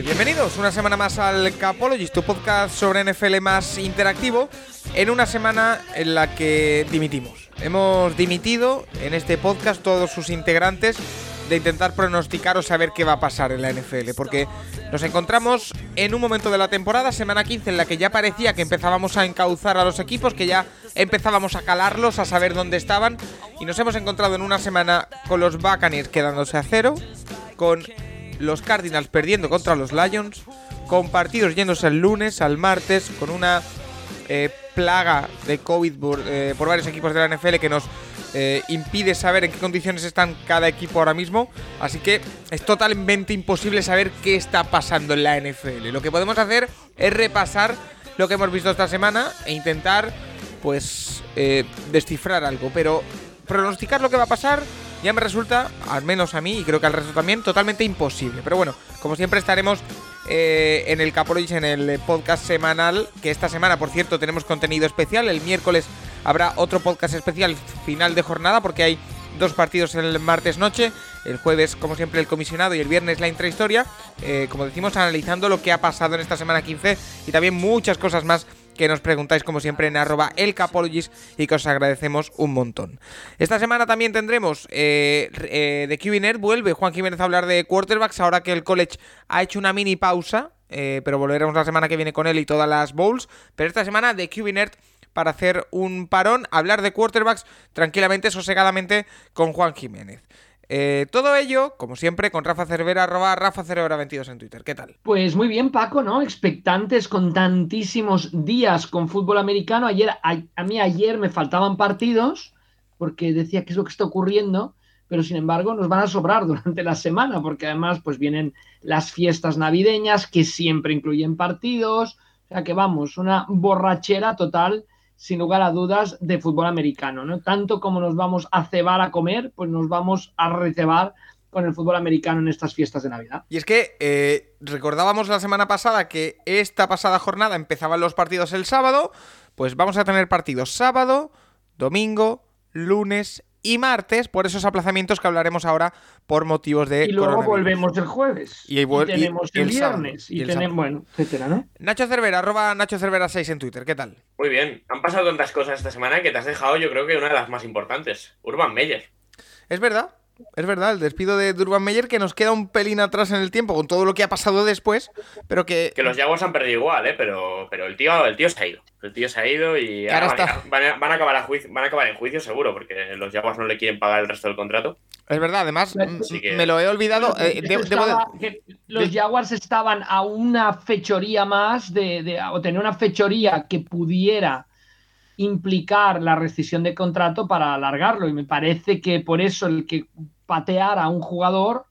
Bienvenidos una semana más al Capologist, tu podcast sobre NFL más interactivo, en una semana en la que dimitimos. Hemos dimitido en este podcast todos sus integrantes de intentar pronosticar o saber qué va a pasar en la NFL, porque nos encontramos en un momento de la temporada, semana 15, en la que ya parecía que empezábamos a encauzar a los equipos, que ya empezábamos a calarlos, a saber dónde estaban, y nos hemos encontrado en una semana con los Buccaneers quedándose a cero, con los Cardinals perdiendo contra los Lions, con partidos yéndose el lunes, al martes, con una eh, plaga de COVID por, eh, por varios equipos de la NFL que nos eh, impide saber en qué condiciones están cada equipo ahora mismo. Así que es totalmente imposible saber qué está pasando en la NFL. Lo que podemos hacer es repasar lo que hemos visto esta semana e intentar, pues, descifrar algo. Pero pronosticar lo que va a pasar ya me resulta, al menos a mí y creo que al resto también, totalmente imposible. Pero bueno, como siempre estaremos eh, en el Capologist, en el podcast semanal, que esta semana, por cierto, tenemos contenido especial. El miércoles habrá otro podcast especial final de jornada porque hay dos partidos el martes noche, el jueves como siempre el comisionado y el viernes la intrahistoria, eh, como decimos analizando lo que ha pasado en esta semana 15 y también muchas cosas más que nos preguntáis como siempre en arroba y que os agradecemos un montón. Esta semana también tendremos eh, eh, de vuelve Juan Jiménez a hablar de quarterbacks ahora que el college ha hecho una mini pausa, eh, pero volveremos la semana que viene con él y todas las bowls, pero esta semana de QBNet para hacer un parón, hablar de quarterbacks tranquilamente, sosegadamente con Juan Jiménez. Eh, todo ello, como siempre, con Rafa Cervera, Rafa Cervera 22 en Twitter. ¿Qué tal? Pues muy bien, Paco, ¿no? Expectantes con tantísimos días con fútbol americano. Ayer, a, a mí ayer me faltaban partidos porque decía qué es lo que está ocurriendo, pero sin embargo nos van a sobrar durante la semana porque además pues vienen las fiestas navideñas que siempre incluyen partidos. O sea que vamos, una borrachera total sin lugar a dudas, de fútbol americano. ¿no? Tanto como nos vamos a cebar a comer, pues nos vamos a recebar con el fútbol americano en estas fiestas de Navidad. Y es que eh, recordábamos la semana pasada que esta pasada jornada empezaban los partidos el sábado, pues vamos a tener partidos sábado, domingo, lunes y martes, por esos aplazamientos que hablaremos ahora por motivos de Y luego volvemos el jueves. Y tenemos y el, viernes. y Y, el tenemos, bueno, etcétera, ¿no? Nacho Cervera, arroba Nacho Cervera 6 en Twitter, ¿qué tal? Muy bien, han pasado tantas cosas esta semana que te has dejado yo creo que una de las más importantes, Urban Meyer. Es verdad, es verdad, el despido de Durban Meyer que nos queda un pelín atrás en el tiempo con todo lo que ha pasado después, pero que... Que los Jaguars han perdido igual, ¿eh? pero, pero el, tío, el tío se ha ido. El tío se ha ido y ahora ahora van, está- a, van a- van a acabar a juicio, van a acabar en juicio seguro, porque los Jaguars no le quieren pagar el resto del contrato. Es verdad, además, mm, que- me lo he olvidado. eh, de- de- los Jaguars estaban a una fechoría más de, de- o tener una fechoría que pudiera implicar la rescisión de contrato para alargarlo. Y me parece que por eso el que patear a un jugador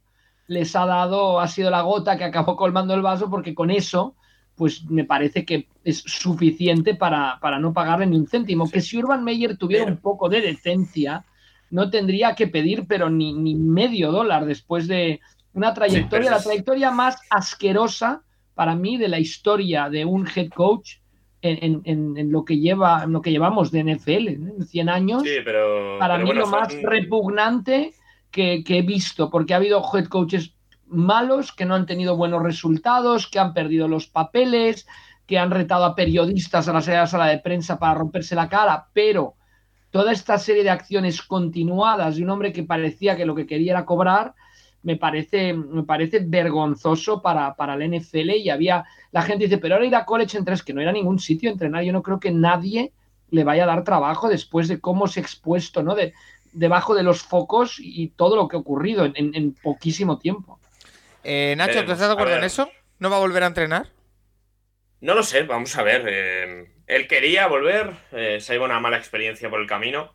les ha dado, ha sido la gota que acabó colmando el vaso, porque con eso, pues me parece que es suficiente para, para no pagarle ni un céntimo. Que si Urban Meyer tuviera Pero- un poco de decencia, no tendría que pedir, pero ni, ni medio dólar después de una trayectoria, la trayectoria más asquerosa para mí de la historia de un head coach en, en- en- lo que lleva, en lo que llevamos de NFL, en 100 años. Sí, pero. para pero mí bueno, lo más son- repugnante que, que he visto, porque ha habido head coaches malos que no han tenido buenos resultados, que han perdido los papeles, que han retado a periodistas a la sala- sala de prensa para romperse la cara, pero toda esta serie de acciones continuadas de un hombre que parecía que lo que quería era cobrar, me parece, me parece vergonzoso para, para el NFL y había, la gente dice, pero ahora ir a college en tres, que no era ningún sitio entrenar, yo no creo que nadie le vaya a dar trabajo después de cómo se ha expuesto, ¿no? De, debajo de los focos y todo lo que ha ocurrido en, en- en poquísimo tiempo. Eh, Nacho, ¿tú Veremos. estás de acuerdo en eso? ¿No va a volver a entrenar? No lo sé, vamos a ver. eh, él quería volver, eh, se ha ido una mala experiencia por el camino.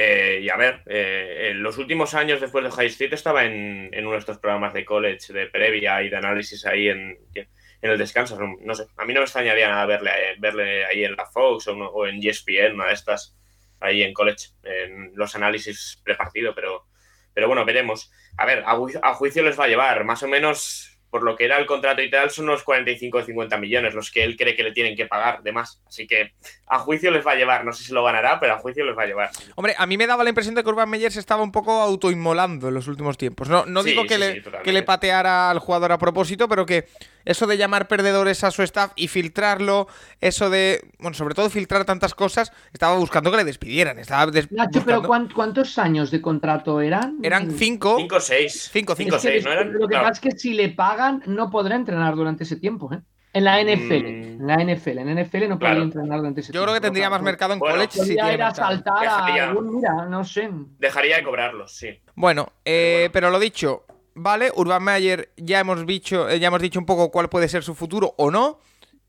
Eh, y a ver, eh, en los últimos años después de High Street estaba en, uno de estos programas de college, de previa y de análisis ahí en, en el descanso. No, sé, a mí no me extrañaría nada verle, verle ahí en la Fox o, o en ESPN, una de estas, ahí en college, en los análisis prepartido, pero, pero bueno, veremos. A ver, a, a juicio les va a llevar, más o menos por lo que era el contrato y tal, son unos 45 o 50 millones los que él cree que le tienen que pagar de más. Así que a juicio les va a llevar. No sé si lo ganará, pero a juicio les va a llevar. Hombre, a mí me daba la impresión de que Urban Meyer se estaba un poco autoinmolando en los últimos tiempos. No, no Sí, digo que, sí, le, sí, que le pateara al jugador a propósito, pero que eso de llamar perdedores a su staff y filtrarlo, eso de, bueno, sobre todo filtrar tantas cosas, estaba buscando que le despidieran. Estaba des- Nacho, pero buscando- ¿cuán- ¿cuántos años de contrato eran? Eran cinco. 5 o 6. Cinco, cinco, Es que seis, ¿no eran? Lo que Claro. pasa es que si le pagan, no podrá entrenar durante ese tiempo, ¿eh? En la NFL. Mm. En la NFL. En NFL no podría Claro. entrenar durante ese Yo tiempo. creo que tendría más mercado en Bueno, college si ir a saltar a algún, mira, no sé. Dejaría de cobrarlos, sí. Bueno, eh, bueno. pero lo dicho, vale, Urban Meyer ya hemos dicho, eh, ya hemos dicho un poco cuál puede ser su futuro o no.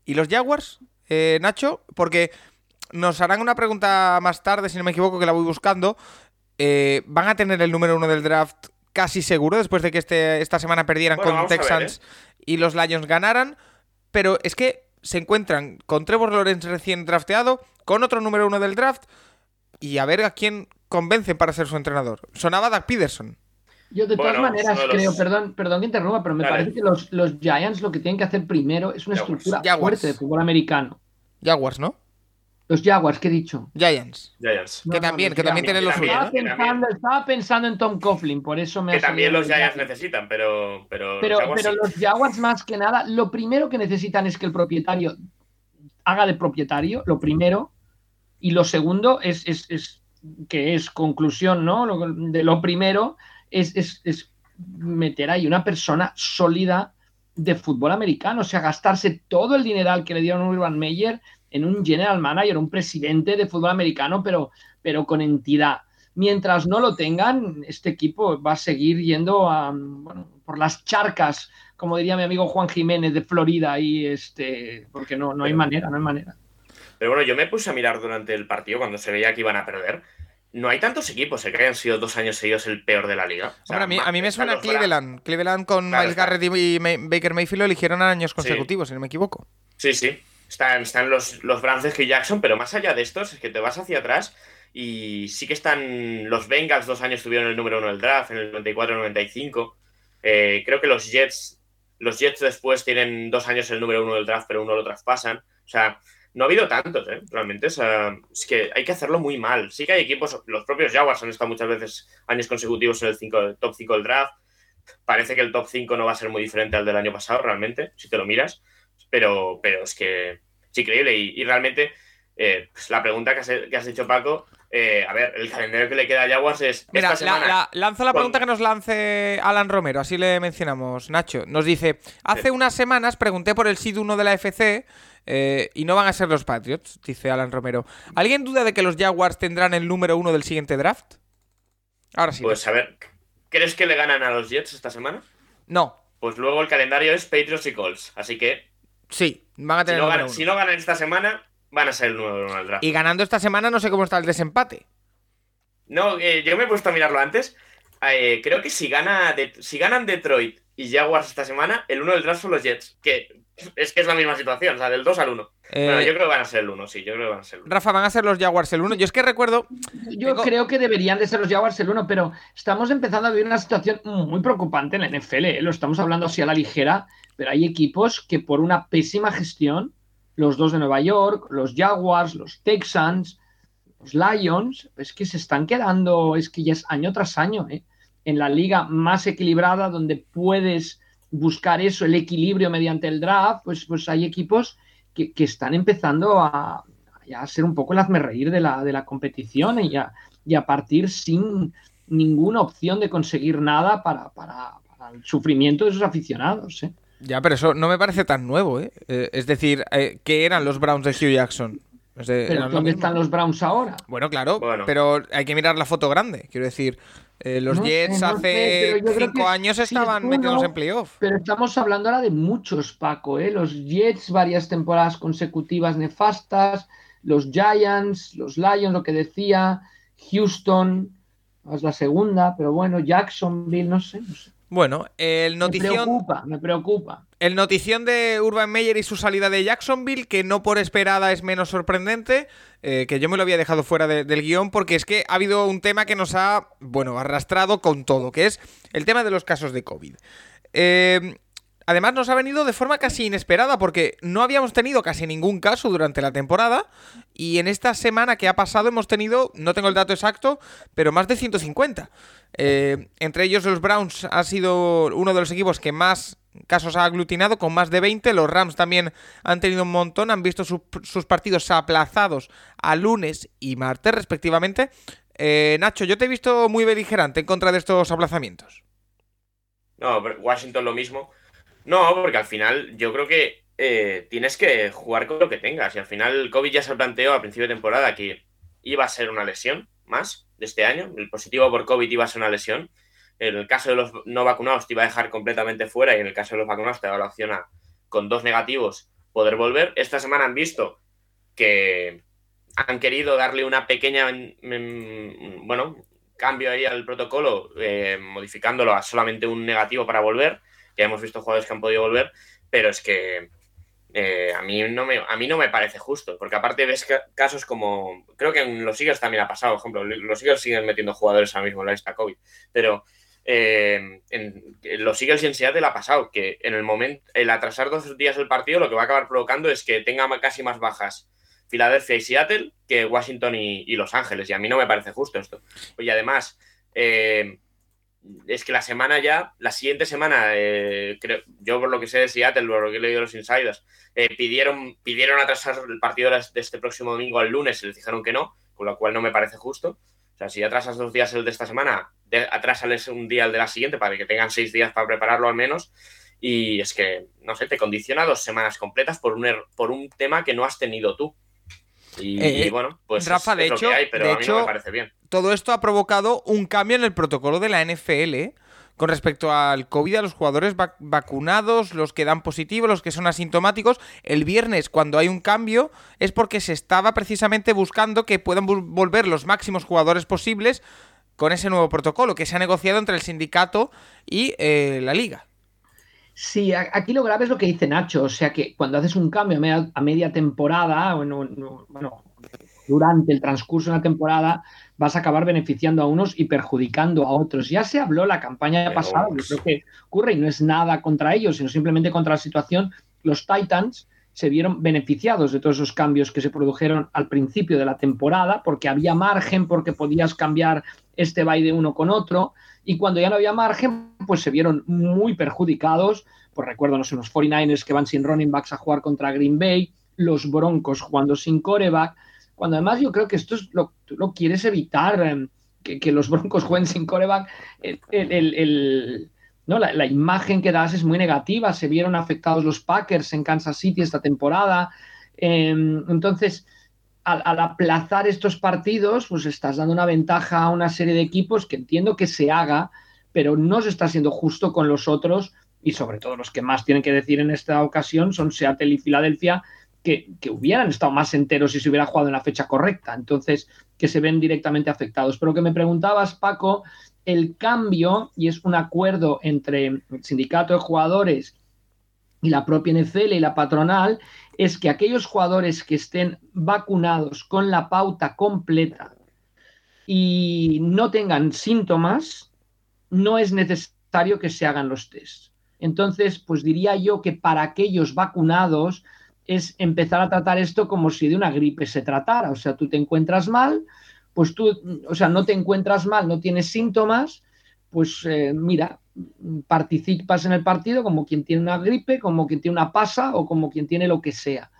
¿Y los Jaguars, eh, Nacho? Porque nos harán una pregunta más tarde, si no me equivoco, que la voy buscando. Eh, ¿Van a tener el número uno del draft casi seguro después de que este, esta semana perdieran Bueno, con ver, Texans y los Lions ganaran? Pero es que se encuentran con Trevor Lawrence recién drafteado, con otro número uno del draft, y a ver a quién convencen para ser su entrenador. Sonaba Doug Peterson. Yo de todas Bueno, maneras los- creo, perdón, perdón que interrumpa, pero me Dale. parece que los, los Giants lo que tienen que hacer primero es una Jaguars. estructura Jaguars. fuerte de fútbol americano. Jaguars, ¿no? Los Jaguars, ¿qué he dicho? Giants. Giants. No, Que no, también, los que también Giants. tienen lo Que suyo. Estaba pensando, estaba pensando en Tom Coughlin, por eso me Que también los Giants necesitan, pero, pero, Pero, los Jaguars pero sí. los Jaguars, más que nada, lo primero que necesitan es que el propietario haga de propietario, lo primero. Y lo segundo es, es, es que es conclusión, ¿no? De lo primero es, es, es meter ahí una persona sólida de fútbol americano, o sea, gastarse todo el dineral que le dieron a Urban Meyer en un general manager, un presidente de fútbol americano, pero, pero con entidad. Mientras no lo tengan, este equipo va a seguir yendo a, bueno, por las charcas, como diría mi amigo Juan Jiménez de Florida, y este, porque no, no hay manera, no hay manera. Pero bueno, yo me puse a mirar durante el partido cuando se veía que iban a perder. No hay tantos equipos eh, que hayan sido dos años seguidos el peor de la liga. O sea, Hombre, a, mí, ma- a mí me suena. Cleveland. Cleveland con Claro, Miles. Garrett y, y May- Baker Mayfield lo eligieron a años Sí. consecutivos, si no me equivoco. Sí, sí. Están, están los, los de Hugh Jackson, pero más allá de estos, es que te vas hacia atrás y sí que están los Bengals, dos años tuvieron el número uno del draft, en el 94-95. Eh, creo que los Jets, los Jets después tienen dos años el número uno del draft, pero uno lo traspasan. O sea, no ha habido tantos, ¿eh? Realmente. O sea, es que hay que hacerlo muy mal. Sí que hay equipos, los propios Jaguars han estado muchas veces años consecutivos en el cinco- top 5 del draft. Parece que el top 5 no va a ser muy diferente al del año pasado, realmente, si te lo miras. Pero, pero es que es increíble. Y, y realmente, eh, pues la pregunta que has, que has dicho, Paco, eh, a ver, el calendario que le queda a Jaguars es Mira, esta la- semana. la- lanzo la con- pregunta que nos lance Alan Romero, así le mencionamos, Nacho. Nos dice, hace unas semanas pregunté por el SID 1 de la FC eh, y no van a ser los Patriots, dice Alan Romero. ¿Alguien duda de que los Jaguars tendrán el número uno del siguiente draft? Ahora sí. Pues a ver, ¿crees que le ganan a los Jets esta semana? No, Pues luego el calendario es Patriots y Colts. Así que sí, van a si tener no, el número ganan, uno. si no ganan esta semana, van a ser el número uno del draft. Y ganando esta semana no sé cómo está el desempate. No, eh, yo me he puesto a mirarlo antes. Eh, creo que si, gana de- si ganan Detroit y Jaguars esta semana, el uno del draft son los Jets. Que es que es la misma situación, o sea, del 2 al 1. Eh, Bueno, yo creo que van a ser el 1, sí, yo creo que van a ser el 1. Rafa, van a ser los Jaguars el uno. Yo es que recuerdo Yo Tengo- creo que deberían de ser los Jaguars el uno, pero estamos empezando a vivir una situación muy preocupante en la NFL. ¿eh? Lo estamos hablando así a la ligera, pero hay equipos que por una pésima gestión, los dos de Nueva York, los Jaguars, los Texans, los Lions, es que se están quedando, es que ya es año tras año, ¿eh? en la liga más equilibrada donde puedes buscar eso, el equilibrio mediante el draft, pues, pues hay equipos que, que están empezando a, a ser un poco el hazme reír de la, de la competición y a, y a partir sin ninguna opción de conseguir nada para, para- el sufrimiento de sus aficionados. ¿eh? Ya, pero eso no me parece tan nuevo, ¿eh? Eh, es decir, eh, ¿qué eran los Browns de Hugh Jackson? Es de- Pero ¿dónde mismo. están los Browns ahora? Bueno, claro, Bueno. pero hay que mirar la foto grande. Quiero decir, eh, los No sé, Jets no hace cinco años si estaban metidos en playoff. Pero estamos hablando ahora de muchos, Paco. ¿eh? Los Jets, varias temporadas consecutivas nefastas, los Giants, los Lions, lo que decía, Houston es la segunda, pero bueno, Jacksonville, no sé, no sé. Bueno, el notición. Me preocupa, me preocupa. El notición de Urban Meyer y su salida de Jacksonville, que no por esperada es menos sorprendente, eh, que yo me lo había dejado fuera del guion, porque es que ha habido un tema que nos ha, bueno, arrastrado con todo, que es el tema de los casos de COVID. Eh, además nos ha venido de forma casi inesperada porque no habíamos tenido casi ningún caso durante la temporada y en esta semana que ha pasado hemos tenido, no tengo el dato exacto, pero más de 150. Eh, entre ellos los Browns ha sido uno de los equipos que más casos ha aglutinado, con más de 20. Los Rams también han tenido un montón, han visto sus partidos aplazados a lunes y martes respectivamente. Eh, Nacho, yo te he visto muy beligerante en contra de estos aplazamientos. No, Washington lo mismo. No, porque al final yo creo que eh, tienes que jugar con lo que tengas. Y al final COVID ya se planteó a principio de temporada que iba a ser una lesión más de este año. El positivo por COVID iba a ser una lesión. En el caso de los no vacunados te iba a dejar completamente fuera y en el caso de los vacunados te daba la opción a, con dos negativos, poder volver. Esta semana han visto que han querido darle una pequeña, mm, mm, bueno, cambio ahí al protocolo, eh, modificándolo a solamente un negativo para volver ya hemos visto jugadores que han podido volver, pero es que eh, a, mí no me, a mí no me parece justo, porque aparte ves casos como, creo que en los Eagles también ha pasado, por ejemplo, los Eagles siguen metiendo jugadores ahora mismo en la lista COVID, pero eh, en, los Eagles en Seattle ha pasado que en el momento, el atrasar dos días el partido lo que va a acabar provocando es que tenga casi más bajas Filadelfia y Seattle que Washington y, Los Ángeles, y a mí no me parece justo esto. Y además, eh, es que la semana ya, la siguiente semana, eh, creo, yo por lo que sé de Seattle, por lo que he leído de los insiders, eh, pidieron, pidieron atrasar el partido de este próximo domingo al lunes y les dijeron que no, con lo cual no me parece justo. O sea, si atrasas dos días el de esta semana, atrásales un día el de la siguiente para que tengan seis días para prepararlo al menos. Y es que, no sé, te condiciona dos semanas completas por un, er, por un tema que no has tenido tú. Y, eh, bueno, pues Rafa, de hecho, pero de a mí hecho, no me parece bien. Todo esto ha provocado un cambio en el protocolo de la NFL con respecto al COVID a los jugadores vacunados, los que dan positivo, los que son asintomáticos. El viernes, cuando hay un cambio, es porque se estaba precisamente buscando que puedan volver los máximos jugadores posibles con ese nuevo protocolo que se ha negociado entre el sindicato y eh, la liga. Sí, aquí lo grave es lo que dice Nacho, o sea que cuando haces un cambio a media, temporada, bueno, bueno, durante el transcurso de una temporada, vas a acabar beneficiando a unos y perjudicando a otros. Ya se habló la campaña pasada, yo creo que ocurre y no es nada contra ellos, sino simplemente contra la situación. Los Titans se vieron beneficiados de todos esos cambios que se produjeron al principio de la temporada, porque había margen, porque podías cambiar este bye de uno con otro, y cuando ya no había margen, pues se vieron muy perjudicados. Pues recuerdo, no sé, los 49ers que van sin running backs a jugar contra Green Bay, los Broncos jugando sin coreback, cuando además yo creo que esto es lo, tú lo quieres evitar, em, que, los Broncos jueguen sin coreback, el, ¿no? La, imagen que das es muy negativa, se vieron afectados los Packers en Kansas City esta temporada, em, entonces al, aplazar estos partidos, pues estás dando una ventaja a una serie de equipos que entiendo que se haga, pero no se está siendo justo con los otros y sobre todo los que más tienen que decir en esta ocasión son Seattle y Filadelfia, que, hubieran estado más enteros si se hubiera jugado en la fecha correcta, entonces que se ven directamente afectados. Pero que me preguntabas, Paco, el cambio, y es un acuerdo entre el sindicato de jugadores y la propia NFL y la patronal, es que aquellos jugadores que estén vacunados con la pauta completa y no tengan síntomas, no es necesario que se hagan los tests. Entonces, pues diría yo que para aquellos vacunados es empezar a tratar esto como si de una gripe se tratara. O sea, tú te encuentras mal, pues tú, o sea, no te encuentras mal, no tienes síntomas, pues eh, mira, participas en el partido como quien tiene una gripe, como quien tiene una pasa o como quien tiene lo que sea.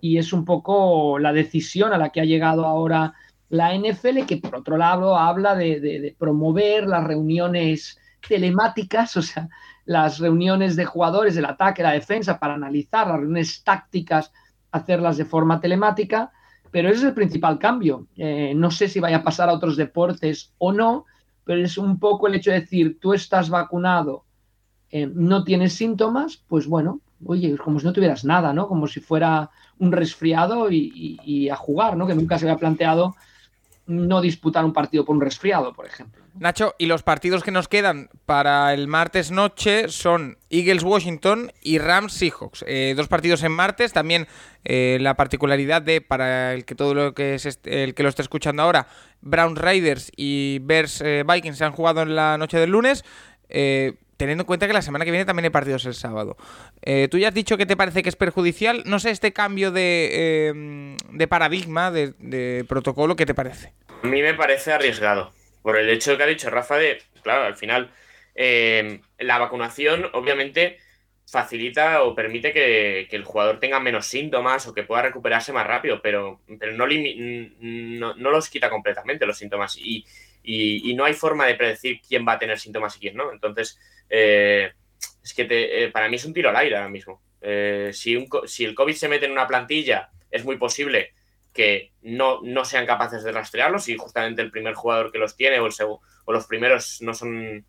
Y es un poco la decisión a la que ha llegado ahora la NFL, que por otro lado habla de, promover las reuniones telemáticas, o sea, las reuniones de jugadores del ataque, la defensa, para analizar las reuniones tácticas, hacerlas de forma telemática, pero ese es el principal cambio. Eh, no sé si vaya a pasar a otros deportes o no, pero es un poco el hecho de decir, tú estás vacunado, eh, no tienes síntomas, pues bueno, oye, como si no tuvieras nada, ¿no? Como si fuera un resfriado y, a jugar, ¿no? Que nunca se había planteado no disputar un partido por un resfriado, por ejemplo. Nacho, y los partidos que nos quedan para el martes noche son Eagles Washington y Rams Seahawks. Eh, dos partidos en martes. También eh, la particularidad de, para el que todo lo que es el que lo esté escuchando ahora, Browns Raiders y Bears eh, Vikings se han jugado en la noche del lunes. teniendo en cuenta que la semana que viene también hay partidos el sábado. tú ya has dicho que te parece que es perjudicial. No sé, este cambio de, de paradigma, de, de protocolo, ¿qué te parece? A mí me parece arriesgado por el hecho que ha dicho Rafa de, claro, al final eh, la vacunación obviamente facilita o permite que, el jugador tenga menos síntomas o que pueda recuperarse más rápido, pero, pero no, no, los quita completamente los síntomas y, no hay forma de predecir quién va a tener síntomas y quién no. Entonces, eh, es que eh, para mí es un tiro al aire ahora mismo. si, si el COVID se mete en una plantilla, es muy posible que no, no sean capaces de rastrearlos y justamente el primer jugador que los tiene o, los primeros no son,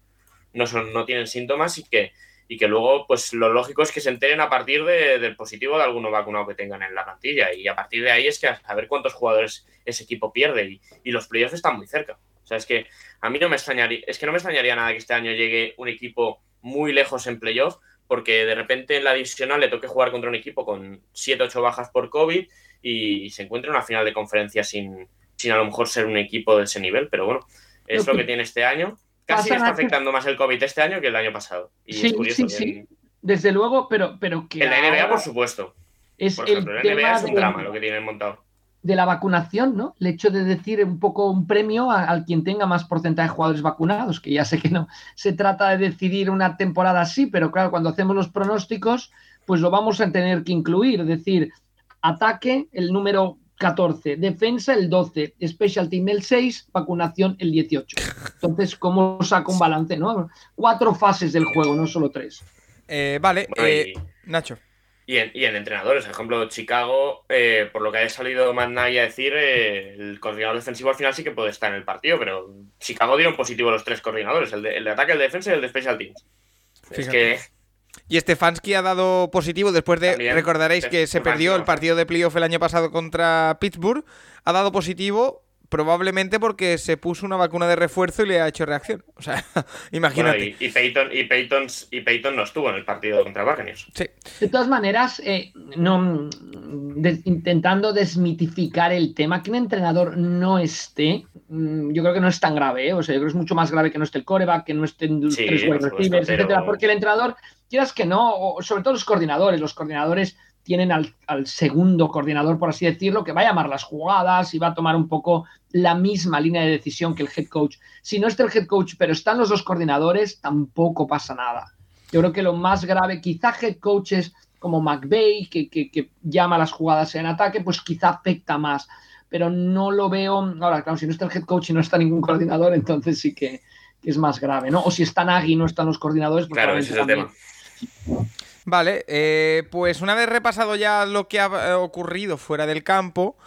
no son no tienen síntomas y que, y que luego pues lo lógico es que se enteren a partir del positivo de alguno vacunado que tengan en la plantilla y a partir de ahí es que a, ver cuántos jugadores ese equipo pierde y, y los playoffs están muy cerca. O sea, es que a mí no me extrañaría, es que no me extrañaría nada que este año llegue un equipo muy lejos en playoff porque de repente en la divisional le toque jugar contra un equipo con 7 8 bajas por COVID y se encuentra en una final de conferencia sin, sin a lo mejor ser un equipo de ese nivel, pero bueno, es lo que tiene este año. Casi está afectando más el COVID este año que el año pasado. Y sí, sí, sí. Desde luego, pero, pero que. En la NBA, por supuesto. Es por ejemplo, el la NBA es un drama lo que tienen montado. De la vacunación, ¿no? El hecho de decir un poco un premio al quien tenga más porcentaje de jugadores vacunados, que ya sé que no se trata de decidir una temporada así, pero claro, cuando hacemos los pronósticos, pues lo vamos a tener que incluir. Es decir, Ataque, el número 14. Defensa, el 12. Special Team, el 6. Vacunación, el 18. Entonces, ¿cómo saco un balance? ¿no? Cuatro fases del juego, no solo tres. Eh, vale, eh, Nacho. Y en, entrenadores, por ejemplo, Chicago, eh, por lo que haya salido Matt a decir, el coordinador defensivo al final sí que puede estar en el partido, pero Chicago dieron positivo los tres coordinadores, el de, ataque, el de defensa y el de Special Teams. Es que y Stefanski ha dado positivo después de, recordaréis que se perdió el partido de playoff el año pasado contra Pittsburgh, ha dado positivo probablemente porque se puso una vacuna de refuerzo y le ha hecho reacción. O sea, imagínate. y, Peyton, y, Peyton, y Peyton no estuvo en el partido contra Buccaneers. Sí. De todas maneras, eh, no, intentando desmitificar el tema, que un entrenador no esté, mm, yo creo que no es tan grave. ¿eh? O sea, yo creo que es mucho más grave que no esté el coreback, que no estén los tres wide receivers, etcétera, porque el entrenador, quieras que no, sobre todo los coordinadores, los coordinadores tienen al, segundo coordinador, por así decirlo, que va a llamar las jugadas y va a tomar un poco la misma línea de decisión que el head coach. Si no está el head coach, pero están los dos coordinadores, tampoco pasa nada. Yo creo que lo más grave, quizá head coaches como McVeigh, que, que, llama las jugadas en ataque, pues quizá afecta más. Pero no lo veo. Ahora, claro, si no está el head coach y no está ningún coordinador, entonces sí que, es más grave, ¿no? O si está Nagy y no están los coordinadores, pues claro, ese es el tema. Vale, eh, pues una vez repasado ya lo que ha ocurrido fuera del campo,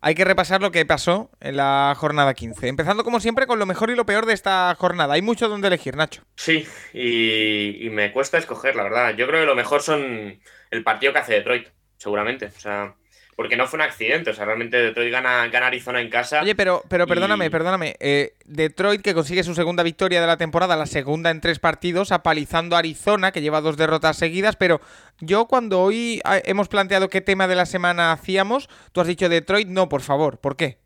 hay que repasar lo que pasó en la jornada 15. Empezando como siempre con lo mejor y lo peor de esta jornada. Hay mucho donde elegir, Nacho. Sí, y, y me cuesta escoger, la verdad. Yo creo que lo mejor son el partido que hace Detroit, seguramente. O sea, porque no fue un accidente. O sea, realmente Detroit gana, gana Arizona en casa. Oye, pero, pero perdóname, perdóname. Eh, Detroit, que consigue su segunda victoria de la temporada, la segunda en tres partidos, apalizando a Arizona, que lleva dos derrotas seguidas. Pero yo, cuando hoy ah, hemos planteado qué tema de la semana hacíamos, tú has dicho Detroit, no, por favor. ¿Por qué?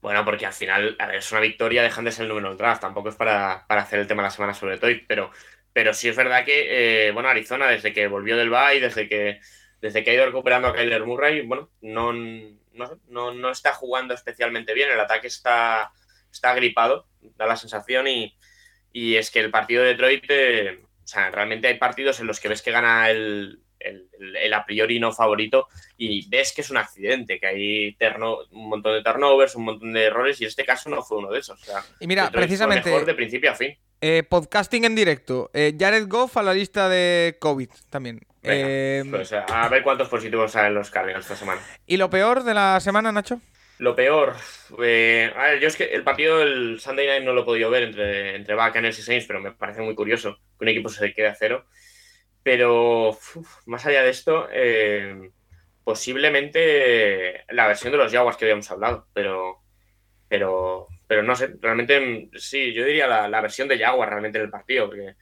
Bueno, porque al final, a ver, es una victoria, dejan de ser el número del draft. Tampoco es para, hacer el tema de la semana sobre Detroit, pero, pero sí es verdad que, eh, bueno, Arizona, desde que volvió del Bay, desde que desde que ha ido recuperando a Kyler Murray, bueno, no, no, no, está jugando especialmente bien. El ataque está, está gripado, da la sensación. Y, es que el partido de Detroit, eh, o sea, realmente hay partidos en los que ves que gana el, el, a priori no favorito y ves que es un accidente, que hay un montón de turnovers, un montón de errores y en este caso no fue uno de esos. y mira, precisamente... Mejor de principio a fin. Eh, podcasting en directo. Eh, Jared Goff a la lista de COVID también. Eh, pues a ver cuántos positivos salen los Cardinals esta semana. ¿Y lo peor de la semana, Nacho? Lo peor. Eh, a ver, yo es que el partido del Sunday Night no lo he podido ver entre, entre Buccaneers y Saints, pero me parece muy curioso que un equipo se quede a cero. Pero más allá de esto, eh, posiblemente la versión de los Jaguars que habíamos hablado, pero Pero, pero no sé, realmente sí, yo diría la, la versión de Jaguar realmente en el partido, porque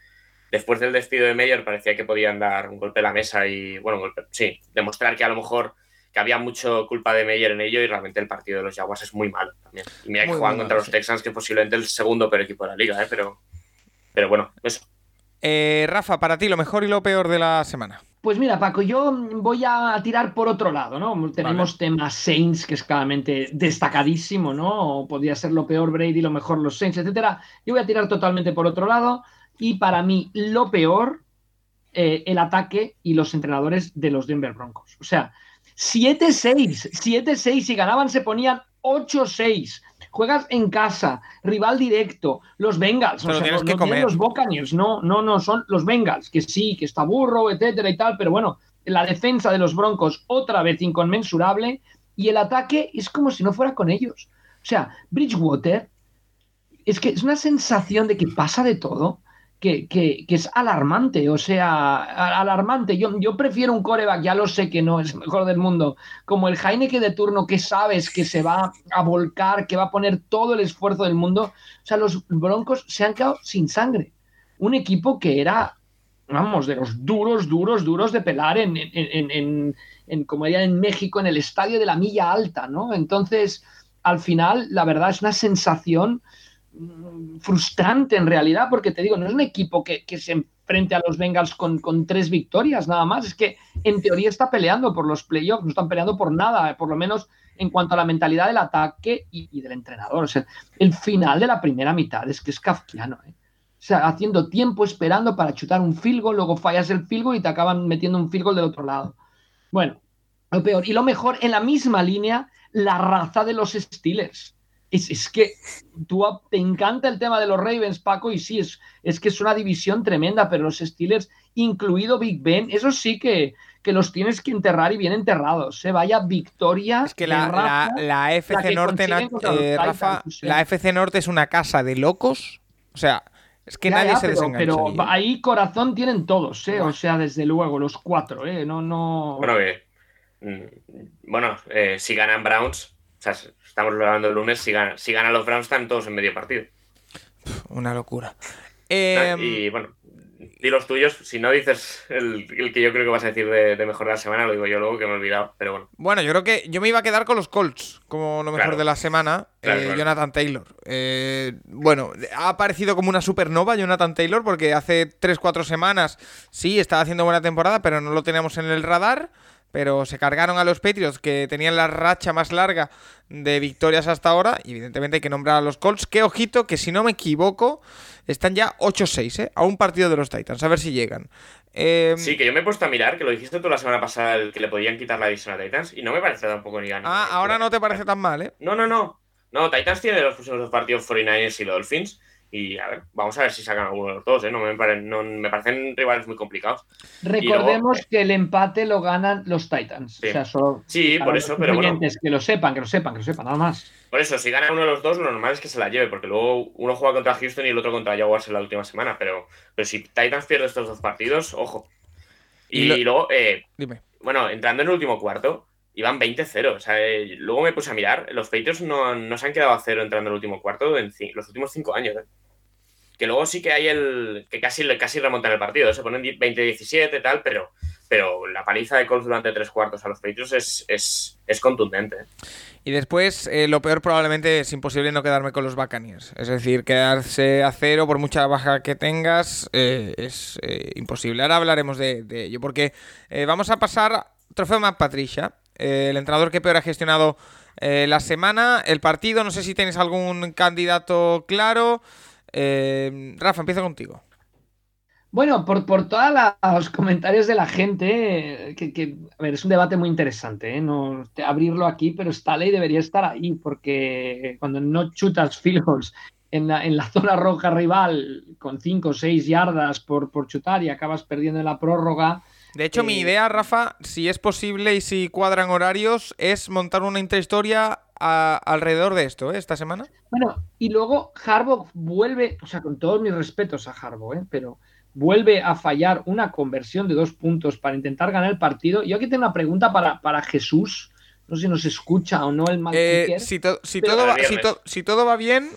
después del despido de Meyer parecía que podían dar un golpe a la mesa y, bueno, sí, demostrar que a lo mejor que había mucho culpa de Meyer en ello y realmente el partido de los Jaguars es muy malo también. Y mira que juegan contra los Texans, que es posiblemente el segundo peor equipo de la liga, ¿eh? pero, pero bueno, eso. Eh, Rafa, para ti, lo mejor y lo peor de la semana. Pues mira, Paco, yo voy a tirar por otro lado, ¿no? Tenemos temas Saints, que es claramente destacadísimo, ¿no? Podría ser lo peor Brady, lo mejor los Saints, etcétera. Yo voy a tirar totalmente por otro lado. Y para mí, lo peor, eh, el ataque y los entrenadores de los Denver Broncos. O sea, 7-6, 7-6, y ganaban se ponían 8-6. Juegas en casa, rival directo, los Bengals, o sea, no, los Buccaneers, no, no, no, son los Bengals, que sí, que está burro, etcétera y tal, pero bueno, la defensa de los Broncos otra vez inconmensurable y el ataque es como si no fuera con ellos. O sea, Bridgewater es que es una sensación de que pasa de todo que, es alarmante, o sea, alarmante. Yo, yo prefiero un coreback, ya lo sé que no es mejor del mundo, como el Heineke de turno que sabes que se va a volcar, que va a poner todo el esfuerzo del mundo. O sea, los Broncos se han quedado sin sangre. Un equipo que era, vamos, de los duros, duros, duros de pelar en, en, en, en como era en México, en el estadio de la milla alta, ¿no? Entonces, al final, la verdad es una sensación frustrante en realidad, porque te digo, no es un equipo que, se enfrente a los Bengals con, tres victorias nada más, es que en teoría está peleando por los playoffs, no están peleando por nada, por lo menos en cuanto a la mentalidad del ataque y, del entrenador. El final de la primera mitad es que es kafkiano, ¿eh? O sea, haciendo tiempo esperando para chutar un field goal, luego fallas el field goal y te acaban metiendo un field goal del otro lado. Bueno, lo peor. Y lo mejor, en la misma línea, la raza de los Steelers es, que tú te encanta el tema de los Ravens, Paco, y sí, es, es que es una división tremenda, pero los Steelers, incluido Big Ben, eso sí que, que los tienes que enterrar y bien enterrados. Se ¿eh? vaya victoria. Es que la, la, FC Norte, eh, Rafa, la FC Norte es una casa de locos. O sea, es que nadie se pero, Pero ahí. corazón tienen todos, ¿eh? O sea, desde luego, los cuatro, ¿eh? No, no. Bueno, mm, bueno eh, si ganan Browns, o sea, estamos hablando el lunes, si ganan si gana los Browns están todos en medio partido. Una locura. Em, y bueno, di los tuyos. Si no dices el, que yo creo que vas a decir de, mejor de la semana, lo digo yo luego que me he olvidado, pero bueno. Bueno, yo creo que yo me iba a quedar con los Colts como lo mejor de la semana. Eh, Jonathan Taylor. Eh, bueno, ha aparecido como una supernova Jonathan Taylor porque hace 3-4 semanas sí estaba haciendo buena temporada, pero no lo teníamos en el radar pero se cargaron a los Patriots que tenían la racha más larga de victorias hasta ahora. Y evidentemente hay que nombrar a los Colts. Que ojito, que si no me equivoco, están ya 8-6, ¿eh? A un partido de los Titans, a ver si llegan. Em, sí, que yo me he puesto a mirar, que lo dijiste tú la semana pasada, el que le podían quitar la división a Titans, y no me parece tampoco ni ganas. Ah, ahora no te parece tan mal, ¿eh? No, no, no. No, Titans tiene los próximos dos partidos 49ers y Dolphins. Y a ver, vamos a ver si sacan alguno de los dos, ¿eh? No me, parecen rivales muy complicados. Recordemos que el empate lo ganan los Titans. Sí, o sea, solo sí por eso, pero bueno. Que lo sepan, que lo sepan, que lo sepan, nada más. Por eso, si gana uno de los dos, lo normal es que se la lleve, porque luego uno juega contra Houston y el otro contra Jaguars en la última semana. Pero, pero si Titans pierde estos dos partidos, ojo. Y, luego, eh, Dime. bueno, entrando en el último cuarto, iban 20-0. O sea, eh, luego me puse a mirar, los Patriots no, no, se han quedado a cero entrando en el último cuarto en los últimos cinco años. ¿eh? Que luego sí que hay el. que casi, casi remontan el partido, se ponen 20-17 tal, pero, pero la paliza de Colts durante tres cuartos a los Patriots es, es, contundente. Y después, eh, lo peor probablemente es imposible no quedarme con los Buccaneers. Es decir, quedarse a cero por mucha baja que tengas eh, es eh, imposible. Ahora hablaremos de, ello, porque vamos a pasar trofeo más Patricia, el entrenador que peor ha gestionado la semana, el partido. No sé si tenéis algún candidato claro. Eh, Rafa, empiezo contigo. Bueno, por, por todos los comentarios de la gente, que, a ver, es un debate muy interesante, ¿eh? no abrirlo aquí, pero esta ley debería estar ahí, porque cuando no chutas filos en la, en la zona roja rival con 5 o 6 yardas por, por chutar y acabas perdiendo en la prórroga. De hecho, mi eh, idea, Rafa, si es posible y si cuadran horarios, es montar una intrahistoria alrededor de esto, ¿eh? Esta semana. Bueno, y luego Harbaugh vuelve, o sea, con todos mis respetos a Harbaugh, ¿eh? Pero vuelve a fallar una conversión de dos puntos para intentar ganar el partido. Yo aquí tengo una pregunta para, para Jesús, No sé si nos escucha o no el mal eh, si, todo va, si, to si, todo va, bien,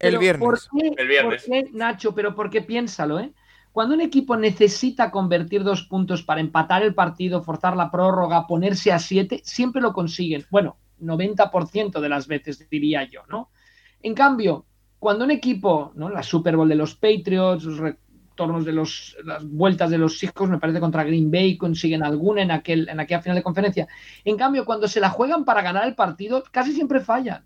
el viernes. ¿por qué, el viernes. ¿por qué, Nacho? Pero ¿por qué piénsalo, eh? Cuando un equipo necesita convertir dos puntos para empatar el partido, forzar la prórroga, ponerse a siete, siempre lo consiguen. Bueno, 90% de las veces diría yo, ¿no? En cambio, cuando un equipo, ¿no? La Super Bowl de los Patriots, los retornos de los, las vueltas de los Seahawks, me parece contra Green Bay, consiguen alguna en, aquel, en aquella final de conferencia. En cambio, cuando se la juegan para ganar el partido, casi siempre fallan.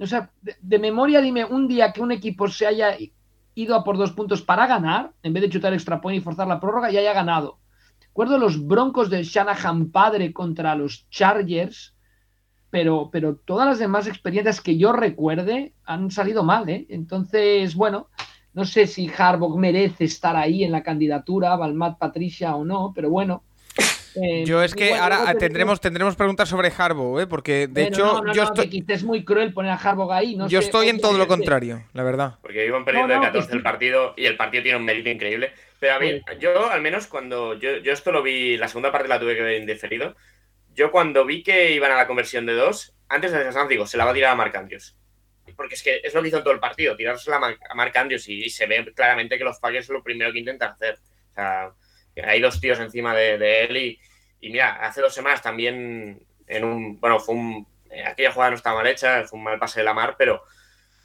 O sea, de, memoria dime un día que un equipo se haya ido a por dos puntos para ganar, en vez de chutar extra point y forzar la prórroga, y haya ganado. Recuerdo los broncos de Shanahan padre contra los Chargers, pero, pero todas las demás experiencias que yo recuerde han salido mal, ¿eh? Entonces, bueno, no sé si Harbaugh merece estar ahí en la candidatura, Balmat Patricia o no, pero bueno. Eh, yo es que bueno, ahora tendremos, tendremos preguntas sobre Harbaugh, ¿eh? porque de hecho no, no, yo no, estoy... es muy cruel poner a Harbaugh ahí. No yo sé, estoy en todo lo contrario, la verdad. Porque iban perdiendo de 14 el partido y el partido tiene un mérito increíble. Pero a mí, yo al menos cuando yo, yo esto lo vi, la segunda parte la tuve que ver indeferido. Yo cuando vi que iban a la conversión de dos, antes de descansar, digo, se la va a tirar a Marc Andrews. Porque es que es lo que hizo en todo el partido, tirársela a, Mar a Marc Andrews y, y, se ve claramente que los Packers es lo primero que intentan hacer. O sea, hay dos tíos encima de, él y, mira, hace dos semanas también en un, bueno, fue un, aquella jugada no estaba mal hecha, fue un mal pase de la mar, pero,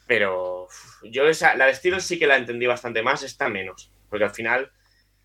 pero yo esa, la de Steelers sí que la entendí bastante más, esta menos, porque al final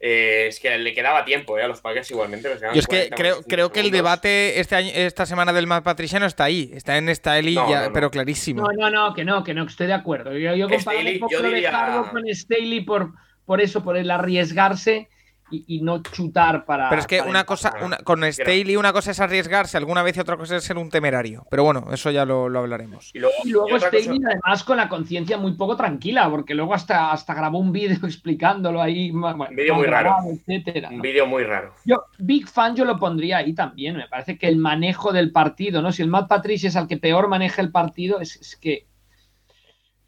eh, es que le quedaba tiempo eh, a los Packers igualmente. Yo es que creo, creo que el debate este año, esta semana del Matt Patriciano está ahí, está en esta Eli, no, no, pero clarísimo. No, no, no, que no, que no, que estoy de acuerdo. Yo, yo comparo Staley, un poco lo diría... de Harbaugh con Staley por, por eso, por el arriesgarse y, y, no chutar para. Pero es que una cosa, una, con Staley, una cosa es arriesgarse alguna vez y otra cosa es ser un temerario. Pero bueno, eso ya lo, lo hablaremos. Y luego, y luego y Staley, cosa... además, con la conciencia muy poco tranquila, porque luego hasta, hasta grabó un vídeo explicándolo ahí. Bueno, un vídeo muy raro. Etcétera, un vídeo muy raro. Yo, Big Fan, yo lo pondría ahí también. Me parece que el manejo del partido, ¿no? Si el Matt Patricia es el que peor maneja el partido, es, es que.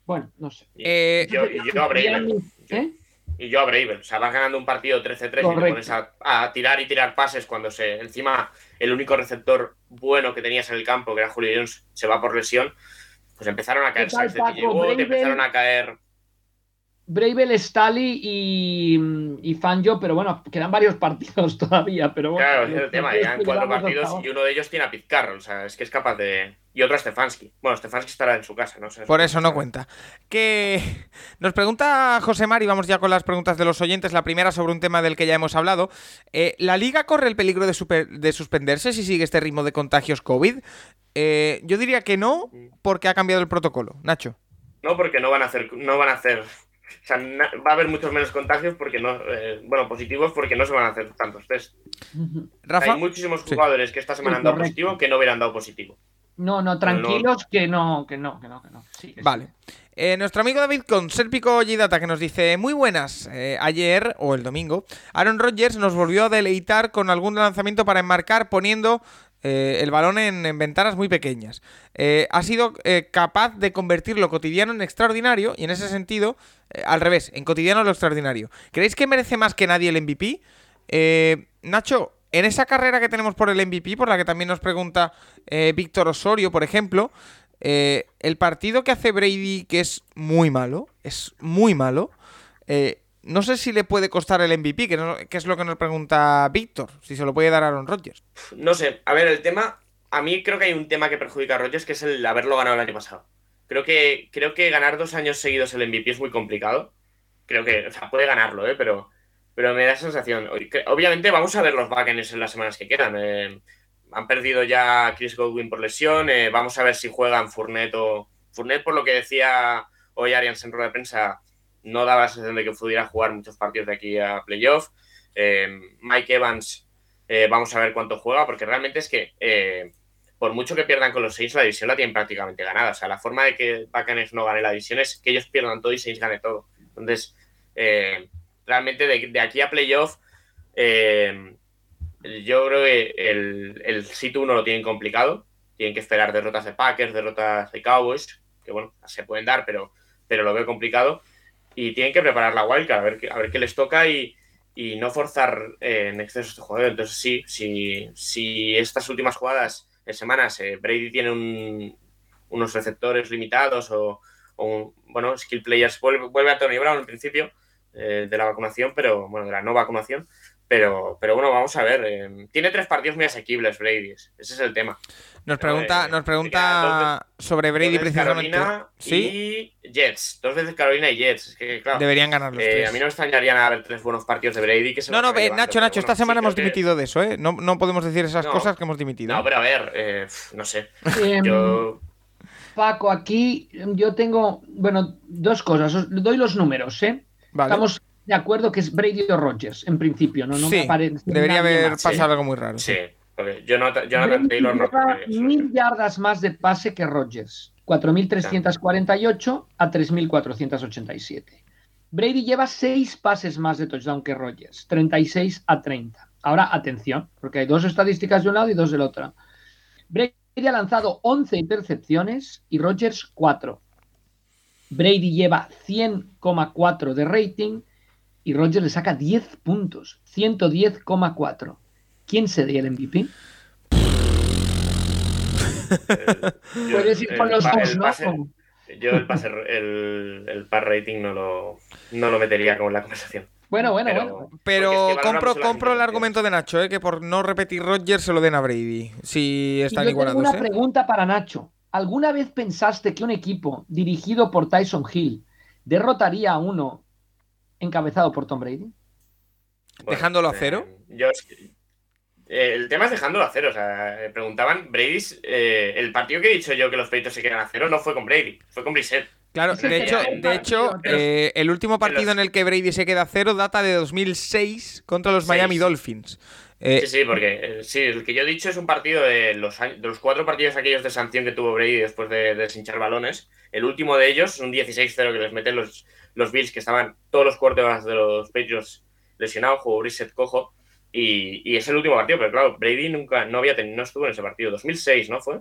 Bueno, no sé. Eh, yo, yo, yo ¿Eh? Y yo a Braver. O sea, vas ganando un partido 13-3 y te pones a, a, tirar y tirar pases cuando se. Encima, el único receptor bueno que tenías en el campo, que era Julio Jones, se va por lesión. Pues empezaron a caer llegó, te empezaron a caer. Bravel, Stali y, y Fanjo, pero bueno, quedan varios partidos todavía. Pero bueno, claro, es el tema. Quedan cuatro partidos y uno de ellos tiene a Pete Carroll. O sea, es que es capaz de. Y otro a Stefanski. Bueno, Stefanski estará en su casa, no sé. Por eso no cuenta. Que nos pregunta José Mari, vamos ya con las preguntas de los oyentes. La primera sobre un tema del que ya hemos hablado. Eh, ¿La liga corre el peligro de, super, de, suspenderse si sigue este ritmo de contagios COVID? Eh, yo diría que no, porque ha cambiado el protocolo. Nacho. No, porque no van a hacer, no van a hacer o sea, va a haber muchos menos contagios porque no, eh, bueno, positivos porque no se van a hacer tantos test. Rafa, Hay muchísimos jugadores sí. que esta semana han dado positivo que no hubieran dado positivo. No, no, tranquilos no... que no, que no, que no, que no. Sí, que vale. Sí. Eh, nuestro amigo David con Serpico Gidata que nos dice muy buenas. Eh, ayer o el domingo, Aaron Rodgers nos volvió a deleitar con algún lanzamiento para enmarcar poniendo eh, el balón en, en, ventanas muy pequeñas. Eh, ha sido eh, capaz de convertir lo cotidiano en extraordinario y en ese sentido, al revés, en cotidiano lo extraordinario. ¿Creéis que merece más que nadie el MVP? Nacho, en esa carrera que tenemos por el MVP, por la que también nos pregunta Víctor Osorio, por ejemplo, el partido que hace Brady, que es muy malo, es muy malo, no sé si le puede costar el MVP, que, no, es lo que nos pregunta Víctor, si se lo puede dar a Aaron Rodgers. No sé, a ver, el tema, a mí creo que hay un tema que perjudica a Rodgers, que es el haberlo ganado el año pasado. Creo que, creo que ganar dos años seguidos el MVP es muy complicado. Creo que, o sea, puede ganarlo, ¿eh? pero, pero me da sensación. Obviamente vamos a ver los Buccaneers en las semanas que quedan. Eh, han perdido ya Chris Godwin por lesión. Eh, vamos a ver si juegan Fournette o... Fournette, por lo que decía hoy Arians en rueda de prensa, no daba la sensación de que pudiera jugar muchos partidos de aquí a playoff. Eh, Mike Evans, eh, vamos a ver cuánto juega, porque realmente es que eh, por mucho que pierdan con los Saints, la división la tienen prácticamente ganada. O sea, la forma de que Buccaneers no gane la división es que ellos pierdan todo y Saints gane todo. Entonces, eh, realmente de, aquí a playoff, yo creo que el, el sitio 1 lo tienen complicado. Tienen que esperar derrotas de Packers, derrotas de Cowboys, que bueno, se pueden dar, pero, pero lo veo complicado y tienen que preparar la wildcard, a ver, a ver qué les toca y, y no forzar eh, en exceso este jugador. Entonces, sí, si, estas últimas jugadas semanas eh, Brady tiene un- unos receptores limitados o, un- bueno, skill players. Vuelve, vuelve a Tony Brown en principio eh, de la vacunación, pero bueno, de la no vacunación. Pero, pero bueno, vamos a ver. eh, tiene tres partidos muy asequibles, Brady. Ese es el tema. Nos No, pregunta, eh, nos pregunta sobre Brady precisamente. Carolina Sí, y Jets. Dos veces Carolina y Jets. Es que, claro, deberían ganar los eh, tres. a mí no me extrañaría nada ver tres buenos partidos de Brady que se No, no, eh, Nacho, Nacho, esta semana sí, hemos que- dimitido de eso, ¿eh? No, no podemos decir esas No. cosas que hemos dimitido. No, pero a ver, eh, no sé. Em, Yo. Paco, aquí yo tengo, bueno, dos cosas. Os doy los números, ¿eh? vale. Estamos de acuerdo que es Brady o Rogers, en principio, ¿no? no me sí, aparece debería haber más. pasado algo muy raro. Sí, porque Jonathan, Jonathan Taylor no. mil yardas más de pase que Rogers. 4.348 a 3.487. Brady lleva seis pases más de touchdown que Rogers. 36 a 30. Ahora, atención, porque hay dos estadísticas de un lado y dos del otro. Brady ha lanzado 11 intercepciones y Rogers 4. Brady lleva 100,4 de rating y Rogers le saca 10 puntos. 110,4. ¿Quién sería el MVP? yo- Puedes ir con los pa- dos, Yo el pase, el, el par rating no lo, no lo metería como en la conversación. Bueno, bueno, Pero- bueno. Pero es que compro, compro el argumento de Nacho, ¿eh? que por no repetir Rogers se lo den a Brady. Si Y están yo tengo una ¿eh? pregunta para Nacho. ¿Alguna vez pensaste que un equipo dirigido por Tyson Hill derrotaría a uno encabezado por Tom Brady? ¿Dejándolo a cero? eh, yo es que- eh, el tema es dejándolo a cero. O sea, eh, preguntaban, Brady, eh, el partido que he dicho yo que los peitos se quedan a cero no fue con Brady, fue con Brissett. Claro, de hecho, el de hecho eh, el último partido en el que Brady se queda a cero data de 2006 contra los. Miami Dolphins. Eh, Sí, sí, porque eh, sí, el que yo he dicho es un partido de los, años- de los cuatro partidos aquellos de sanción que tuvo Brady después de, de deshinchar balones. El último de ellos es un 16-0 que les meten los, los Bills, que estaban todos los quarterbacks de los Patriots lesionados, jugó Brissett cojo. Y, y es el último partido, pero claro, Brady nunca no había tenido, no estuvo en ese partido. 2006, ¿no fue?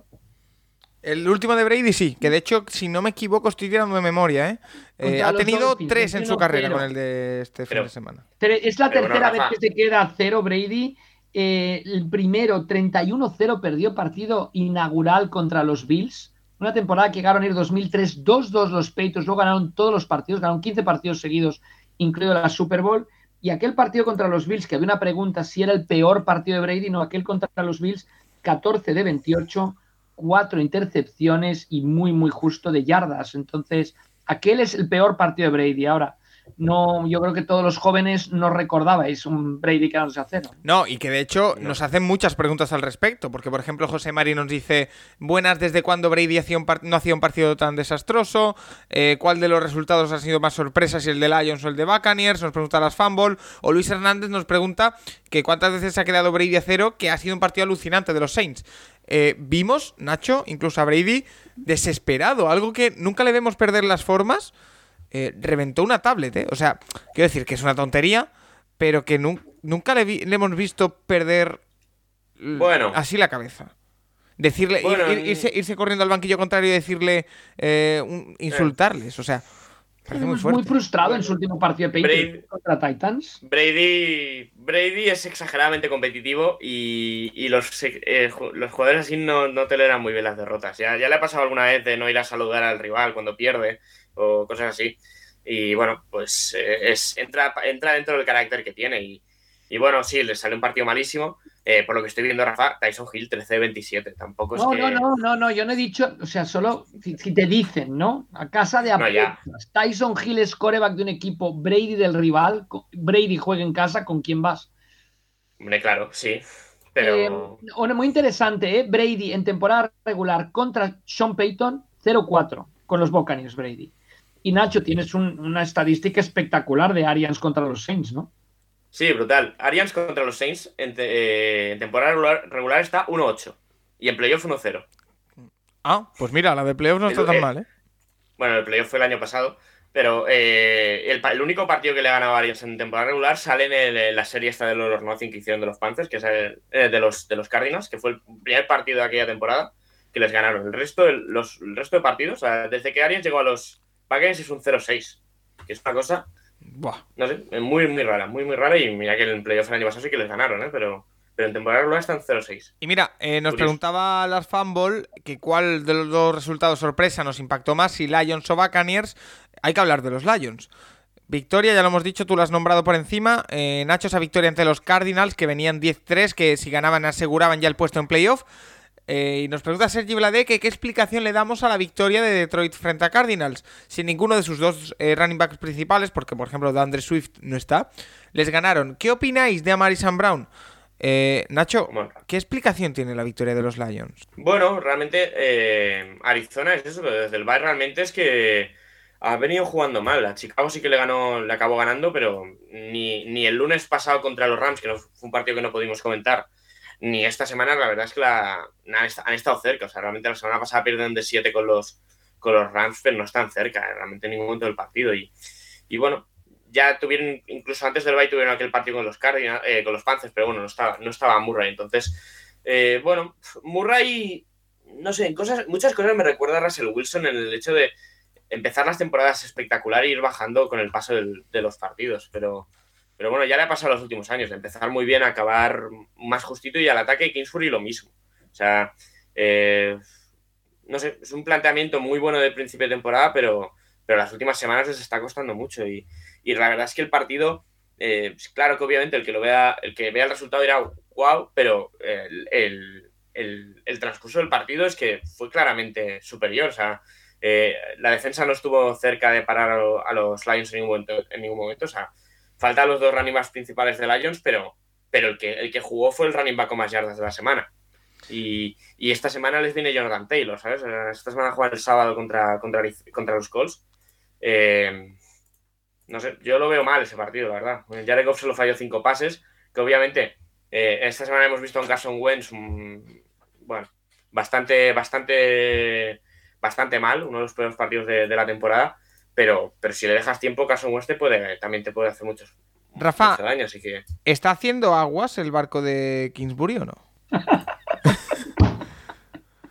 El último de Brady sí, que de hecho, si no me equivoco, estoy tirando de memoria, ¿eh? Eh, ha tenido Dolphins, tres en su carrera 21-0. con el de este fin Pero- de semana. Es la Pero bueno, tercera vez que se queda cero Brady. Eh, el primero, 31-0, perdió partido inaugural contra los Bills. Una temporada que llegaron a ir 2003, 2-2 los Patriots, luego ganaron todos los partidos, ganaron 15 partidos seguidos, incluido la Super Bowl. Y aquel partido contra los Bills, que había una pregunta si era el peor partido de Brady, no, aquel contra los Bills, 14 de 28, cuatro intercepciones y muy, muy justo de yardas. Entonces, aquel es el peor partido de Brady. Ahora, no, yo creo que todos los jóvenes no recordabais un Brady quedándose a cero. No, y que de hecho No. nos hacen muchas preguntas al respecto, porque por ejemplo José Mari nos dice, buenas, ¿desde cuándo Brady hacía un no hacía un partido tan desastroso? Eh, ¿Cuál de los resultados ha sido más sorpresa, si el de Lions o el de Buccaneers? Nos pregunta las Fumble. O Luis Hernández nos pregunta que cuántas veces se ha quedado Brady a cero, que ha sido un partido alucinante de los Saints. Eh, vimos, Nacho, incluso a Brady, desesperado, algo que nunca le vemos perder las formas. Eh, reventó una tablet, ¿eh? O sea, quiero decir que es una tontería, pero que nun- nunca le, vi- le hemos visto perder Bueno. así la cabeza. Decirle, ir- Bueno, ir- irse, irse corriendo al banquillo contrario y decirle, eh, un- insultarles, o sea, parece muy frustrado en su último partido de Patriots Brady- contra Titans. Brady, Brady es exageradamente competitivo y, y los, eh, los jugadores así no, no toleran muy bien las derrotas. Ya, ya le ha pasado alguna vez de no ir a saludar al rival cuando pierde o cosas así. Y bueno, pues eh, es, entra, entra dentro del carácter que tiene. Y, y bueno, sí, le sale un partido malísimo. Eh, por lo que estoy viendo, Rafa, Tyson Hill 13-27. Tampoco es No, que... no, no, no, no, yo no he dicho, o sea, solo si, si te dicen, ¿no? A casa de No, apuestas. Tyson Hill es coreback de un equipo, Brady del rival, Brady juega en casa, ¿con quién vas? Hombre, claro, sí. Pero... Eh, muy interesante, ¿eh? Brady en temporada regular contra Sean Payton, 0-4 con los Buccaneers, Brady. Y Nacho, tienes un- una estadística espectacular de Arians contra los Saints, ¿no? Sí, brutal. Arians contra los Saints en, te- eh, en temporada regular, regular está 1-8 y en playoff 1-0. Ah, pues mira, la de playoffs no está tan eh, mal, ¿eh? Bueno, el playoff fue el año pasado, pero eh, el, único partido que le ha ganado Arians en temporada regular sale en, el- en la serie esta de los Nothing que hicieron de los Panthers, que es el- de, los, de los Cardinals, que fue el primer partido de aquella temporada que les ganaron. El resto, los, el resto de partidos, o sea, desde que Arians llegó a los Packers es un 0-6, que es una cosa Buah. no sé, muy, muy rara, muy, muy rara. Y mira que en el playoff el año pasado sí que les ganaron, ¿eh? Pero, pero en temporada regular están 0-6. Y mira, eh, nos Curioso. preguntaba las fanball que cuál de los dos resultados sorpresa nos impactó más, si Lions o Buccaneers. Hay que hablar de los Lions. Victoria, ya lo hemos dicho, tú lo has nombrado por encima. Eh, Nacho, esa victoria ante los Cardinals, que venían 10-3, que si ganaban aseguraban ya el puesto en playoff. Eh, y nos pregunta Sergi que qué explicación le damos a la victoria de Detroit frente a Cardinals. Sin ninguno de sus dos eh, running backs principales, porque por ejemplo DeAndre Swift no está, les ganaron. ¿Qué opináis de Amarisan Brown? Eh, Nacho. ¿qué explicación tiene la victoria de los Lions? Bueno, realmente eh, Arizona es eso, pero desde el Bay realmente es que ha venido jugando mal. A Chicago sí que le ganó, le acabó ganando, pero ni, ni el lunes pasado contra los Rams, que no, fue un partido que no pudimos comentar, ni esta semana, la verdad es que la, han, est- han estado cerca. O sea, realmente la semana pasada pierden de 7 con los, con los Rams, pero no están cerca, eh, realmente en ningún momento del partido. Y, y bueno, ya tuvieron, incluso antes del Bay tuvieron aquel partido con los Cardinals, eh, con los Panthers, pero bueno, no estaba, no estaba Murray. Entonces, eh, bueno, Murray, no sé, en cosas, muchas cosas me recuerda a Russell Wilson en el hecho de empezar las temporadas espectacular e ir bajando con el paso del- de los partidos. Pero, pero bueno, ya le ha pasado los últimos años, de empezar muy bien, acabar más justito y al ataque Kingsbury lo mismo. O sea, eh, no sé, es un planteamiento muy bueno de principio de temporada, pero, pero las últimas semanas les está costando mucho. Y, y la verdad es que el partido, eh, pues claro que obviamente el que lo vea, el que vea el resultado dirá wow, pero el, el- el- transcurso del partido es que fue claramente superior. O sea, eh, la defensa no estuvo cerca de parar a, a los Lions en ningún momento. En ningún momento. O sea, faltan los dos running backs principales de Lions, pero, pero el, que, el que jugó fue el running back con más yardas de la semana. Y, y esta semana les viene Jonathan Taylor, ¿sabes? Esta semana juegan el sábado contra, contra, contra los Colts. Eh, no sé, yo lo veo mal ese partido, la verdad. Jared Goff solo falló cinco pases, que obviamente eh, esta semana hemos visto a un Carson Wentz, bueno, bastante, bastante, bastante mal, uno de los peores partidos de la temporada, pero, pero si le dejas tiempo, Carson Wentz te puede, también te puede hacer muchos, Rafa, mucho daño, así que... ¿está haciendo aguas el barco de Kingsbury o no?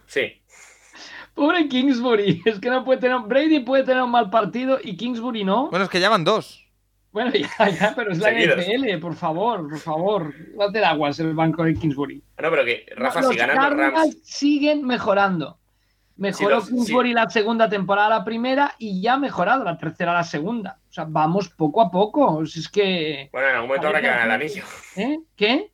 Sí, Pobre Kingsbury, es que no puede tener. Brady puede tener un mal partido y Kingsbury no. Bueno, es que ya van dos. Bueno, ya, ya, pero es la Seguidos. NFL, por favor, por favor. Hacer aguas el banco de Kingsbury. no, pero que, Rafa, los si ganan los Cardinals Rams... siguen mejorando. Mejoró Sí, los- Kingsbury la segunda temporada a la primera y ya ha mejorado la tercera a la segunda. O sea, vamos poco a poco. Si Es que. Bueno, en algún momento habrá que ganar el anillo. ¿eh? ¿Qué?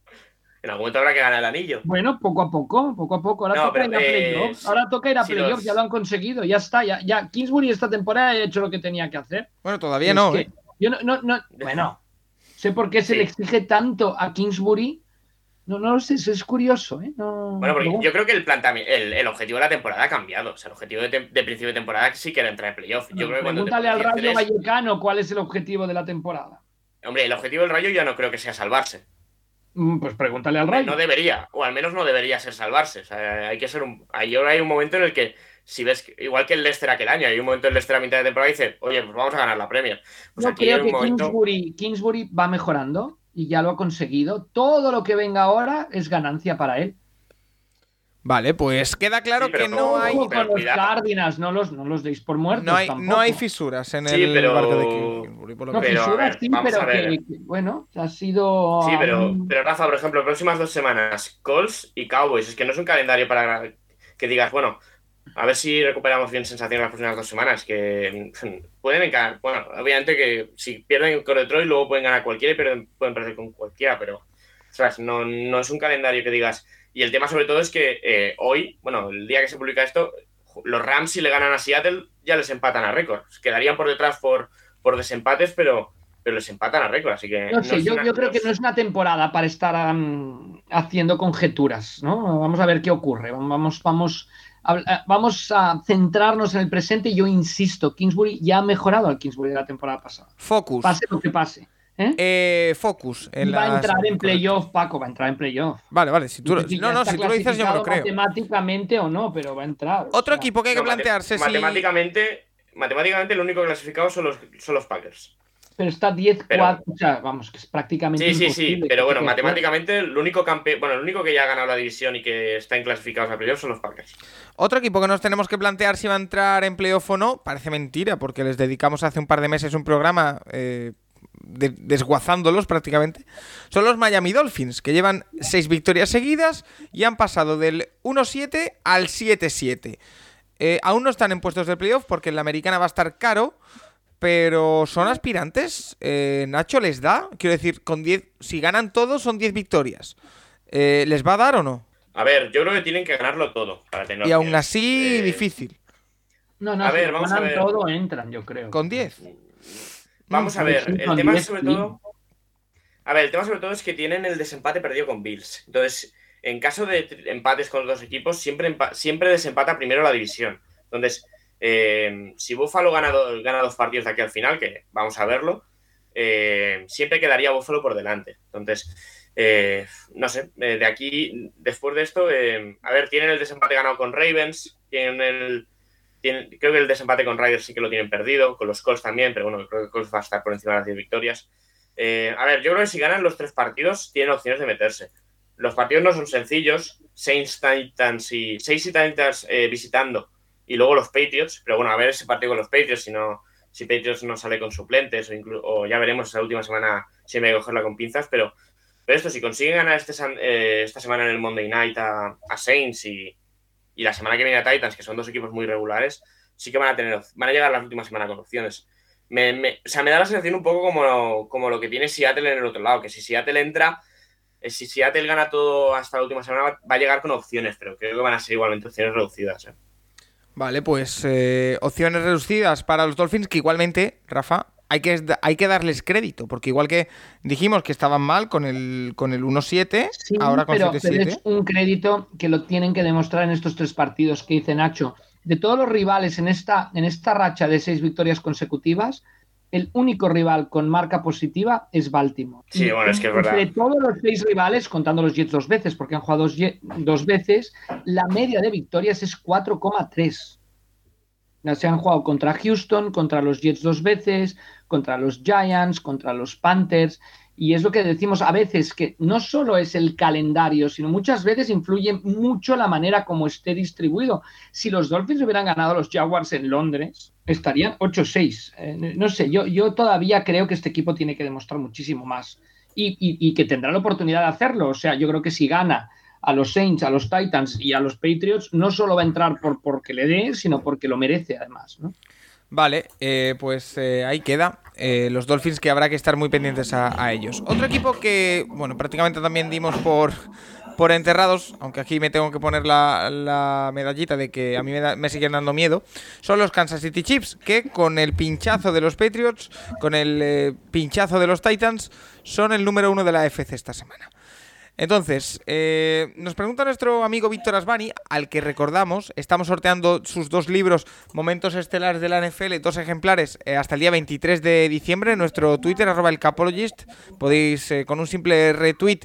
En algún momento habrá que ganar el anillo. Bueno, poco a poco, poco a poco. Ahora No, toca ir a eh, playoffs. Ahora toca ir a si playoffs, los- ya lo han conseguido, ya está. Ya, ya Kingsbury esta temporada ha hecho lo que tenía que hacer. Bueno, todavía no, que ¿eh? Yo no, no, no- bueno, sé por qué se Sí. le exige tanto a Kingsbury. No, no lo sé, es curioso, ¿eh? No, Bueno, porque yo creo que el el, el objetivo de la temporada ha cambiado. O sea, el objetivo de, de principio de temporada sí que era entrar en playoff. Yo creo que Pregúntale al Rayo 10-3, Vallecano cuál es el objetivo de la temporada. Hombre, el objetivo del Rayo ya no creo que sea salvarse. Mm, Pues pregúntale al Rayo. No debería, o al menos no debería ser salvarse. O sea, hay que ser un. Hay, ahora hay un momento en el que, si ves, que- igual que el Leicester aquel año, hay un momento en el Leicester a mitad de temporada y dice, oye, pues vamos a ganar la Premier. Pues hay creo un que momento. Kingsbury, Kingsbury va mejorando y ya lo ha conseguido. Todo lo que venga ahora es ganancia para él. Vale, pues queda claro Sí, que no hay, pero con los. Cardinals, no los, no los deis por muertos. no hay, tampoco. no hay fisuras en Sí, el pero- barco de Kingsbury. por lo No, Pero, fisuras ver, sí, pero que, que, bueno, ha sido. Sí, pero, pero Rafa, por ejemplo, próximas dos semanas, Colts y Cowboys. Es que no es un calendario para que digas, bueno, a ver si recuperamos bien sensaciones las próximas dos semanas. Que mm, pueden encarar. Bueno, obviamente que si pierden con Detroit, luego pueden ganar cualquiera y pierden- pueden perder con cualquiera, pero ostras, no, no es un calendario que digas. Y el tema, sobre todo, es que eh, hoy, bueno, el día que se publica esto, los Rams, si le ganan a Seattle, ya les empatan a récord. Quedarían por detrás por, por desempates, pero, pero les empatan a récord. Así que. No sé, yo, una- yo creo que no es una temporada para estar haciendo conjeturas, ¿no? Vamos a ver qué ocurre. Vamos, vamos, vamos a centrarnos en el presente. Yo insisto, Kingsbury ya ha mejorado al Kingsbury de la temporada pasada. Focus. Pase lo que pase. ¿eh? Eh, focus. En Y va a entrar en playoff, Paco, va a entrar en playoff. Vale, vale. Si tú no, no, si tú lo dices, yo me lo creo. Matemáticamente o no, pero va a entrar. Otro sea, equipo que hay que No, mate- plantearse si. Matemáticamente, matemáticamente, lo único clasificado son los, son los Packers. Pero está 10-4, Pero- o sea, vamos, que es prácticamente Sí, sí, sí. Pero bueno, matemáticamente, el único campe bueno, el único que ya ha ganado la división y que está en clasificados a playoffs son los Packers. Otro equipo que nos tenemos que plantear si va a entrar en playoff o no, parece mentira, porque les dedicamos hace un par de meses un programa eh, desguazándolos prácticamente, son los Miami Dolphins, que llevan seis victorias seguidas y han pasado del 1-7 al 7-7. Eh, aún no están en puestos de playoff porque en la americana va a estar caro, pero son aspirantes. Eh, Nacho les da, quiero decir, con 10, si ganan todos son 10 victorias. Eh, ¿Les va a dar o no? A ver, yo creo que tienen que ganarlo todo para tener. Y aún así, difícil. No, no, a ver, vamos a ver. todo entran, yo creo. Con 10. Vamos a ver, el tema sobre todo. A ver, el tema sobre todo es que tienen el desempate perdido con Bills. Entonces, en caso de empates con los dos equipos, siempre, siempre desempata primero la división. Entonces, eh, si Buffalo gana, gana, dos partidos de aquí al final, que vamos a verlo, eh, siempre quedaría Buffalo por delante. Entonces, eh, no sé, de aquí, después de esto, a ver, tienen el desempate ganado con Ravens, tienen el. creo que el desempate con Riders sí que lo tienen perdido, con los Colts también, pero bueno, creo que Colts va a estar por encima de las 10 victorias. a ver, yo creo que si ganan los tres partidos, tienen opciones de meterse los partidos no son sencillos. Saints Titans y y Titans eh, visitando y luego los Patriots. Pero bueno, a ver ese partido con los Patriots, si no, si Patriots no sale con suplentes o, ya veremos esa última semana si me voy a cogerla con pinzas. Pero, pero esto, si consiguen ganar este, eh, esta semana en el Monday Night a, Saints y, la semana que viene a Titans, que son dos equipos muy regulares, sí que van a tener, van a llegar las últimas semanas con opciones. Me, o sea, me da la sensación un poco como, como lo que tiene Seattle en el otro lado, que si Seattle entra eh, si Seattle gana todo hasta la última semana, va a llegar con opciones, pero creo que van a ser igualmente opciones reducidas. ¿eh? Vale, pues eh, opciones reducidas para los Dolphins, que igualmente, Rafa, hay que, hay que darles crédito, porque igual que dijimos que estaban mal con el, con el 1-7, ahora con el 7-7. Pero es un crédito que lo tienen que demostrar en estos tres partidos que dice Nacho. De todos los rivales en esta, en esta racha de seis victorias consecutivas, el único rival con marca positiva es Baltimore. Sí, bueno, es que es verdad. De todos los seis rivales, contando los Jets dos veces, porque han jugado dos, veces, la media de victorias es 4,3. Se han jugado contra Houston, contra los Jets dos veces, contra los Giants, contra los Panthers. Y es lo que decimos a veces, que no solo es el calendario, sino muchas veces influye mucho la manera como esté distribuido. Si los Dolphins hubieran ganado a los Jaguars en Londres, estarían 8-6. Eh, no sé, yo, yo todavía creo que este equipo tiene que demostrar muchísimo más y, que tendrá la oportunidad de hacerlo. O sea, yo creo que si gana a los Saints, a los Titans y a los Patriots, no solo va a entrar por porque le dé, sino porque lo merece además. ¿no? Vale, eh, pues eh, ahí queda. Eh, los Dolphins que habrá que estar muy pendientes a, ellos. Otro equipo que, bueno, prácticamente también dimos por, por enterrados, aunque aquí me tengo que poner la, medallita de que a mí me, me, siguen dando miedo, son los Kansas City Chiefs, que con el pinchazo de los Patriots, con el pinchazo de los Titans, son el número uno de la FC esta semana. Entonces, eh, nos pregunta nuestro amigo Víctor Asbani, al que recordamos, estamos sorteando sus dos libros, Momentos Estelares de la NFL, dos ejemplares, eh, hasta el día 23 de diciembre, en nuestro Twitter, arroba el Capologist. Podéis, eh, con un simple retweet,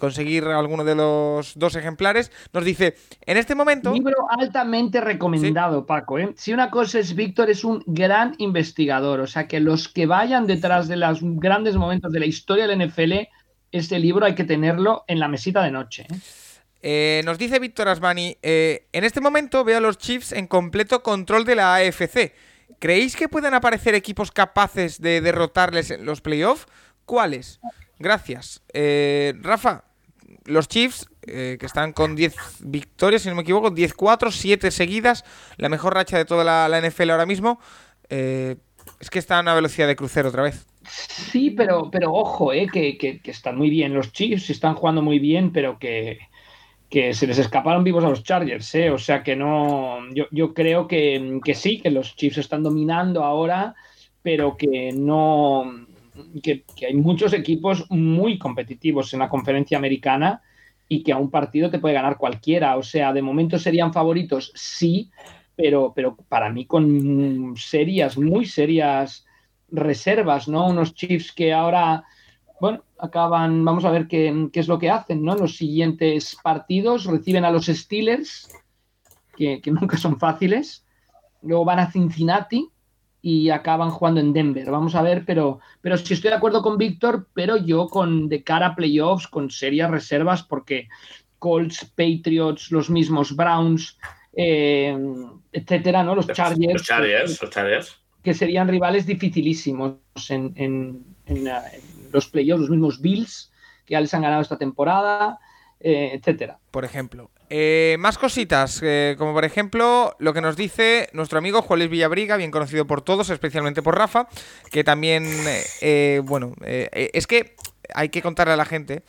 conseguir alguno de los dos ejemplares. Nos dice, en este momento... Libro altamente recomendado, Paco. Si una cosa es, Víctor es un gran investigador, o sea que los que vayan detrás de los grandes momentos de la historia del NFL este libro hay que tenerlo en la mesita de noche. ¿eh? Eh, nos dice Víctor Asmani, eh, en este momento veo a los Chiefs en completo control de la AFC. ¿Creéis que pueden aparecer equipos capaces de derrotarles en los playoffs? ¿Cuáles? Gracias. Rafa, los Chiefs, que están con 10 victorias, si no me equivoco, 10-4, 7 seguidas, la mejor racha de toda la, NFL ahora mismo, es que están a velocidad de crucero otra vez. Sí, pero, pero ojo, eh, que, están muy bien los Chiefs, están jugando muy bien, pero que, se les escaparon vivos a los Chargers, eh. O sea que no. Yo, creo que, sí, que los Chiefs están dominando ahora, pero que no. Que, hay muchos equipos muy competitivos en la conferencia americana y que a un partido te puede ganar cualquiera. O sea, de momento serían favoritos, sí, pero, pero para mí con serias, muy serias reservas, ¿no? Unos Chiefs que ahora, bueno, acaban, vamos a ver qué, es lo que hacen, ¿no? Los siguientes partidos reciben a los Steelers, que, nunca son fáciles, luego van a Cincinnati y acaban jugando en Denver. Vamos a ver, pero, pero sí estoy de acuerdo con Víctor, pero yo con de cara a playoffs, con serias reservas, porque Colts, Patriots, los mismos Browns, eh, etcétera, ¿no? Los Chargers. Los Chargers, los Chargers que serían rivales dificilísimos en, en, en los playoffs, los mismos Bills que ya les han ganado esta temporada, eh, etcétera. Por ejemplo. Eh, más cositas, eh, como por ejemplo lo que nos dice nuestro amigo Juan Luis Villabriga, bien conocido por todos, especialmente por Rafa, que también, eh, bueno, eh, es que hay que contarle a la gente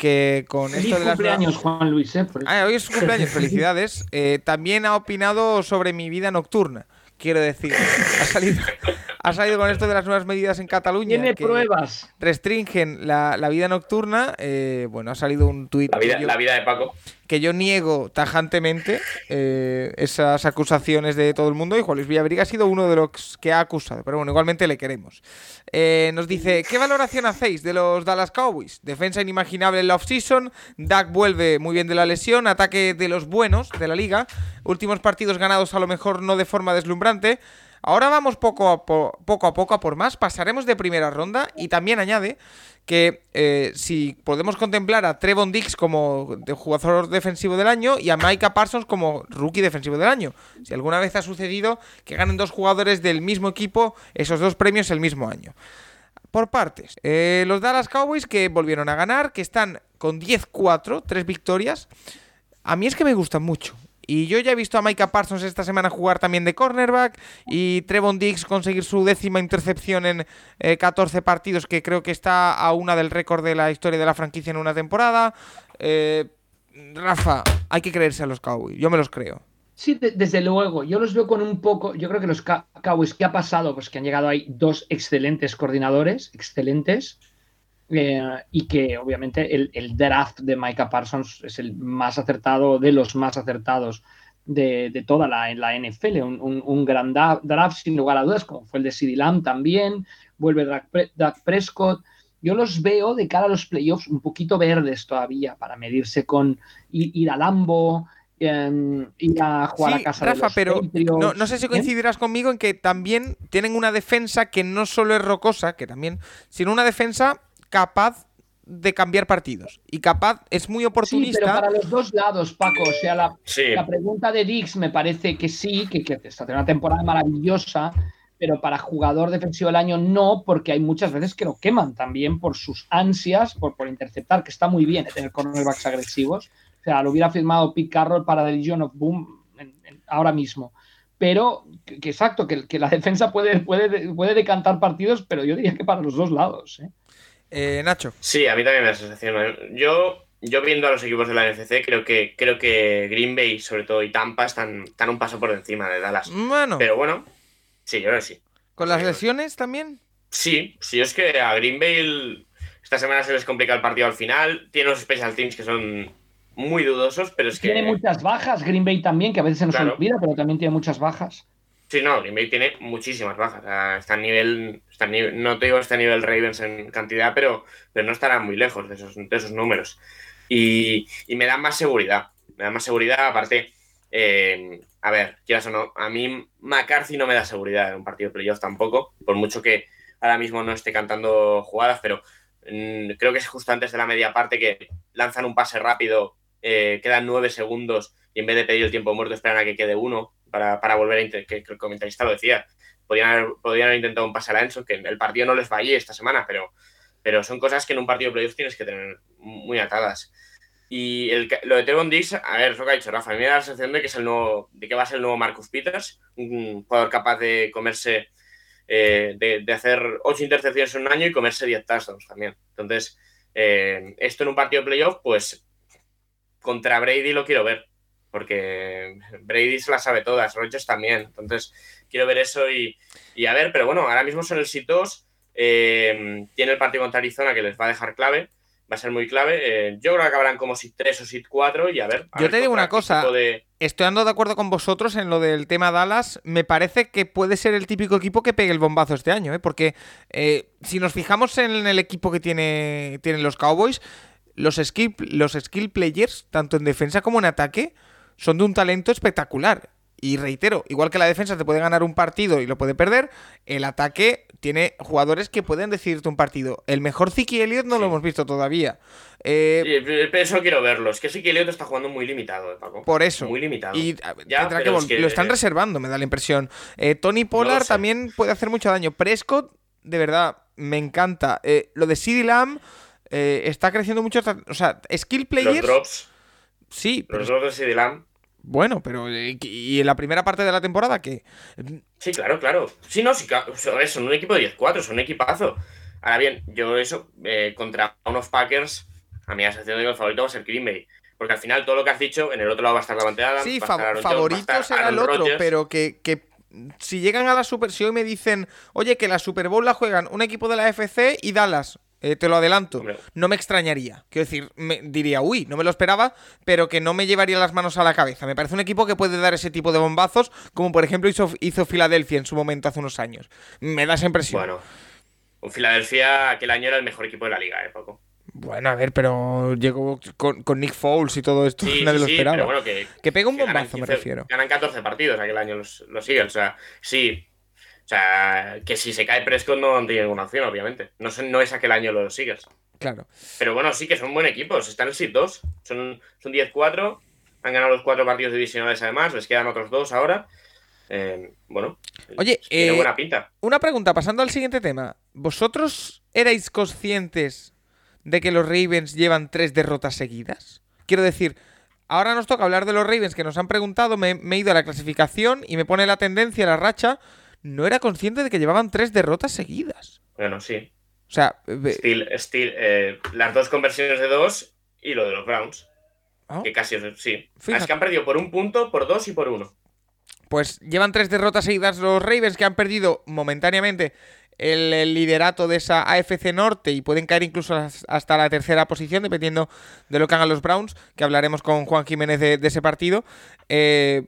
que con Feliz esto de las cumpleaños, Juan Luis. ¿eh? Ah, hoy es su cumpleaños, felicidades. Eh, también ha opinado sobre mi vida nocturna. Quiero decir, ha salido, ha salido con esto de las nuevas medidas en Cataluña. Tiene que pruebas. Restringen la, la vida nocturna. eh, bueno, ha salido un tuit La vida, que, yo- la vida de Paco. que yo niego tajantemente eh, esas acusaciones de todo el mundo. Y Juan Luis Villabriga ha sido uno de los que ha acusado. Pero bueno, igualmente le queremos. Eh, nos dice, ¿qué valoración hacéis de los Dallas Cowboys? Defensa inimaginable en la offseason, Dak vuelve muy bien de la lesión, ataque de los buenos de la liga, últimos partidos ganados a lo mejor no de forma deslumbrante. Ahora vamos poco a, po- poco a poco a por más, pasaremos de primera ronda y también añade que eh, si podemos contemplar a Trevon Dix como jugador defensivo del año y a Micah Parsons como rookie defensivo del año. Si alguna vez ha sucedido que ganen dos jugadores del mismo equipo esos dos premios el mismo año. Por partes, eh, los Dallas Cowboys que volvieron a ganar, que están con 10-4, tres victorias. A mí es que me gustan mucho. Y yo ya he visto a Micah Parsons esta semana jugar también de cornerback y Trevon Diggs conseguir su décima intercepción en eh, 14 partidos, que creo que está a una del récord de la historia de la franquicia en una temporada. Eh, Rafa, hay que creerse a los Cowboys, yo me los creo. Sí, de- desde luego. Yo los veo con un poco. Yo creo que los Cowboys, ¿qué ha pasado? Pues que han llegado ahí dos excelentes coordinadores, excelentes, eh, y que obviamente el, el draft de Micah Parsons es el más acertado, de los más acertados de, de toda la, en la NFL. Un, un- un gran draft, sin lugar a dudas, como fue el de CeeDee Lamb también. Vuelve Dak, Pre- Dak Prescott. Yo los veo de cara a los playoffs un poquito verdes todavía para medirse con ir, ir a Lambo, eh, ir a jugar Sí, a casa de los pero no, no sé si ¿eh? coincidirás conmigo en que también tienen una defensa que no solo es rocosa, que también, sino una defensa capaz de cambiar partidos. Y capaz, es muy Sí, oportunista. pero para los dos lados, Paco. O sea, la, Sí, la pregunta de Dix me parece que sí, que, que está teniendo una temporada maravillosa, pero para jugador defensivo del año no, porque hay muchas veces que lo queman también por sus ansias, por, por interceptar, que está muy bien tener cornerbacks agresivos. O sea, lo hubiera firmado Pete Carroll para The Legion of Boom en- en- ahora mismo. Pero, que, que exacto, que, que la defensa puede, puede, puede decantar partidos, pero yo diría que para los dos lados. ¿eh? Eh, Nacho. sí, a mí también me da sensación. Yo, yo viendo a los equipos de la NFC, creo que, creo que Green Bay, sobre todo, y Tampa están, están un paso por encima de Dallas. Bueno, Pero bueno, sí, yo creo que sí. con las lesiones también. Sí, sí, es que a Green Bay el- esta semana se les complica el partido al final. Tiene los special teams que son muy dudosos, pero es que. Tiene muchas bajas, Green Bay también, que a veces se nos Claro. olvida, pero también tiene muchas bajas. Sí, no, Green Bay tiene muchísimas bajas. Está a nivel, está a nivel- no te digo está a nivel Ravens en cantidad, pero, pero no estará muy lejos de esos, de esos números. Y, y me da más seguridad. Me da más seguridad, aparte, eh, a ver, quieras o no, a mí McCarthy no me da seguridad en un partido de playoff tampoco, por mucho que ahora mismo no esté cantando jugadas, pero mm, creo que es justo antes de la media parte que lanzan un pase rápido, eh, quedan nueve segundos y en vez de pedir el tiempo muerto esperan a que quede uno para, volver a que, que el comentarista lo decía, podrían haber, podrían haber intentado un pase a Enzo, que el partido no les fallé esta semana, pero, pero son cosas que en un partido de playoffs tienes que tener muy atadas. Y lo de Tevon Diggs, a ver, es lo que ha dicho Rafa, a mí me da la sensación de que, es el nuevo, de que va a ser el nuevo Marcus Peters, un jugador capaz de comerse, eh, de, de hacer ocho intercepciones en un año y comerse 10 touchdowns también. Entonces, eh, esto en un partido de playoff, pues contra Brady lo quiero ver, porque Brady se la sabe todas, Rodgers también. Entonces, quiero ver eso y, y a ver, pero bueno, ahora mismo son el sit 2, eh, tiene el partido contra Arizona que les va a dejar clave, va a ser muy clave. eh, yo creo que acabarán como sit 3 o sit 4 y a ver. a Yo ver te digo una cosa, de- Estoy ando de acuerdo con vosotros en lo del tema Dallas. Me parece que puede ser el típico equipo que pegue el bombazo este año, ¿eh? porque eh, si nos fijamos en el equipo que tiene, tienen los Cowboys, los skill, los skill players, tanto en defensa como en ataque, son de un talento espectacular. Y reitero, igual que la defensa te puede ganar un partido y lo puede perder, el ataque tiene jugadores que pueden decidirte un partido. El mejor Ziki Elliott no lo hemos visto todavía. Eh, Sí, pero eso quiero verlo. Es que sí que Elliot está jugando muy limitado, eh, Paco. Por eso. Muy limitado. Y a- Ya, tendrá que es que- lo están reservando, me da la impresión. Eh, Tony Pollard también puede hacer mucho daño. Prescott, de verdad, me encanta. Eh, lo de CD Lamb eh, está creciendo mucho. O sea, skill Los players. drops, Sí, pero los drops de CD Lamb. Bueno, pero. eh, ¿Y en la primera parte de la temporada qué? Sí, claro, claro. Sí, no, sí. Son un equipo de 10-4, son un equipazo. Ahora bien, yo eso, eh, contra unos Packers, a mí la sensación de que el favorito va a ser Green Bay. Porque al final todo lo que has dicho, en el otro lado va a estar la Adams, Sí, va a fa- estar Aaron Jones, va a favorito será el otro, pero que, que si llegan a la Super, si hoy me dicen, oye, que la Super Bowl la juegan un equipo de la FC y Dallas, eh, te lo adelanto, Hombre. no me extrañaría. Quiero decir, me, diría, uy, no me lo esperaba, pero que no me llevaría las manos a la cabeza. Me parece un equipo que puede dar ese tipo de bombazos, como por ejemplo hizo, hizo Filadelfia en su momento hace unos años. Me da esa impresión. Bueno, un Filadelfia aquel año era el mejor equipo de la liga, ¿eh? Bueno, a ver, pero llegó con, con Nick Foles y todo esto, Sí, nadie sí, lo sí, esperaba. pero bueno, que, que pega un que bombazo, me 15 refiero. Ganan 14 partidos aquel año los, los Eagles. O sea, sí. O sea, que si se cae Prescott no han tenido ninguna opción, obviamente. No, son- no es aquel año los Eagles. Claro. Pero bueno, sí que son buen equipos. Están en el SID 2. Son, son 10-4. Han ganado los cuatro partidos divisionales además. Les quedan otros dos ahora. Eh, bueno. Oye, tiene eh, buena pinta. Una pregunta, pasando al siguiente tema. ¿Vosotros erais conscientes de que los Ravens llevan tres derrotas seguidas? Quiero decir, ahora nos toca hablar de los Ravens que nos han preguntado, me, me he ido a la clasificación y me pone la tendencia, la racha. No era consciente de que llevaban tres derrotas seguidas. Bueno, sí. O sea, Steel, Steel, eh, las dos conversiones de dos y lo de los Browns. ah, Que casi, sí. Fíjate. Es que han perdido por un punto, por dos y por uno. pues llevan tres derrotas seguidas los Ravens que han perdido momentáneamente el, el liderato de esa AFC Norte y pueden caer incluso as- hasta la tercera posición dependiendo de lo que hagan los Browns, que hablaremos con Juan Jiménez de, de ese partido. Eh,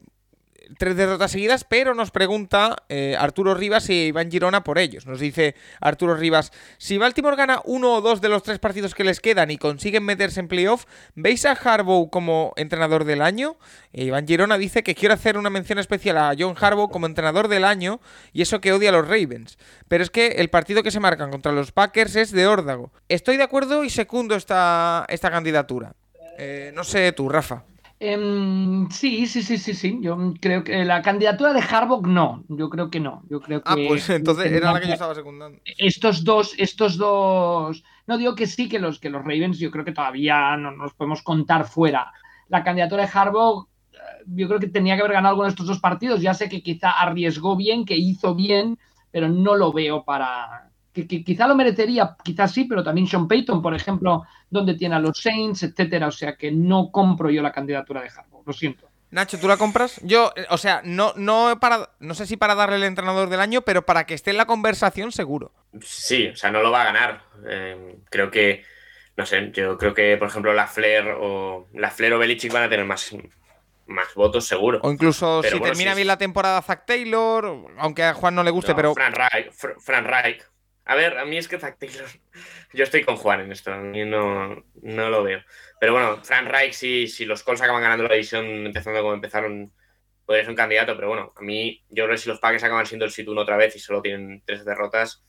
tres derrotas seguidas, pero nos pregunta eh, Arturo Rivas y Iván Girona por ellos. Nos dice Arturo Rivas, si Baltimore gana uno o dos de los tres partidos que les quedan y consiguen meterse en playoff, ¿veis a Harbaugh como entrenador del año? E Iván Girona dice que quiere hacer una mención especial a John Harbaugh como entrenador del año y eso que odia a los Ravens. Pero es que el partido que se marcan contra los Packers es de órdago. Estoy de acuerdo y secundo esta, esta candidatura. Eh, no sé tú, Rafa. Em, sí, sí, sí, sí, sí. Yo creo que la candidatura de Harbaugh no. Yo creo que no. Yo creo que Ah, pues entonces era la que yo estaba secundando. estos dos, estos dos. No digo que sí, que los, que los Ravens, yo creo que todavía no nos podemos contar fuera. La candidatura de Harbaugh, eh, yo creo que tenía que haber ganado alguno de estos dos partidos. Ya sé que quizá arriesgó bien, que hizo bien, pero no lo veo para. Que, que quizá lo merecería, quizás sí, pero también Sean Payton, por ejemplo, donde tiene a los Saints, etcétera. O sea que no compro yo la candidatura de Harbaugh, lo siento. Nacho, ¿tú la compras? Yo, o sea, no, no para, no sé si para darle el entrenador del año, pero para que esté en la conversación seguro. Sí, o sea, no lo va a ganar. Eh, creo que, no sé, yo creo que, por ejemplo, la Flair o la Flair o Belichick van a tener más, más votos seguro. O incluso Pero si bueno, termina sí, bien la temporada Zack Taylor, aunque a Juan no le guste, No, pero Fran Reich, Fr- Fran Reich. A ver, a mí es que Zack Taylor. Yo estoy con Juan en esto, a mí no, no lo veo. Pero bueno, Fran Reich, si, si los Colts acaban ganando la división empezando como empezaron, podría ser un candidato. Pero bueno, a mí, yo creo que si los Packers acaban siendo el sit 1 otra vez y solo tienen tres derrotas,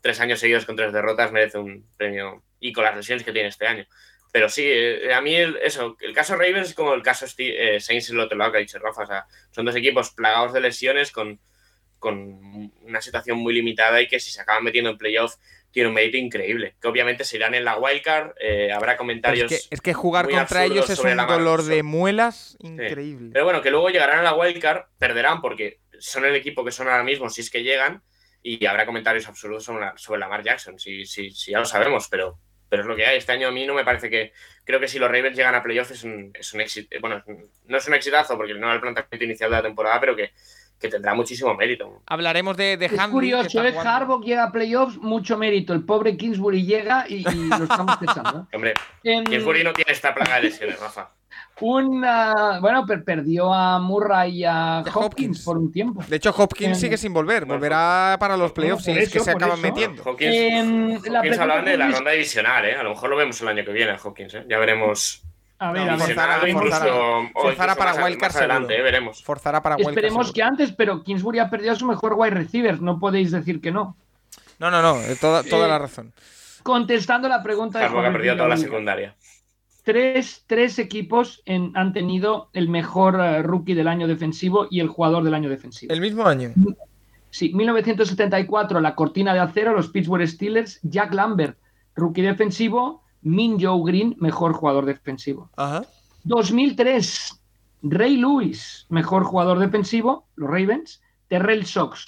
tres años seguidos con tres derrotas merece un premio. Y con las lesiones que tiene este año. Pero sí, eh, a mí el- eso, el caso Ravens es como el caso Sti- eh, Saints en el otro lado que ha dicho Rafa. O sea, son dos equipos plagados de lesiones con, con una situación muy limitada y que si se acaban metiendo en playoff tiene un mérito increíble. Que obviamente se irán en la wildcard, eh, habrá comentarios. es, que, es que jugar contra ellos es un dolor de muelas increíble. Pero bueno, que luego llegarán a la wildcard, perderán porque son el equipo que son ahora mismo, si es que llegan, y habrá comentarios absurdos sobre, la- sobre Lamar Jackson, si, si, si ya lo sabemos, pero, pero es lo que hay. Este año a mí no me parece que. Creo que si los Ravens llegan a playoff es un, es un. Bueno, no es un exitazo porque no era el planteamiento inicial de la temporada, pero que, que tendrá muchísimo mérito. Hablaremos de, de Es que curioso, está ¿eh? Harbaugh llega a playoffs, mucho mérito. El pobre Kingsbury llega y, y lo estamos pensando. Hombre, Em, Kingsbury no tiene esta plaga de lesiones, Rafa. una, bueno, per- perdió a Murray y a Hopkins, Hopkins. por un tiempo. De hecho, Hopkins sigue sin volver. bueno, Volverá para los playoffs si es que se acaban eso. metiendo. Hopkins, la Hopkins hablaban de la ronda divisional, ¿eh? A lo mejor lo vemos el año que viene, Hopkins, ¿eh? Ya veremos. A ver, No, a ver, forzará, forzará. Forzará incluso para más, wildcard más adelante. ¿eh? Veremos. Forzará para Wildcard, Esperemos que antes, pero Kingsbury ha perdido a su mejor wide receiver. No podéis decir que no. No, no, no. eh, Toda, toda Eh, la razón. Contestando la pregunta de ha perdido toda la secundaria. tres, tres equipos en- han tenido el mejor eh, rookie del año defensivo y el jugador del año defensivo. El mismo año. Sí, 1974, la cortina de acero, los Pittsburgh Steelers, Jack Lambert, rookie defensivo, Min Joe Green, mejor jugador defensivo. Ajá. 2003, Ray Lewis, mejor jugador defensivo, los Ravens, Terrell Sox,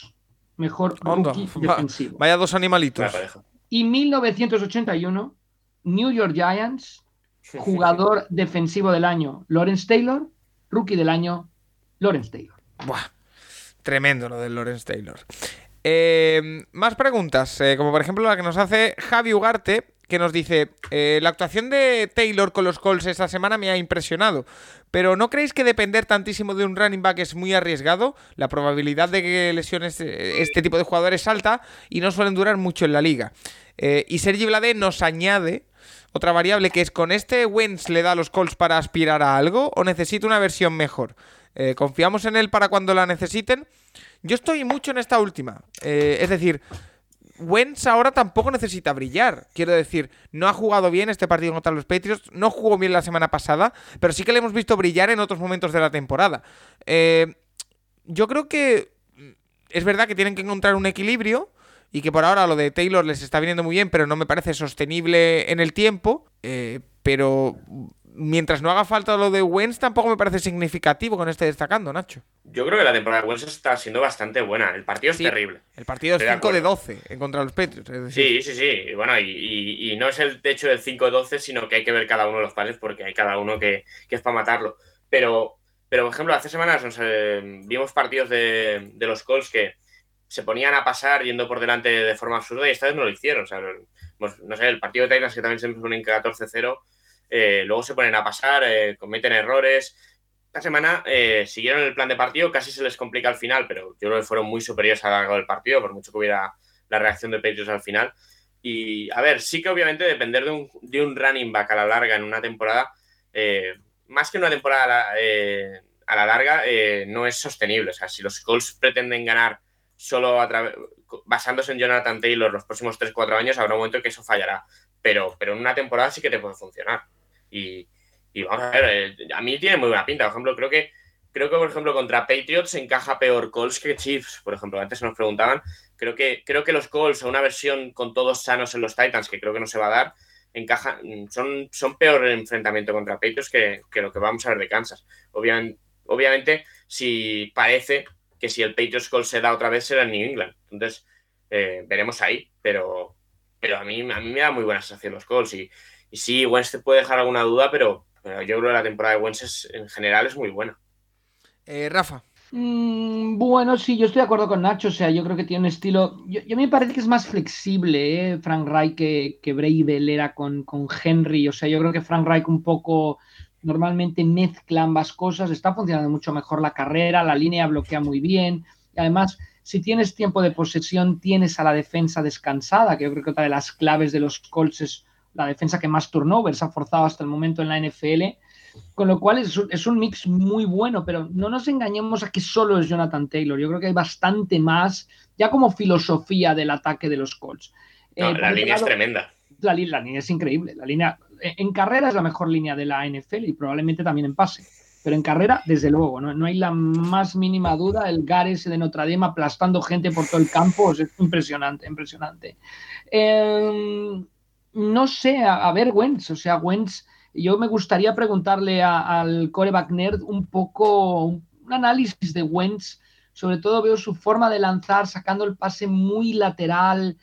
mejor Onda, rookie va- defensivo. vaya dos animalitos. Y 1981, New York Giants, jugador defensivo del año, Lawrence Taylor, rookie del año, Lawrence Taylor. Buah, tremendo lo del Lawrence Taylor. Eh, más preguntas, eh, como por ejemplo la que nos hace Javi Ugarte, que nos dice, eh, la actuación de Taylor con los Colts esta semana me ha impresionado, pero ¿no creéis que depender tantísimo de un running back es muy arriesgado? La probabilidad de que lesiones eh, este tipo de jugadores es alta y no suelen durar mucho en la liga. Eh, y Sergi Blade nos añade otra variable que es, ¿con este Wentz le da a los Colts para aspirar a algo o necesita una versión mejor? ¿Confiamos en él para cuando la necesiten? Yo estoy mucho en esta última. Es decir, Wentz ahora tampoco necesita brillar. Quiero decir, no ha jugado bien este partido contra los Patriots, no jugó bien la semana pasada, pero sí que le hemos visto brillar en otros momentos de la temporada. Eh, yo creo que mm, es verdad que tienen que encontrar un equilibrio y que por ahora lo de Taylor les está viniendo muy bien, pero no me parece sostenible en el tiempo. eh, pero mientras no haga falta lo de Wentz, tampoco me parece significativo con este destacando, Nacho. Yo creo que la temporada de Wentz está siendo bastante buena. El partido es Sí. terrible. El partido es Estoy de 5 de acuerdo. 12 en contra de los Patriots. es decir, Sí, sí, sí. Y bueno, y, y- y no es el techo del 5-12, sino que hay que ver cada uno de los pases porque hay cada uno que, que es para matarlo. Pero, pero, por ejemplo, hace semanas nos, eh, vimos partidos de, de los Colts que se ponían a pasar yendo por delante de forma absurda y esta vez no lo hicieron. O sea, no sé, el partido de Titans que también se ponen 14-0, eh, luego se ponen a pasar, eh, cometen errores. Esta semana eh, siguieron el plan de partido, casi se les complica al final, pero yo creo que fueron muy superiores a lo largo del partido, por mucho que hubiera la reacción de Patriots al final. Y a ver, sí que obviamente depender de un, de un running back a la larga en una temporada, eh, más que una temporada a la, eh, larga, eh, no es sostenible. O sea, si los Colts pretenden ganar solo a través, basándose en Jonathan Taylor los próximos 3-4 años, habrá un momento en que eso fallará. Pero, pero en una temporada sí que te puede funcionar. Y, vamos a ver, eh, a mí tiene muy buena pinta. Por ejemplo, creo que, creo que por ejemplo, contra Patriots encaja peor Colts que Chiefs. Por ejemplo, antes nos preguntaban. Creo que, creo que los Colts, o una versión con todos sanos en los Titans, que creo que no se va a dar, encajan, son, son peor en enfrentamiento contra Patriots que, que lo que vamos a ver de Kansas. Obviamente, obviamente, si parece que si el Patriots Colts se da otra vez será en New England. Entonces, eh, veremos ahí. Pero, pero a, mí, a mí me da muy buena sensación los Colts. Y, y sí, Wentz te puede dejar alguna duda, pero, pero yo creo que la temporada de Wentz es- en general es muy buena. Eh, Rafa. Mm, bueno, sí, yo estoy de acuerdo con Nacho. O sea, yo creo que tiene un estilo. Yo, yo a mí me parece que es más flexible, ¿eh? Frank Reich que, que Bravel era con, con Henry. O sea, yo creo que Frank Reich un poco normalmente mezcla ambas cosas. Está funcionando mucho mejor la carrera, la línea bloquea muy bien. Y además, si tienes tiempo de posesión, tienes a la defensa descansada, que yo creo que otra de las claves de los Colts es la defensa que más turnovers ha forzado hasta el momento en la NFL. Con lo cual es un, es un mix muy bueno, pero no nos engañemos a que solo es Jonathan Taylor. Yo creo que hay bastante más, ya como filosofía del ataque de los Colts. No, Eh, la línea es tremenda. la, la línea es increíble. La línea en en carrera es la mejor línea de la NFL y probablemente también en pase. Pero en carrera, desde luego, no, no hay la más mínima duda. El Gares de Notre Dame aplastando gente por todo el campo es impresionante, impresionante. Eh, no sé, a, a ver, Wentz, o sea, Wentz, yo me gustaría preguntarle a- al coreback nerd un poco, un, un análisis de Wentz. Sobre todo veo su forma de lanzar, sacando el pase muy lateral.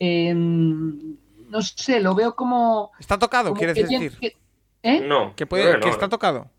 eh, no sé, lo veo como. ¿Está tocado, como quieres que tiene- decir? que- ¿eh? No, Que, puede, que no, está ¿no? tocado.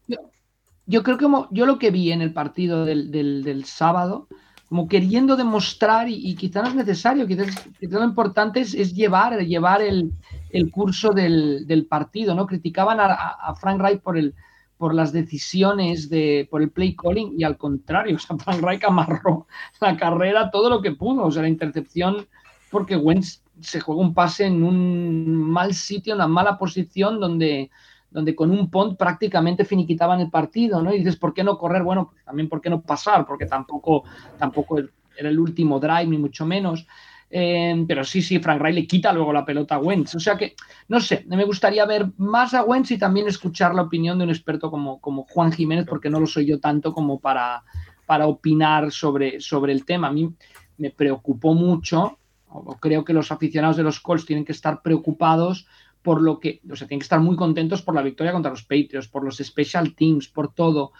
Yo creo que como, yo lo que vi en el partido del, del- del sábado, como queriendo demostrar, y, y quizá no es necesario, quizás, quizá lo importante es, es llevar, llevar el, el curso del, del partido, ¿no? Criticaban a Frank Reich por el por las decisiones de por el play calling y al contrario, o sea, Frank Reich amarró la carrera todo lo que pudo, o sea, la intercepción porque Wentz se juega un pase en un mal sitio, en una mala posición donde donde con un punt prácticamente finiquitaban el partido, ¿no? Y dices, ¿por qué no correr? Bueno, pues también ¿por qué no pasar? Porque tampoco, tampoco era el último drive, ni mucho menos. Eh, pero sí, sí, Frank le quita luego la pelota a Wentz. O sea que, no sé, me gustaría ver más a Wentz y también escuchar la opinión de un experto como, como Juan Jiménez, porque no lo soy yo tanto como para, para opinar sobre, sobre el tema. A mí me preocupó mucho, o creo que los aficionados de los Colts tienen que estar preocupados por lo que, o sea, tienen que estar muy contentos por la victoria contra los Patriots, por los special teams, por todo,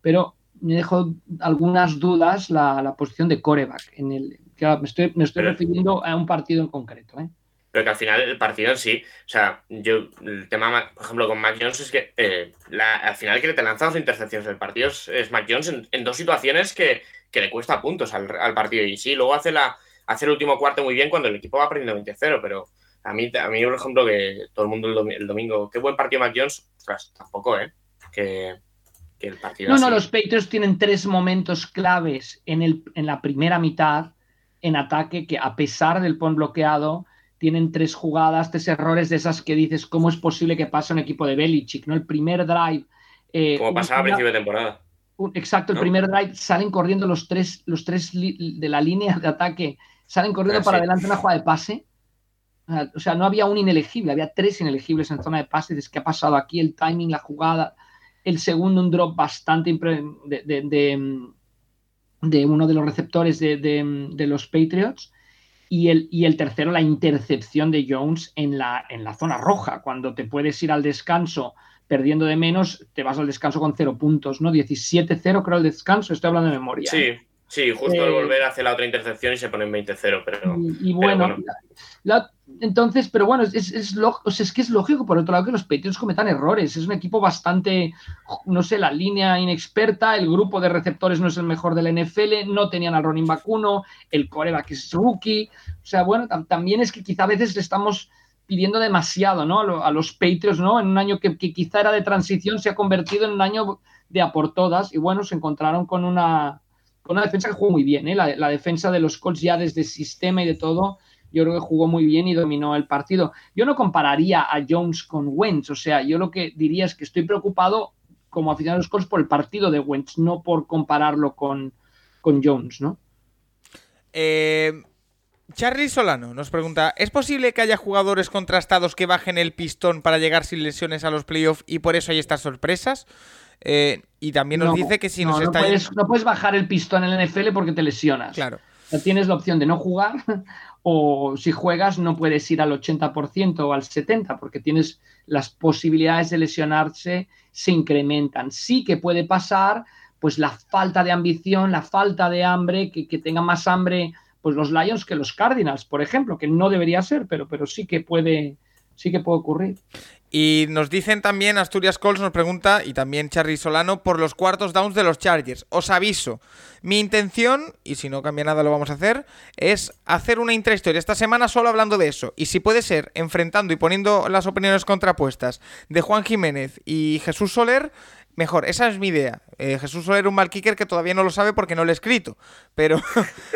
pero me dejó algunas dudas la, posición de coreback. En el, me estoy, me estoy refiriendo a un partido en concreto. ¿eh? Pero que al final el partido en sí, o sea, yo, el tema, por ejemplo, con Mac Jones es que eh, al final que te lanza las intercepciones del partido es, Mac Jones en, dos situaciones que, le cuesta puntos al, partido. Y sí, luego hace, la, hace el último cuarto muy bien cuando el equipo va perdiendo 20-0, pero a mí, a mí, por ejemplo, que todo el mundo el, domingo, qué buen partido Mac Jones, tampoco, ¿eh? Que, el partido. No, no, los Patriots tienen tres momentos claves en, el, en la primera mitad en ataque que, a pesar del pon bloqueado, tienen tres jugadas, tres errores de esas que dices, ¿cómo es posible que pase un equipo de Belichick? ¿no? El primer drive. Eh, Como pasaba a principio de temporada. exacto, el primer drive salen corriendo los tres, los tres de la línea de ataque, salen corriendo ah, para adelante una jugada de pase. O sea, no había un inelegible, había tres inelegibles en zona de pase. Dices, ¿qué ha pasado aquí? El timing, la jugada. El segundo, un drop bastante de, de, de, uno de los receptores de los Patriots y el, y el tercero, la intercepción de Jones en la, en la zona roja, cuando te puedes ir al descanso perdiendo de menos, te vas al descanso con cero puntos, ¿no? 17-0 creo el descanso, estoy hablando de memoria. Sí, sí, justo al eh, volver hace la otra intercepción y se pone en 20-0, pero... Y, bueno, La, entonces, pero bueno, es, es, es, que es lógico, por otro lado, que los Patriots cometan errores. Es un equipo bastante, no sé, la línea inexperta, el grupo de receptores no es el mejor del NFL, no tenían al Ronin vacuno, el coreback es rookie. O sea, bueno, también es que quizá a veces le estamos pidiendo demasiado, ¿no? A los Patriots, ¿no? En un año que, quizá era de transición, se ha convertido en un año de a por todas. Y bueno, se encontraron con una, con una defensa que jugó muy bien, ¿eh? La, defensa de los Colts ya desde sistema y de todo yo creo que jugó muy bien y dominó el partido. Yo no compararía a Jones con Wentz, o sea, yo lo que diría es que estoy preocupado como aficionado a los Colts por el partido de Wentz, no por compararlo con, con Jones, ¿no? Eh, Charlie Solano nos pregunta, ¿es posible que haya jugadores contrastados que bajen el pistón para llegar sin lesiones a los playoffs y por eso hay estas sorpresas? Eh, y también nos dice que si nos está... Puedes, no puedes bajar el pistón en el NFL porque te lesionas. Claro. tienes la opción de no jugar o si juegas no puedes ir al 80% o al 70% porque tienes las posibilidades de lesionarse se incrementan. Sí que puede pasar pues la falta de ambición, la falta de hambre, que, que tengan más hambre pues los Lions que los Cardinals, por ejemplo, que no debería ser, pero, pero sí que puede, sí que puede ocurrir. Y nos dicen también, Asturias Colts nos pregunta, y también Charly Solano, por los cuartos downs de los Chargers. Os aviso, mi intención, y si no cambia nada lo vamos a hacer, es hacer una intrahistoria esta semana solo hablando de eso. Y si puede ser, enfrentando y poniendo las opiniones contrapuestas de Juan Jiménez y Jesús Soler, mejor. Esa es mi idea. Eh, Jesús Soler, un mal kicker que todavía no lo sabe porque no lo he escrito, pero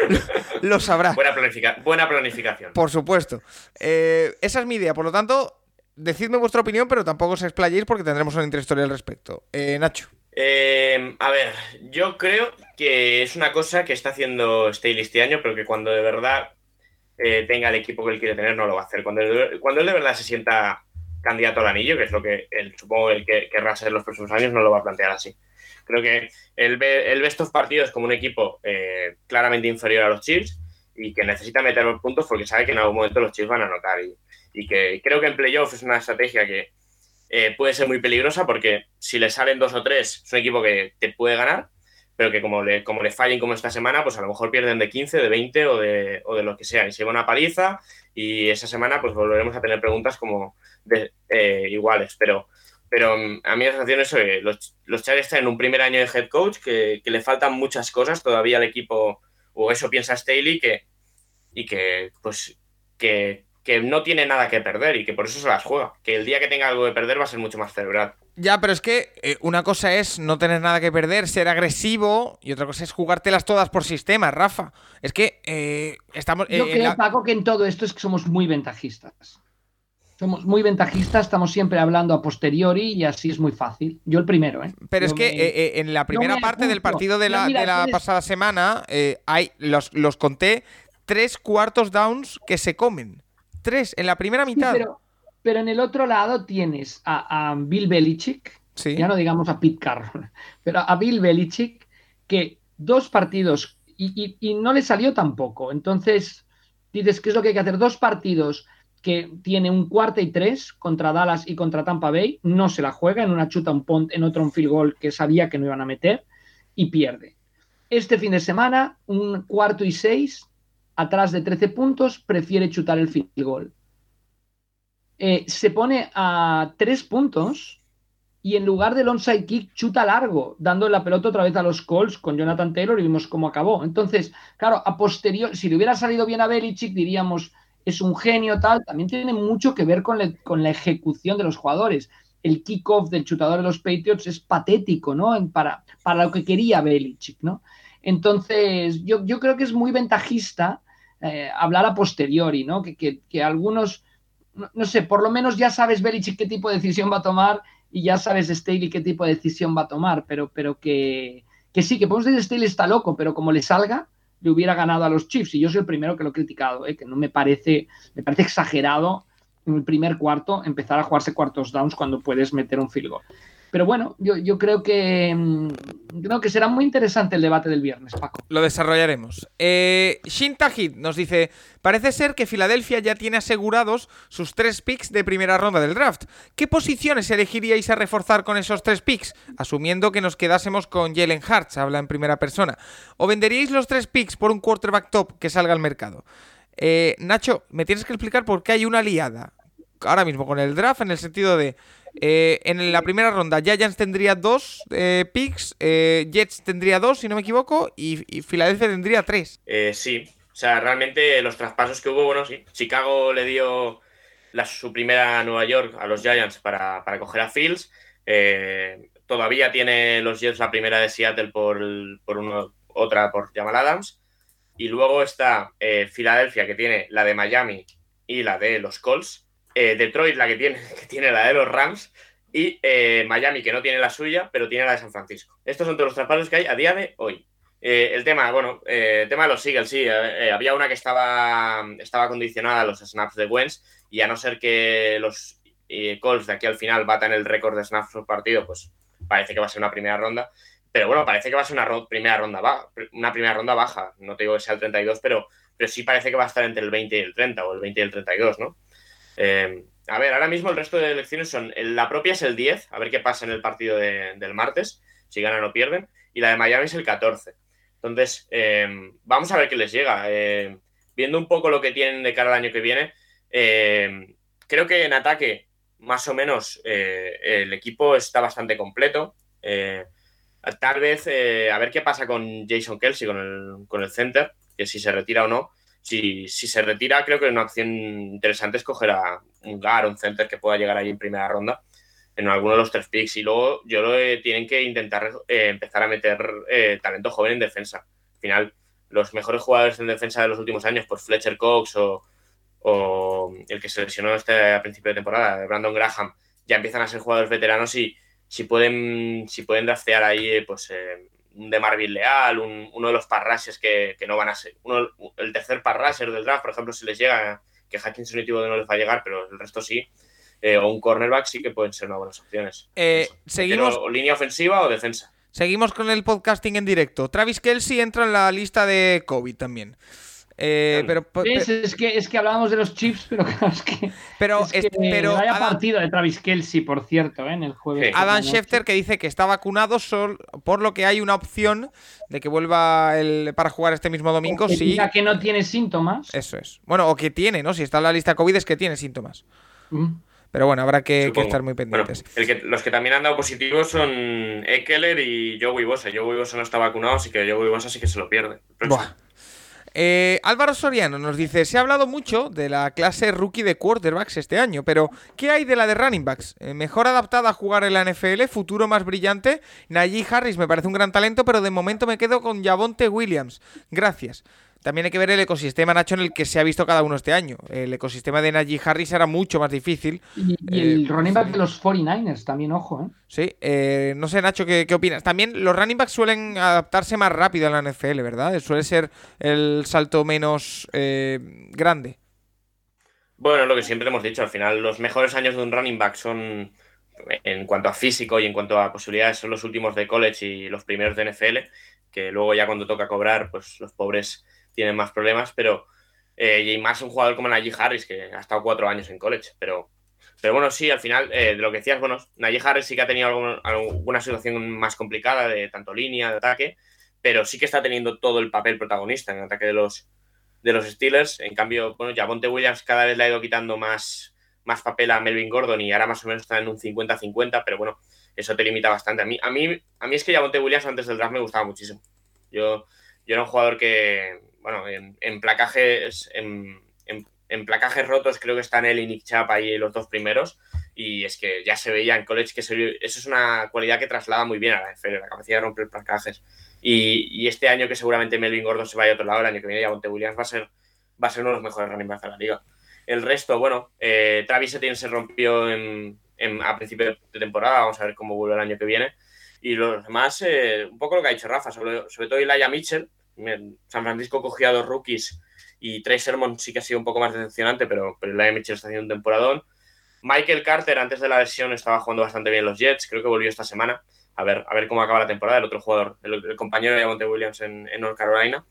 lo, sabrá. Buena, buena planificación. Por supuesto. Eh, esa es mi idea. Por lo tanto, decidme vuestra opinión, pero tampoco os explayéis porque tendremos una intrahistoria al respecto. Eh, Nacho. Eh, a ver, yo creo que es una cosa que está haciendo Staley este año, pero que cuando de verdad eh, tenga el equipo que él quiere tener, no lo va a hacer. Cuando, cuando él de verdad se sienta candidato al anillo, que es lo que él supongo el que querrá ser los próximos años, no lo va a plantear así. Creo que él ve, él ve estos partidos como un equipo claramente inferior a los Chiefs y que necesita meter los puntos porque sabe que en algún momento los Chiefs van a anotar. Y, y que creo que en playoff es una estrategia que eh, puede ser muy peligrosa porque si le salen dos o tres es un equipo que te puede ganar, pero que como le, como le fallen como esta semana, pues a lo mejor pierden de 15, de 20 o de, o de lo que sea y se va una paliza y esa semana pues volveremos a tener preguntas como eh, iguales, pero pero mm, a mí la sensación es que los, los Chargers están en un primer año de head coach, que, que, le faltan muchas cosas todavía al equipo, o eso piensa Staley, que, y que, pues, que, que no tiene nada que perder y que por eso se las juega. Que el día que tenga algo que perder va a ser mucho más cerebral. Ya, pero es que eh, una cosa es no tener nada que perder, ser agresivo, y otra cosa es jugártelas todas por sistema, Rafa. Es que eh, estamos. Yo eh, creo, Paco, que en todo esto es que somos muy ventajistas. Somos muy ventajistas, estamos siempre hablando a posteriori y así es muy fácil. Yo el primero, ¿eh? Pero es que en la primera parte del partido de la, de la pasada semana, hay los, los conté tres cuartos downs que se comen. Tres en la primera mitad. pero, en el otro lado tienes a, Bill Belichick, ya no digamos a Pete Carroll, pero a Bill Belichick, que dos partidos y, no le salió tampoco. Entonces, dices, ¿qué es lo que hay que hacer? Dos partidos que tiene un cuarto y tres contra Dallas y contra Tampa Bay, no se la juega, en una chuta un punt, en otro un field goal que sabía que no iban a meter y pierde. Este fin de semana, un cuarto y seis, atrás de 13 puntos, prefiere chutar el field goal. Eh, se pone a tres puntos y en lugar del onside kick chuta largo, dando la pelota otra vez a los Colts con Jonathan Taylor y vimos cómo acabó. Entonces, claro, a posterior, si le hubiera salido bien a Belichick, diríamos, es un genio tal, también tiene mucho que ver con, la ejecución de los jugadores. El kickoff del chutador de los Patriots es patético, ¿no? Para, para lo que quería Belichick, ¿no? Entonces, yo, yo creo que es muy ventajista eh, hablar a posteriori, ¿no? Que, que, algunos, no, no, sé, por lo menos ya sabes Belichick qué tipo de decisión va a tomar y ya sabes Staley qué tipo de decisión va a tomar, pero, pero que, que sí, que podemos decir Staley está loco, pero como le salga, le hubiera ganado a los Chiefs. Y yo soy el primero que lo he criticado, ¿eh? que no me parece, me parece exagerado en el primer cuarto empezar a jugarse cuartos downs cuando puedes meter un field goal. Pero bueno, yo, creo que mm, creo que será muy interesante el debate del viernes, Paco. Lo desarrollaremos. Eh, Shin nos dice: Parece ser que Filadelfia ya tiene asegurados sus tres picks de primera ronda del draft. ¿Qué posiciones elegiríais a reforzar con esos tres picks? Asumiendo que nos quedásemos con Jalen Hartz, habla en primera persona. ¿O venderíais los tres picks por un quarterback top que salga al mercado? Eh, Nacho, me tienes que explicar por qué hay una liada ahora mismo con el draft en el sentido de eh, en la primera ronda, Giants tendría dos eh, picks, eh, Jets tendría dos, si no me equivoco, y, Filadelfia tendría tres. sí, o sea, realmente los traspasos que hubo, bueno, sí. Chicago le dio su primera a Nueva York a los Giants para, coger a Fields. todavía tiene los Jets la primera de Seattle por, por otra por Jamal Adams. Y luego está Filadelfia, que tiene la de Miami y la de los Colts. Eh, Detroit la que tiene, que tiene la de los Rams, y eh, Miami que no tiene la suya, pero tiene la de San Francisco. Estos son todos los traspasos que hay a día de hoy. Eh, el tema, bueno, el tema de los Seagulls, sí, había una que estaba, estaba condicionada a los snaps de Wentz, y a no ser que los Colts de aquí al final batan el récord de snaps por partido, pues parece que va a ser una primera ronda. Pero bueno, parece que va a ser una primera ronda baja, una primera ronda baja. No te digo que sea el 32, pero, pero sí parece que va a estar entre el 20 y el 30 o el 20 y el 32, ¿no? Eh, a ver, ahora mismo el resto de elecciones son. La propia es el 10, a ver qué pasa en el partido del martes, si ganan o pierden. Y la de Miami es el 14. Entonces, eh, vamos a ver qué les llega. Eh, viendo un poco lo que tienen de cara al año que viene, creo que en ataque, más o menos, el equipo está bastante completo. tal vez, a ver qué pasa con Jason Kelsey, con el, con el center, que si se retira o no si, se retira, creo que una opción interesante es coger a un GAR, un center que pueda llegar ahí en primera ronda en alguno de los tres picks. Y luego yo lo tienen que intentar eh, empezar a meter eh, talento joven en defensa. Al final, los mejores jugadores en defensa de los últimos años, pues Fletcher Cox o, el que se lesionó este a principio de temporada, Brandon Graham, ya empiezan a ser jugadores veteranos y si pueden, si pueden draftear ahí, pues eh, un de Marvin Leal, uno de los parrashes que, no van a ser, el tercer parrasher del draft, por ejemplo, si les llega, que Hutchinson y de no les va a llegar, pero el resto sí, eh, o un cornerback sí que pueden ser unas buenas opciones. Eh, seguimos. O línea ofensiva o defensa. Seguimos con el podcasting en directo. Travis Kelsey entra en la lista de COVID también. Eh, pero, Es, que, es que hablábamos de los chips, pero es que. Pero, es que pero vaya partido de Travis Kelsey, por cierto, ¿eh? en el jueves. Adam Schefter que dice que está vacunado, sol, por lo que hay una opción de que vuelva el, para jugar este mismo domingo. que sí. que no tiene síntomas. Eso es. Bueno, o que tiene, ¿no? Si está en la lista COVID es que tiene síntomas. Mm. Pero bueno, habrá que, estar muy pendientes. los que también han dado positivos son Eckler y Joey Bosa. Joey Bosa no está vacunado, así que Joey Bosa sí que se lo pierde. Eh, Álvaro Soriano nos dice, se ha hablado mucho de la clase rookie de quarterbacks este año, pero ¿qué hay de la de running backs? Eh, ¿Mejor adaptada a jugar en la NFL? ¿Futuro más brillante? Najee Harris me parece un gran talento, pero de momento me quedo con Javonte Williams. Gracias. También hay que ver el ecosistema, Nacho, en el que se ha visto cada uno este año. El ecosistema de Najee Harris era mucho más difícil. Y, el eh, running back de los 49ers también, ojo, ¿eh? Sí, eh, no sé, Nacho, ¿qué, opinas? También los running backs suelen adaptarse más rápido a la NFL, ¿verdad? Suele ser el salto menos eh, grande. Bueno, lo que siempre hemos dicho, al final los mejores años de un running back son, en cuanto a físico y en cuanto a posibilidades, son los últimos de college y los primeros de NFL que luego ya cuando toca cobrar, pues los pobres tienen más problemas, pero eh, y más un jugador como Najee Harris, que ha estado cuatro años en college, pero, pero bueno, sí, al final, eh, de lo que decías, bueno, Najee Harris sí que ha tenido alguna situación más complicada de tanto línea, de ataque, pero sí que está teniendo todo el papel protagonista en el ataque de los, de los Steelers. En cambio, bueno, ya Monte Williams cada vez le ha ido quitando más, más papel a Melvin Gordon y ahora más o menos está en un 50-50, pero bueno, eso te limita bastante. A mí, a mí, a mí es que ya Monte Williams antes del draft me gustaba muchísimo. Yo, yo era un jugador que, bueno, en, placajes, en, en, placajes rotos creo que están él y Nick Chap ahí los dos primeros. Y es que ya se veía en college que eso es una cualidad que traslada muy bien a la NFL, la capacidad de romper placajes. Y, este año que seguramente Melvin Gordon se vaya a otro lado, el año que viene ya Monte Williams va a ser, va a ser uno de los mejores running backs de la liga. El resto, bueno, eh, Travis Etienne se rompió a principio de temporada, vamos a ver cómo vuelve el año que viene. Y los demás, eh, un poco lo que ha dicho Rafa, sobre, sobre todo Elijah Mitchell. San Francisco cogió a dos rookies y Trey Sermon sí que ha sido un poco más decepcionante, pero, pero Elijah Mitchell está haciendo un temporadón. Michael Carter, antes de la lesión, estaba jugando bastante bien los Jets, creo que volvió esta semana a ver, a ver cómo acaba la temporada, el otro jugador, el, compañero de Monte Williams en, North Carolina.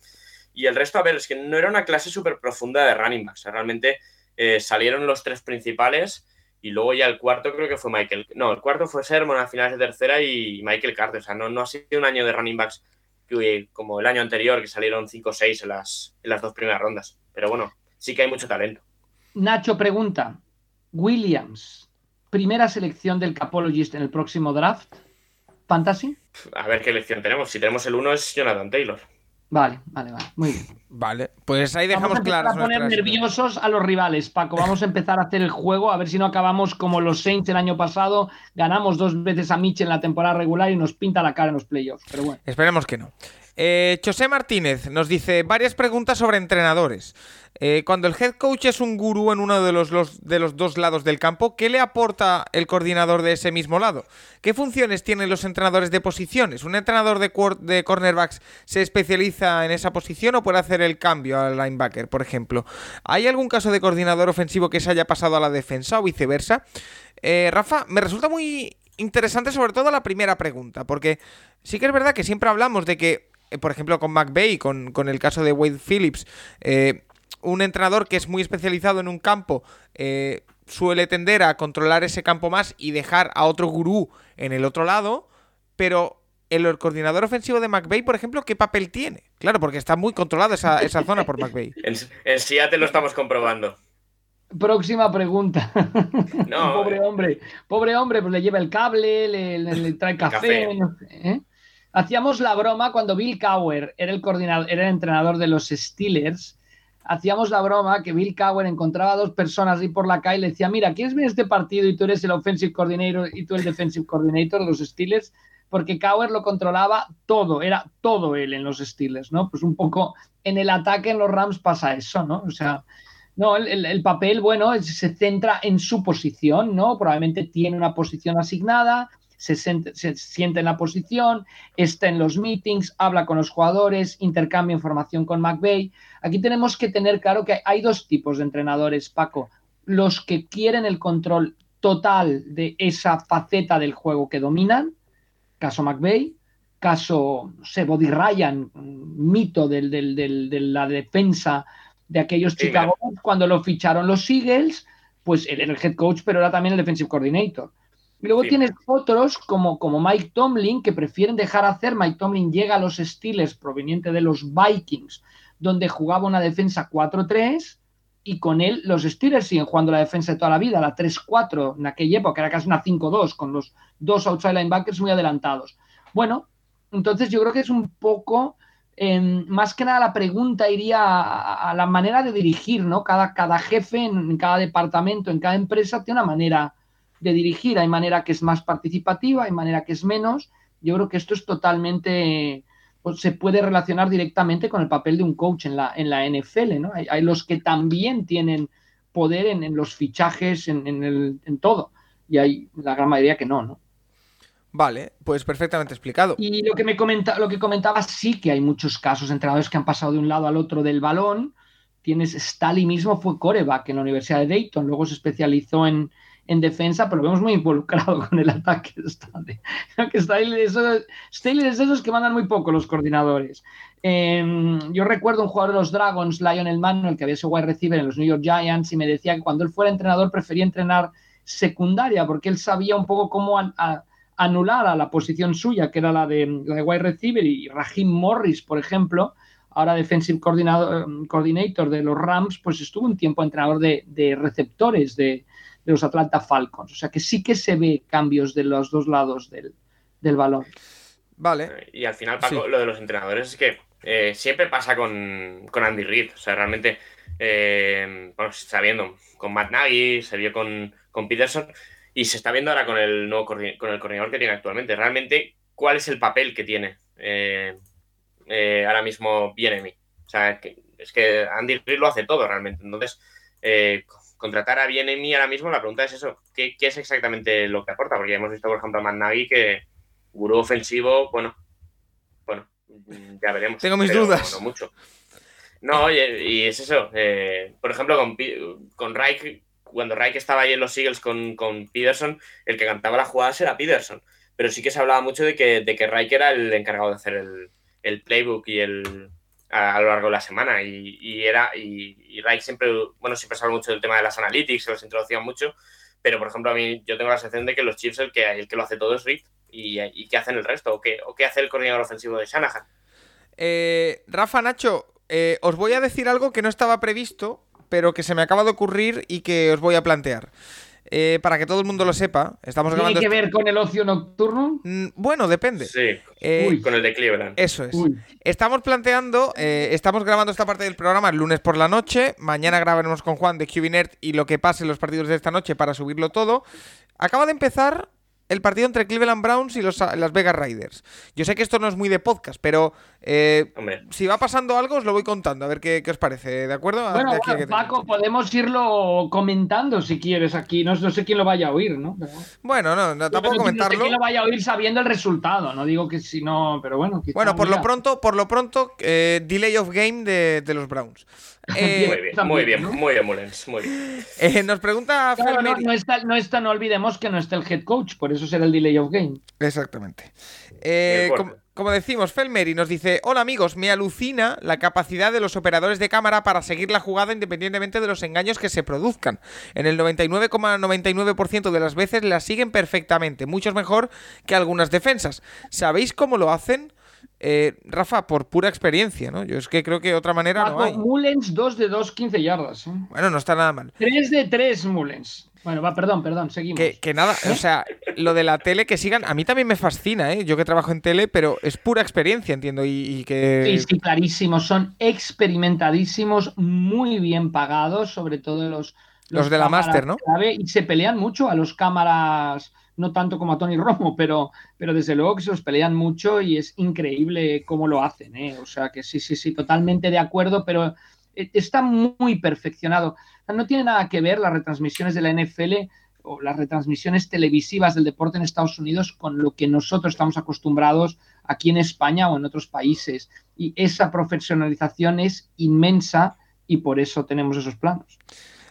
Y el resto, a ver, es que no era una clase súper profunda de running backs. realmente eh, salieron los tres principales y luego ya el cuarto creo que fue Michael. No, el cuarto fue Sermon a finales de tercera y Michael Carter. O sea, no, no ha sido un año de running backs como el año anterior, que salieron 5 o 6 en las, en las dos primeras rondas. Pero bueno, sí que hay mucho talento. Nacho pregunta: Williams, primera selección del Capologist en el próximo draft. Fantasy? A ver qué elección tenemos. Si tenemos el 1 es Jonathan Taylor. Vale, vale, vale. Muy bien. Vale, pues ahí dejamos claro. Vamos a poner nerviosos a los rivales, Paco. Vamos a empezar a hacer el juego, a ver si no acabamos como los Saints el año pasado. Ganamos dos veces a Mitch en la temporada regular y nos pinta la cara en los playoffs. Pero bueno. Esperemos que no. Eh, José Martínez nos dice varias preguntas sobre entrenadores. Eh, cuando el head coach es un gurú en uno de los, de los dos lados del campo, ¿qué le aporta el coordinador de ese mismo lado? ¿Qué funciones tienen los entrenadores de posiciones? ¿Un entrenador de, cornerbacks se especializa en esa posición o puede hacer el cambio al linebacker, por ejemplo? ¿Hay algún caso de coordinador ofensivo que se haya pasado a la defensa o viceversa? Eh, Rafa, me resulta muy interesante sobre todo la primera pregunta, porque sí que es verdad que siempre hablamos de que por ejemplo, con McVeigh, con, con el caso de Wade Phillips, eh, un entrenador que es muy especializado en un campo eh, suele tender a controlar ese campo más y dejar a otro gurú en el otro lado, pero el coordinador ofensivo de McVeigh, por ejemplo, ¿qué papel tiene? Claro, porque está muy controlada esa, esa zona por McVeigh. En, en Seattle lo estamos comprobando. Próxima pregunta. No, pobre hombre, pobre hombre, pues le lleva el cable, le, trae café. café hacíamos la broma cuando Bill Cower era el coordinador, era el entrenador de los Steelers. Hacíamos la broma que Bill Cower encontraba a dos personas ahí por la calle y le decía, mira, ¿quieres ver este partido y tú eres el offensive coordinator y tú el defensive coordinator de los Steelers? Porque Cower lo controlaba todo, era todo él en los Steelers, ¿no? Pues un poco en el ataque en los Rams pasa eso, ¿no? O sea, no, el, el, papel, bueno, se centra en su posición, ¿no? Probablemente tiene una posición asignada, se, siente en la posición, está en los meetings, habla con los jugadores, intercambia información con McVeigh. Aquí tenemos que tener claro que hay dos tipos de entrenadores, Paco. Los que quieren el control total de esa faceta del juego que dominan, caso McVeigh, caso no Body Ryan, mito de la defensa de aquellos Chicago cuando lo ficharon los Eagles, pues él era el head coach, pero era también el defensive coordinator. Y luego tienes otros como, como Mike Tomlin que prefieren dejar hacer. Mike Tomlin llega a los Steelers proveniente de los Vikings, donde jugaba una defensa 4-3 y con él los Steelers siguen jugando la defensa de toda la vida, la 3-4 en aquella época, era casi una 5-2 con los dos outside linebackers muy adelantados. Bueno, entonces yo creo que es un poco, em, más que nada la pregunta iría a, la manera de dirigir, ¿no? Cada, cada jefe en cada departamento, en cada empresa tiene una manera de dirigir. Hay manera que es más participativa, hay manera que es menos. Yo creo que esto es totalmente, pues, se puede relacionar directamente con el papel de un coach en la, en la NFL, ¿no? Hay, los que también tienen poder en, los fichajes, en, el, en todo, y hay la gran mayoría que no, ¿no? Vale, pues perfectamente explicado. Y lo que me comenta, lo que comentaba, sí que hay muchos casos, entrenadores que han pasado de un lado al otro del balón. Tienes, Staley mismo fue coreback en la Universidad de Dayton, luego se especializó en, en defensa, pero lo vemos muy involucrado con el ataque de Stanley. que Staley, es de esos que mandan muy poco los coordinadores. Em, yo recuerdo un jugador de los Dragons, Lionel Manuel, que había sido wide receiver en los New York Giants, y me decía que cuando él fuera entrenador prefería entrenar secundaria, porque él sabía un poco cómo anular a la posición suya, que era la de, la de wide receiver, y Rahim Morris, por ejemplo, ahora defensive coordinator de los Rams, pues estuvo un tiempo entrenador de receptores de, de los Atlanta Falcons. O sea que sí que se ve cambios de los dos lados del, del balón. Vale. Y al final, Paco, lo de los entrenadores es que eh, siempre pasa con, Andy Reid. O sea, realmente, eh, bueno, se está viendo con Matt Nagy, se vio con, con Peterson y se está viendo ahora con el nuevo con el coordinador que tiene actualmente. Realmente, ¿cuál es el papel que tiene eh, ahora mismo Bienemi? O sea, es que Andy Reid lo hace todo realmente. Entonces, contratar a Bienemi ahora mismo, la pregunta es eso, ¿qué, es exactamente lo que aporta? Porque ya hemos visto, por ejemplo, a Matt que gurú ofensivo, bueno, bueno, ya veremos. Tengo mis dudas. No mucho. No, y, es eso. Eh, por ejemplo, con, con Reich, cuando Reich estaba ahí en los Eagles con, con Peterson, el que cantaba las jugadas era Peterson. Pero sí que se hablaba mucho de que, de que Reich era el encargado de hacer el, el playbook y el, a, lo largo de la semana. Y, era, y, y siempre, bueno, siempre se mucho del tema de las analytics, se los introducían mucho, pero por ejemplo, a mí yo tengo la sensación de que los Chiefs el que, el que lo hace todo es Rick y, y qué hacen el resto, o qué, o qué hace el coordinador ofensivo de Shanahan. Eh, Rafa, Nacho, eh, os voy a decir algo que no estaba previsto, pero que se me acaba de ocurrir y que os voy a plantear. Eh, para que todo el mundo lo sepa, estamos ¿Tiene que ver con el ocio nocturno? Mm, bueno, depende. Sí, eh, con el de Cleveland. Eso es. Estamos planteando, eh, estamos grabando esta parte del programa el lunes por la noche. Mañana grabaremos con Juan de QBNet y lo que pase en los partidos de esta noche para subirlo todo. Acaba de empezar el partido entre Cleveland Browns y los, las Vegas Raiders. Yo sé que esto no es muy de podcast, pero eh, si va pasando algo os lo voy contando, a ver qué, os parece, ¿de acuerdo? Bueno, Paco, podemos irlo comentando si quieres aquí, no, sé quién lo vaya a oír, ¿no? Bueno, no, tampoco comentarlo. No sé quién lo vaya a oír sabiendo el resultado, no digo que si no, pero bueno. Bueno, por lo pronto, por lo pronto, eh, delay of game de, de los Browns. Eh, muy bien, muy bien, muy bien, muy bien. Eh, nos pregunta no, está, no, está, no olvidemos que no está el head coach, por eso será el delay of game. Exactamente. Eh, como, decimos, Felmeri nos dice: Hola amigos, me alucina la capacidad de los operadores de cámara para seguir la jugada independientemente de los engaños que se produzcan. En el 99,99% de las veces la siguen perfectamente, mucho mejor que algunas defensas. ¿Sabéis cómo lo hacen? Eh, Rafa, por pura experiencia, ¿no? Yo es que creo que otra manera no hay. Mullens 2 de 2, 15 yardas. ¿eh? Bueno, no está nada mal. 3 de 3 Mullens. Bueno, va, perdón, perdón, seguimos. Que, nada, o sea, lo de la tele que sigan, a mí también me fascina, ¿eh? Yo que trabajo en tele, pero es pura experiencia, entiendo, y, que... Sí, sí, clarísimo, son experimentadísimos, muy bien pagados, sobre todo los... Los, de la máster, ¿no? y se pelean mucho a los cámaras no tanto como a Tony Romo, pero, pero desde luego que se los pelean mucho y es increíble cómo lo hacen. ¿eh? O sea que sí, sí, sí, totalmente de acuerdo, pero eh, está muy perfeccionado. No tiene nada que ver las retransmisiones de la NFL o las retransmisiones televisivas del deporte en Estados Unidos con lo que nosotros estamos acostumbrados aquí en España o en otros países. Y esa profesionalización es inmensa y por eso tenemos esos planos.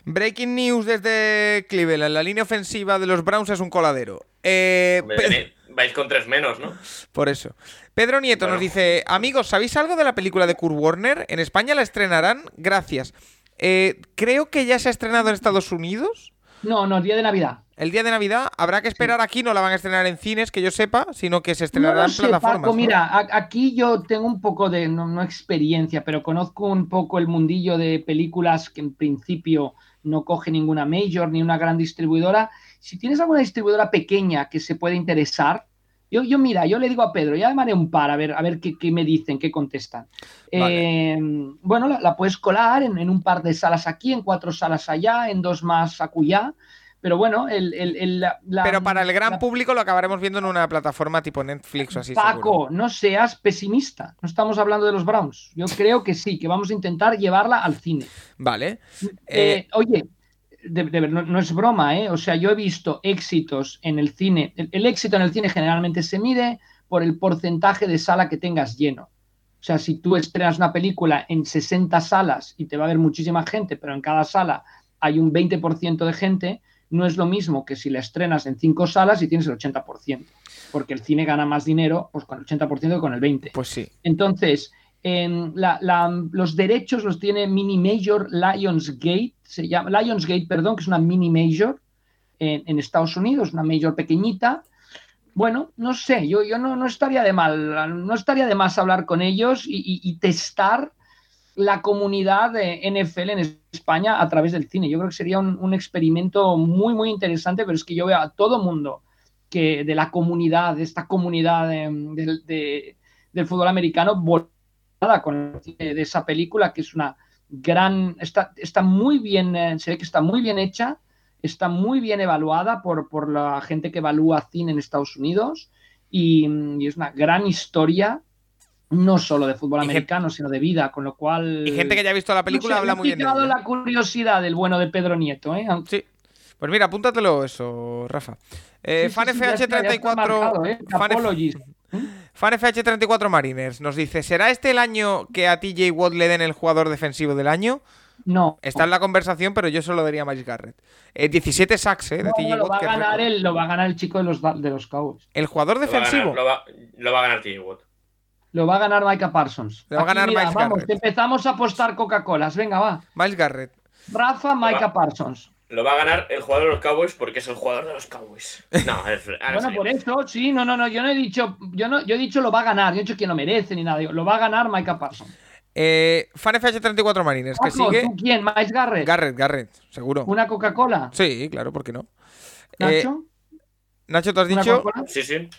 Breaking news desde Cleveland. La línea ofensiva de los Browns es un coladero. Eh, vais con tres menos, ¿no? Por eso. Pedro Nieto nos dice: Amigos, ¿sabéis algo de la película de Kurt Warner? En España la estrenarán. Gracias. Eh, creo que ya se ha estrenado en Estados Unidos. No, no, el día de Navidad. El día de Navidad habrá que esperar aquí, no la van a estrenar en cines, que yo sepa, sino que se estrenará en plataformas. Mira, aquí yo tengo un poco de, no, experiencia, pero conozco un poco el mundillo de películas que en principio no coge ninguna major ni una gran distribuidora. Si tienes alguna distribuidora pequeña que se puede interesar, yo, yo mira, yo le digo a Pedro, ya llamaré un par a ver, a ver qué, me dicen, qué contestan. Eh, bueno, la, puedes colar en, un par de salas aquí, en cuatro salas allá, en dos más acullá. Pero bueno, el, el, Pero para el gran público lo acabaremos viendo en una plataforma tipo Netflix o así. Paco, no seas pesimista. No estamos hablando de los Browns. Yo creo que sí, que vamos a intentar llevarla al cine. Vale. Eh, eh, oye, no, es broma, ¿eh? O sea, yo he visto éxitos en el cine. El, éxito en el cine generalmente se mide por el porcentaje de sala que tengas lleno. O sea, si tú estrenas una película en 60 salas y te va a ver muchísima gente, pero en cada sala hay un 20% de gente, no es lo mismo que si la estrenas en cinco salas y tienes el 80%, porque el cine gana más dinero pues, con el 80% que con el 20%. Pues sí. Entonces, em, la- la- los derechos los tiene Mini Major Lionsgate, se llama Lionsgate, perdón, que es una Mini Major en, en Estados Unidos, una Major pequeñita. Bueno, no sé, yo, yo no, no estaría de mal, no estaría de más hablar con ellos y, y- y testar la comunidad de NFL en España a través del cine. Yo creo que sería un, experimento muy, muy interesante, pero es que yo veo a todo mundo que de la comunidad, de esta comunidad de- del- de- del fútbol americano, volada con de esa película, que es una gran, está, está muy bien, eh, se ve que está muy bien hecha, está muy bien evaluada por, por la gente que evalúa cine en Estados Unidos y es una gran historia, no solo de fútbol americano, sino de vida, con lo cual... Y gente que ya ha visto la película No sé, habla me ha muy bien de ella. la curiosidad del bueno de Pedro Nieto, ¿eh? Aunque- Sí. Pues mira, apúntatelo eso, Rafa. Eh, Sí, sí, sí, ya FanFH34 está, ya está marcado, ¿eh? FanFH34 Mariners nos dice: ¿Será este el año que a TJ Watt le den el jugador defensivo del año? No. Está en la conversación, pero yo solo daría a Miles Garrett. Eh, 17 sacks, ¿eh? De No, TJ lo, Watt. va a que es ganar récord. el, lo va a ganar el chico de los, de los Cowboys. El jugador Lo va a ganar- defensivo. Lo va, lo va a ganar TJ Watt. Lo va a ganar Micah Parsons. Lo va a ganar mira, Miles vamos, Garrett. empezamos a apostar Coca-Colas. Venga, va. Miles Garrett. Rafa, Micah. Parsons. Lo va a ganar el jugador de los Cowboys porque es el jugador de los Cowboys. No, es, Bueno, por eso, sí, no, no, no, yo no he dicho, yo no, yo he dicho lo va a ganar, yo he dicho que lo merece ni nada, digo, lo va a ganar Micah Parsons. Eh, FanFH34 Mariners, que Paco, sigue. ¿tú quién? ¿Miles Garrett? Garrett, Garrett, seguro. ¿Una Coca-Cola? Sí, claro, ¿por qué no? Eh, ¿Nacho? Nacho, ¿tú has ¿Una dicho? Sí, sí.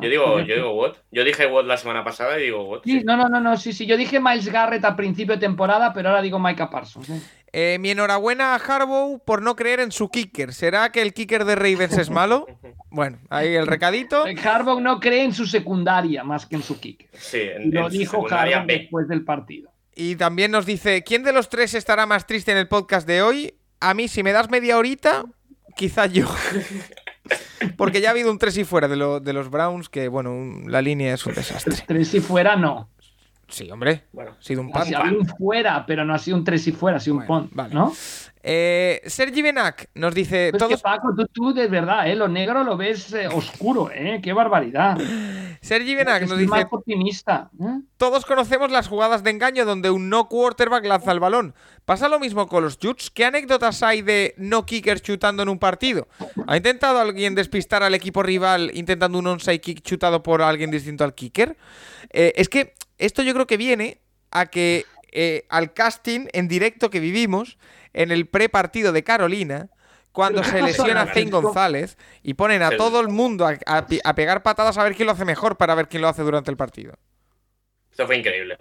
Yo digo, yo digo Watt. Yo dije Watt la semana pasada y digo Watt. Sí, sí. no, no, no, no, sí, sí, yo dije Miles Garrett a principio de temporada, pero ahora digo Micah Parsons. ¿eh? Eh, mi enhorabuena a Harbaugh por no creer en su kicker. ¿Será que el kicker de Ravens es malo? Bueno, ahí el recadito. Harbaugh no cree en su secundaria más que en su kick. Sí, en, lo en dijo Harbaugh después del partido. Y también nos dice, ¿quién de los tres estará más triste en el podcast de hoy? A mí, si me das media horita, quizá yo. Porque ya ha habido un tres y fuera de, lo- de los Browns, que bueno, la línea es un desastre. Tres y fuera no. Sí, hombre. Bueno, Ha sido un Ha pan. sido un fuera, pero no ha sido un tres y fuera, ha sido un pont, vale. ¿no? Eh, Sergi Benac nos dice, Pues que todos, Paco, tú, tú de verdad, ¿eh? Lo negro lo ves eh, oscuro, ¿eh? Qué barbaridad. Sergi Benac nos dice, más optimista. ¿eh? Todos conocemos las jugadas de engaño donde un no quarterback lanza el balón. ¿Pasa lo mismo con los Jutes? ¿Qué anécdotas hay de no kickers chutando en un partido? ¿Ha intentado alguien despistar al equipo rival intentando un onside kick chutado por alguien distinto al kicker? Eh, es que esto yo creo que viene a que eh, al casting en directo que vivimos en el prepartido de Carolina, cuando ¿Pero se lesiona? Zane González y ponen a Sí. todo el mundo a, a pi- a pegar patadas a ver quién lo hace mejor para ver quién lo hace durante el partido. esto fue increíble.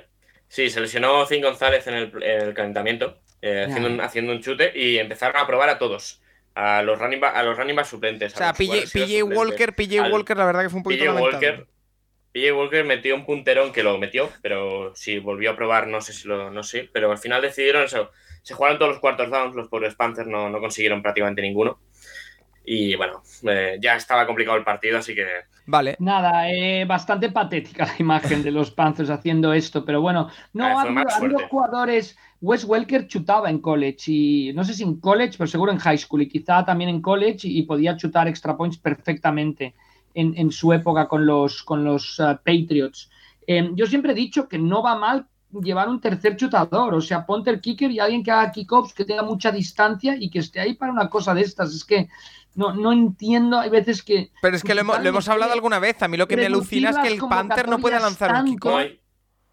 Sí, se lesionó Zin González en el, en el calentamiento, eh, haciendo, un, haciendo un chute y empezaron a probar a todos. A los running back, a los running back suplentes. O sea, PJ. Walker, PJ al- Walker, la verdad que fue un poquito. Walker, PJ Walker metió un punterón que lo metió, pero si volvió a probar, no sé si lo, no sé, pero al final decidieron eso. Se jugaron todos los cuartos downs, los pobres Panthers no, no consiguieron prácticamente ninguno. Y bueno, eh, ya estaba complicado el partido, así que Vale. Nada, eh, bastante patética la imagen de los Panthers haciendo esto, pero bueno, no, Ah, ha habido, ha jugadores. Wes Welker chutaba en college y no sé si en college, pero seguro en high school y quizá también en college y, podía chutar extra points perfectamente en, en su época con los, con los uh, Patriots. Eh, yo siempre he dicho que no va mal llevar un tercer chutador, o sea, ponte el kicker y alguien que haga kickoffs, que tenga mucha distancia y que esté ahí para una cosa de estas. Es que no, no entiendo, hay veces que Pero es que lo hemos, lo hemos hablado alguna vez. A mí lo que me alucina es que el Panther no pueda lanzar un convocatorias kick. no hay,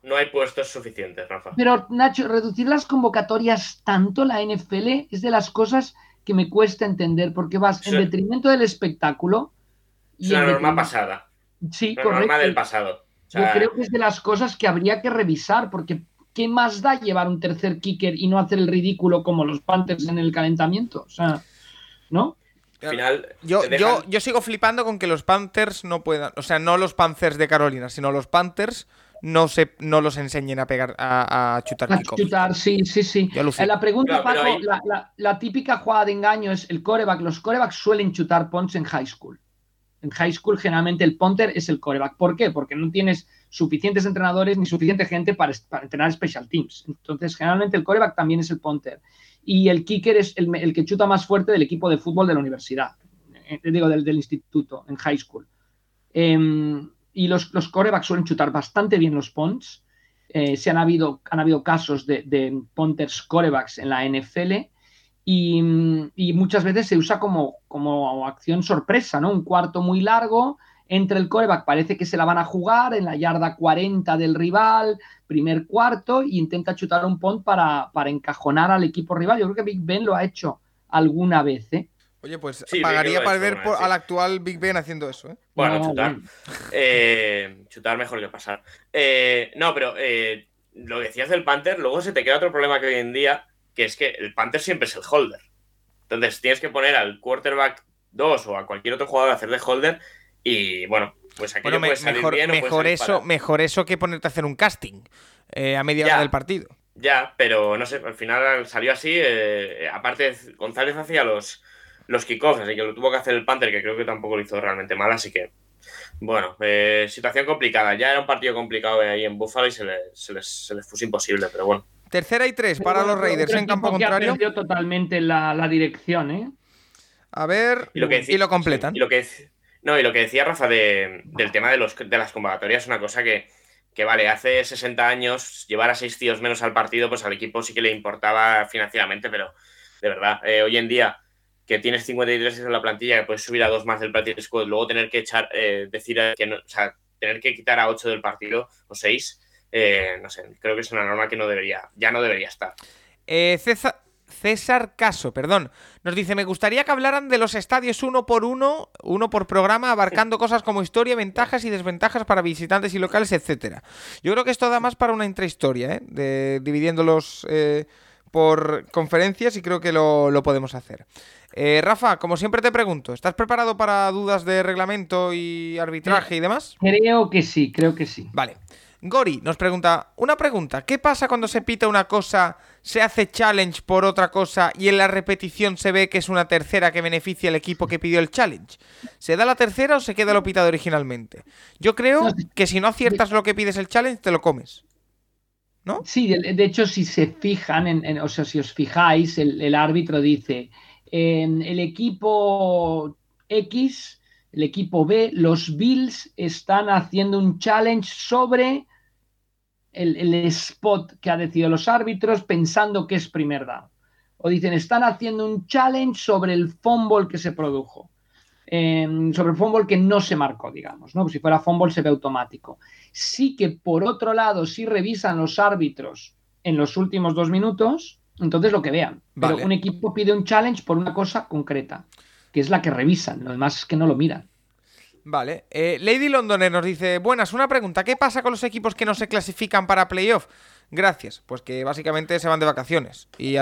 no hay puestos suficientes, Rafa. Pero, Nacho, reducir las convocatorias tanto la NFL es de las cosas que me cuesta entender, porque vas en Sí. detrimento del espectáculo. Es y una en norma detrimento- pasada. Sí, Una correcto. norma del pasado. O Yo creo que es de las cosas que habría que revisar, porque ¿qué más da llevar un tercer kicker y no hacer el ridículo como los Panthers en el calentamiento? O sea, ¿no? al final Yo, dejan- yo, yo sigo flipando con que los Panthers no puedan. O sea, no los Panthers de Carolina, sino los Panthers no, se, no los enseñen a pegar, a, a chutar A chutar, sí, sí, sí. Eh, La pregunta, Claro, Paco, ahí- la, la- la típica jugada de engaño es el coreback. Los corebacks suelen chutar punts en high school. En high school, generalmente el punter es el coreback. ¿Por qué? Porque no tienes suficientes entrenadores ni suficiente gente para, entrenar special teams. Entonces, generalmente el coreback también es el punter. y el kicker es el, que chuta más fuerte del equipo de fútbol de la universidad, eh, digo, del, del instituto, en high school. Em, y los, los corebacks suelen chutar bastante bien los punts. Eh, se han habido, han habido casos de, de punters corebacks en la NFL y, y muchas veces se usa como, como acción sorpresa, ¿no? Un cuarto muy largo, entre el coreback, parece que se la van a jugar en la yarda 40 del rival, primer cuarto, y intenta chutar un punt para, para encajonar al equipo rival. Yo creo que Big Ben lo ha hecho alguna vez, ¿eh? Oye, pues Sí, pagaría para ver por- al actual Big Ben haciendo eso, ¿eh? Bueno, No, chutar. bueno. Eh, chutar mejor que pasar. Eh, no, pero eh, lo que decías del Panther, luego se te queda otro problema que hoy en día, que es que el Panther siempre es el holder. Entonces tienes que poner al quarterback 2 o a cualquier otro jugador a hacer de holder y bueno, pues aquello Bueno, me- puede salir mejor, bien mejor eso, mejor eso que ponerte a hacer un casting eh, a media Ya. hora del partido. Ya, pero no sé, al final salió así. eh, aparte, González hacía los, los kickoffs, así que lo tuvo que hacer el Panther, que creo que tampoco lo hizo realmente mal, así que. Bueno, eh, situación complicada. Ya era un partido complicado ahí en Buffalo y se, le- se les, se les puso imposible, pero bueno. Tercera y tres para los Raiders en campo ha contrario. perdido totalmente la, la dirección, ¿eh? A ver, Y lo, que decía- y lo completan. sí, y lo que dec- no, y lo que decía Rafa de- del tema de, los, de las convocatorias es una cosa que, que, vale, hace 60 años llevar a seis tíos menos al partido, pues al equipo sí que le importaba financieramente, pero de verdad, eh, hoy en día que tienes 53 en la plantilla, que puedes subir a dos más del practice squad, luego tener que echar, eh, decir que no, o sea, tener que quitar a ocho del partido o seis, eh, no sé, creo que es una norma que no debería, ya no debería estar. Eh, César, César Caso, perdón, nos dice, me gustaría que hablaran de los estadios uno por uno, uno por programa, abarcando cosas como historia, ventajas y desventajas para visitantes y locales, etcétera. Yo creo que esto da más para una intrahistoria, ¿eh? De, dividiéndolos eh, por conferencias y creo que lo, lo podemos hacer. Eh, Rafa, como siempre te pregunto, ¿estás preparado para dudas de reglamento y arbitraje y demás? Creo que sí, creo que sí. Vale. Gori nos pregunta, una pregunta, ¿qué pasa cuando se pita una cosa, se hace challenge por otra cosa y en la repetición se ve que es una tercera que beneficia al equipo que pidió el challenge? ¿Se da la tercera o se queda lo pitado originalmente? Yo creo que si no aciertas lo que pides el challenge, te lo comes. ¿No? Sí, de, de hecho, si se fijan, en, en- o sea, si os fijáis, el, el árbitro dice, el equipo X, el equipo B, los Bills están haciendo un challenge sobre el, el spot que ha decidido los árbitros pensando que es primer down. O dicen, están haciendo un challenge sobre el fumble que se produjo. Eh, sobre el fumble que no se marcó, digamos, ¿no? Si fuera fumble se ve automático. Sí que por otro lado, si revisan los árbitros en los últimos dos minutos, entonces lo que vean. Pero un equipo pide un challenge por una cosa concreta, que es la que revisan, lo demás es que no lo miran. Vale. Eh, Lady Londoner nos dice, buenas, una pregunta, ¿qué pasa con los equipos que no se clasifican para playoff? Gracias, pues que básicamente se van de vacaciones y,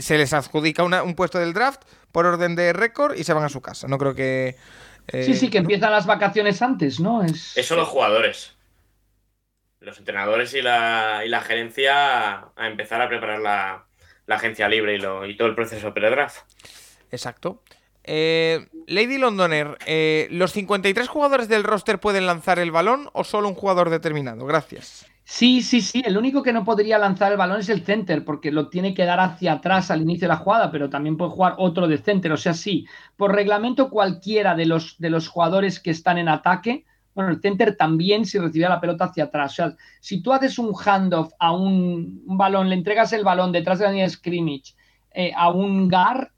se les adjudica una- un puesto del draft por orden de récord y se van a su casa. No creo que... eh, sí, sí, que ¿no? empiezan las vacaciones antes, ¿no? Es... Eso los jugadores. Los entrenadores y la, y la gerencia a empezar a preparar la, la agencia libre y, lo, y todo el proceso pre-draft. Exacto. Eh, Lady Londoner, eh, ¿los 53 jugadores del roster pueden lanzar el balón o solo un jugador determinado? Gracias. Sí, sí, sí. El único que no podría lanzar el balón es el center, porque lo tiene que dar hacia atrás al inicio de la jugada, pero también puede jugar otro de center. O sea, sí, por reglamento cualquiera de los, de los jugadores que están en ataque, bueno, el center también si recibe la pelota hacia atrás. O sea, si tú haces un handoff a un, balón, le entregas el balón detrás de la línea de scrimmage eh, a un guard,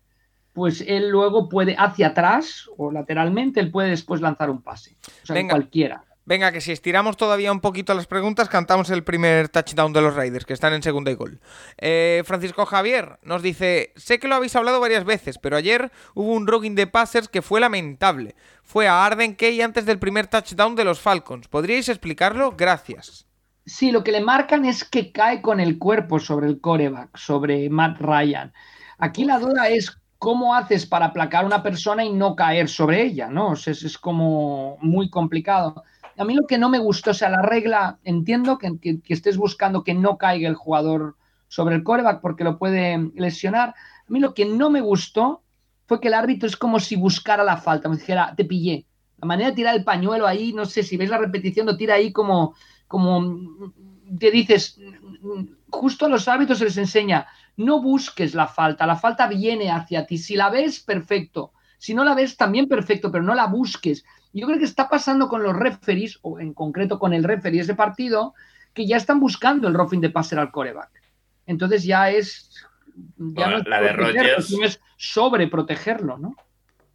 pues él luego puede hacia atrás o lateralmente, él puede después lanzar un pase. O sea, Venga. cualquiera. Venga, que si estiramos todavía un poquito las preguntas, cantamos el primer touchdown de los Raiders, que están en segunda y gol. Eh, Francisco Javier nos dice, sé que lo habéis hablado varias veces, pero ayer hubo un rugging de passers que fue lamentable. Fue a Arden Key antes del primer touchdown de los Falcons. ¿Podríais explicarlo? Gracias. Sí, lo que le marcan es que cae con el cuerpo sobre el coreback, sobre Matt Ryan. Aquí la duda es cómo haces para aplacar a una persona y no caer sobre ella, ¿no? O sea, es, como muy complicado. A mí lo que no me gustó, o sea, la regla, entiendo que, que- estés buscando que no caiga el jugador sobre el coreback porque lo puede lesionar. A mí lo que no me gustó fue que el árbitro es como si buscara la falta, me dijera, te pillé. La manera de tirar el pañuelo ahí, no sé, si ves la repetición, lo tira ahí como, como te dices, justo a los árbitros se les enseña, no busques la falta, la falta viene hacia ti. Si la ves, perfecto. Si no la ves, también perfecto, pero no la busques. Yo creo que está pasando con los referees, o en concreto con el referee de ese partido, que ya están buscando el roughing de passer al coreback. Entonces ya es. Ya Bueno, no la de protegerlo, sino es sobreprotegerlo, ¿no?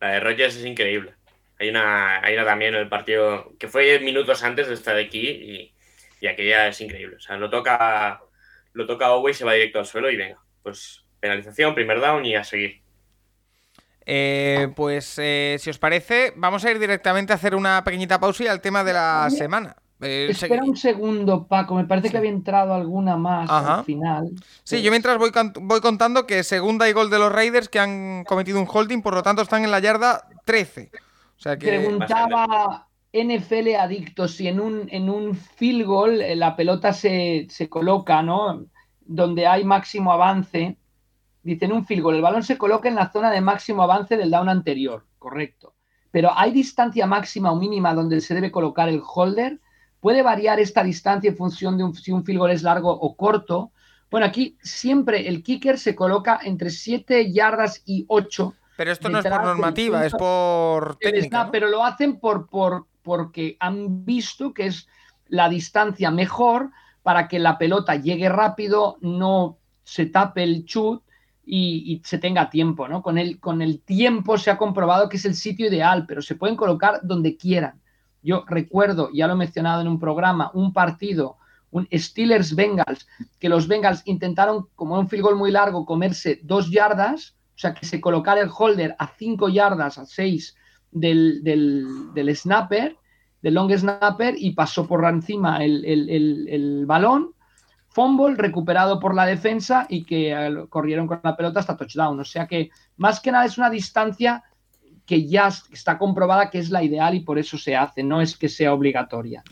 La de Rogers es increíble. Hay una, hay una también en el partido que fue minutos antes de estar aquí y, y aquella es increíble. O sea, lo toca, lo toca Owe y se va directo al suelo y venga. Pues penalización, primer down y a seguir. Eh, pues eh, si os parece, vamos a ir directamente a hacer una pequeñita pausa y al tema de la Oye, semana. Eh, Espera un segundo, Paco. Me parece Sí. que había entrado alguna más Ajá. al final. Sí, yo mientras voy, voy contando que segunda y gol de los Raiders que han cometido un holding, por lo tanto están en la yarda 13. O sea que... Preguntaba NFL Adicto si en un, en un field goal la pelota se, se coloca, ¿no? Donde hay máximo avance. Dice en un field goal, el balón se coloca en la zona de máximo avance del down anterior, correcto. Pero ¿hay distancia máxima o mínima donde se debe colocar el holder? ¿Puede variar esta distancia en función de un- si un field goal es largo o corto? Bueno, aquí siempre el kicker se coloca entre 7 yardas y 8 Pero esto no es por normativa, es por pero lo hacen por, por, porque han visto que es la distancia mejor para que la pelota llegue rápido, no se tape el chut y, se tenga tiempo, ¿no? Con el, con el tiempo se ha comprobado que es el sitio ideal, pero se pueden colocar donde quieran. Yo recuerdo, ya lo he mencionado en un programa, un partido, un Steelers Bengals, que los Bengals intentaron, como un field goal muy largo, comerse dos yardas, o sea, que se colocara el holder a cinco yardas, a seis del, del, del snapper, del long snapper, y pasó por encima el, el- el- el balón. Fumble recuperado por la defensa y que eh, corrieron con la pelota hasta touchdown. O sea que más que nada es una distancia que ya está comprobada que es la ideal y por eso se hace, no es que sea obligatoria.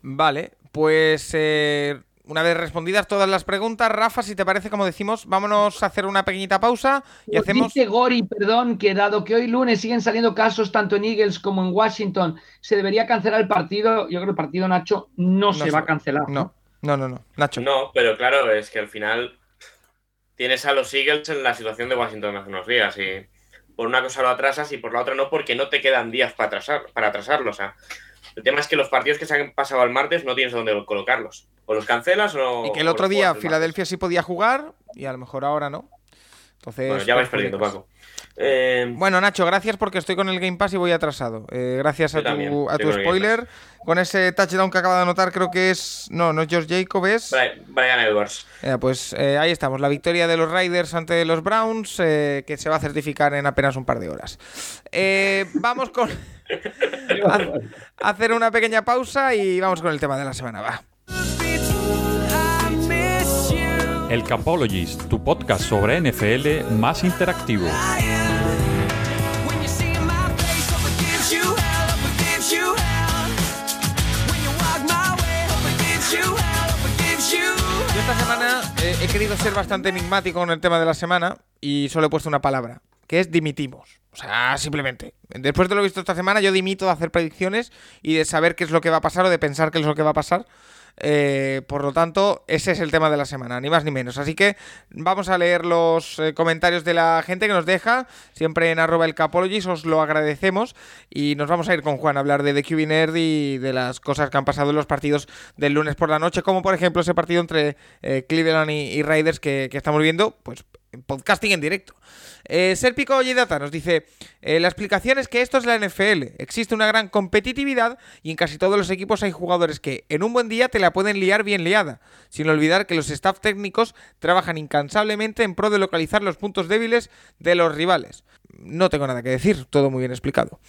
Vale, pues eh, una vez respondidas todas las preguntas, Rafa, si te parece, como decimos, vámonos a hacer una pequeñita pausa y hacemos... Dice Gori, perdón, que dado que hoy lunes siguen saliendo casos tanto en Eagles como en Washington, se debería cancelar el partido. Yo creo que el partido, Nacho, no, se se- va a cancelar. No, no, no, no. Nacho. No, pero claro, es que al final tienes a los Eagles en la situación de Washington hace unos días y por una cosa lo atrasas y por la otra no porque no te quedan días para, atrasar, para atrasarlo. O sea, el tema es que los partidos que se han pasado al martes no tienes dónde colocarlos. O los cancelas o... Y que el otro día Filadelfia sí podía jugar y a lo mejor ahora no. Entonces. Bueno, ya vais pues, perdiendo, pues, Paco. Eh, Bueno, Nacho, gracias porque estoy con el Game Pass y voy atrasado. Eh, gracias a tu, a tu spoiler. Con ese touchdown que acaba de anotar, creo que es. No, no es George Jacob, es. Brian Edwards. Eh, pues eh, ahí estamos, la victoria de los Raiders ante los Browns, eh, que se va a certificar en apenas un par de horas. Eh, vamos con. a- hacer una pequeña pausa y vamos con el tema de la semana, va. El Capologist, tu podcast sobre NFL más interactivo. Yo esta semana eh, he querido ser bastante enigmático con el tema de la semana y solo he puesto una palabra, que es dimitimos. O sea, simplemente. Después de lo visto esta semana, yo dimito de hacer predicciones y de saber qué es lo que va a pasar o de pensar qué es lo que va a pasar. Eh, por lo tanto, ese es el tema de la semana, ni más ni menos. Así que vamos a leer los eh, comentarios de la gente que nos deja, siempre en arroba el Capologist, os lo agradecemos. Y nos vamos a ir con Juan a hablar de The QB Nerd y de las cosas que han pasado en los partidos del lunes por la noche, como por ejemplo ese partido entre eh, Cleveland y, Raiders que, que estamos viendo, pues podcasting en directo. Eh, Serpico Ollidata nos dice: eh, La explicación es que esto es la NFL. Existe una gran competitividad y en casi todos los equipos hay jugadores que en un buen día te la pueden liar bien liada. Sin olvidar que los staff técnicos trabajan incansablemente en pro de localizar los puntos débiles de los rivales. No tengo nada que decir, todo muy bien explicado.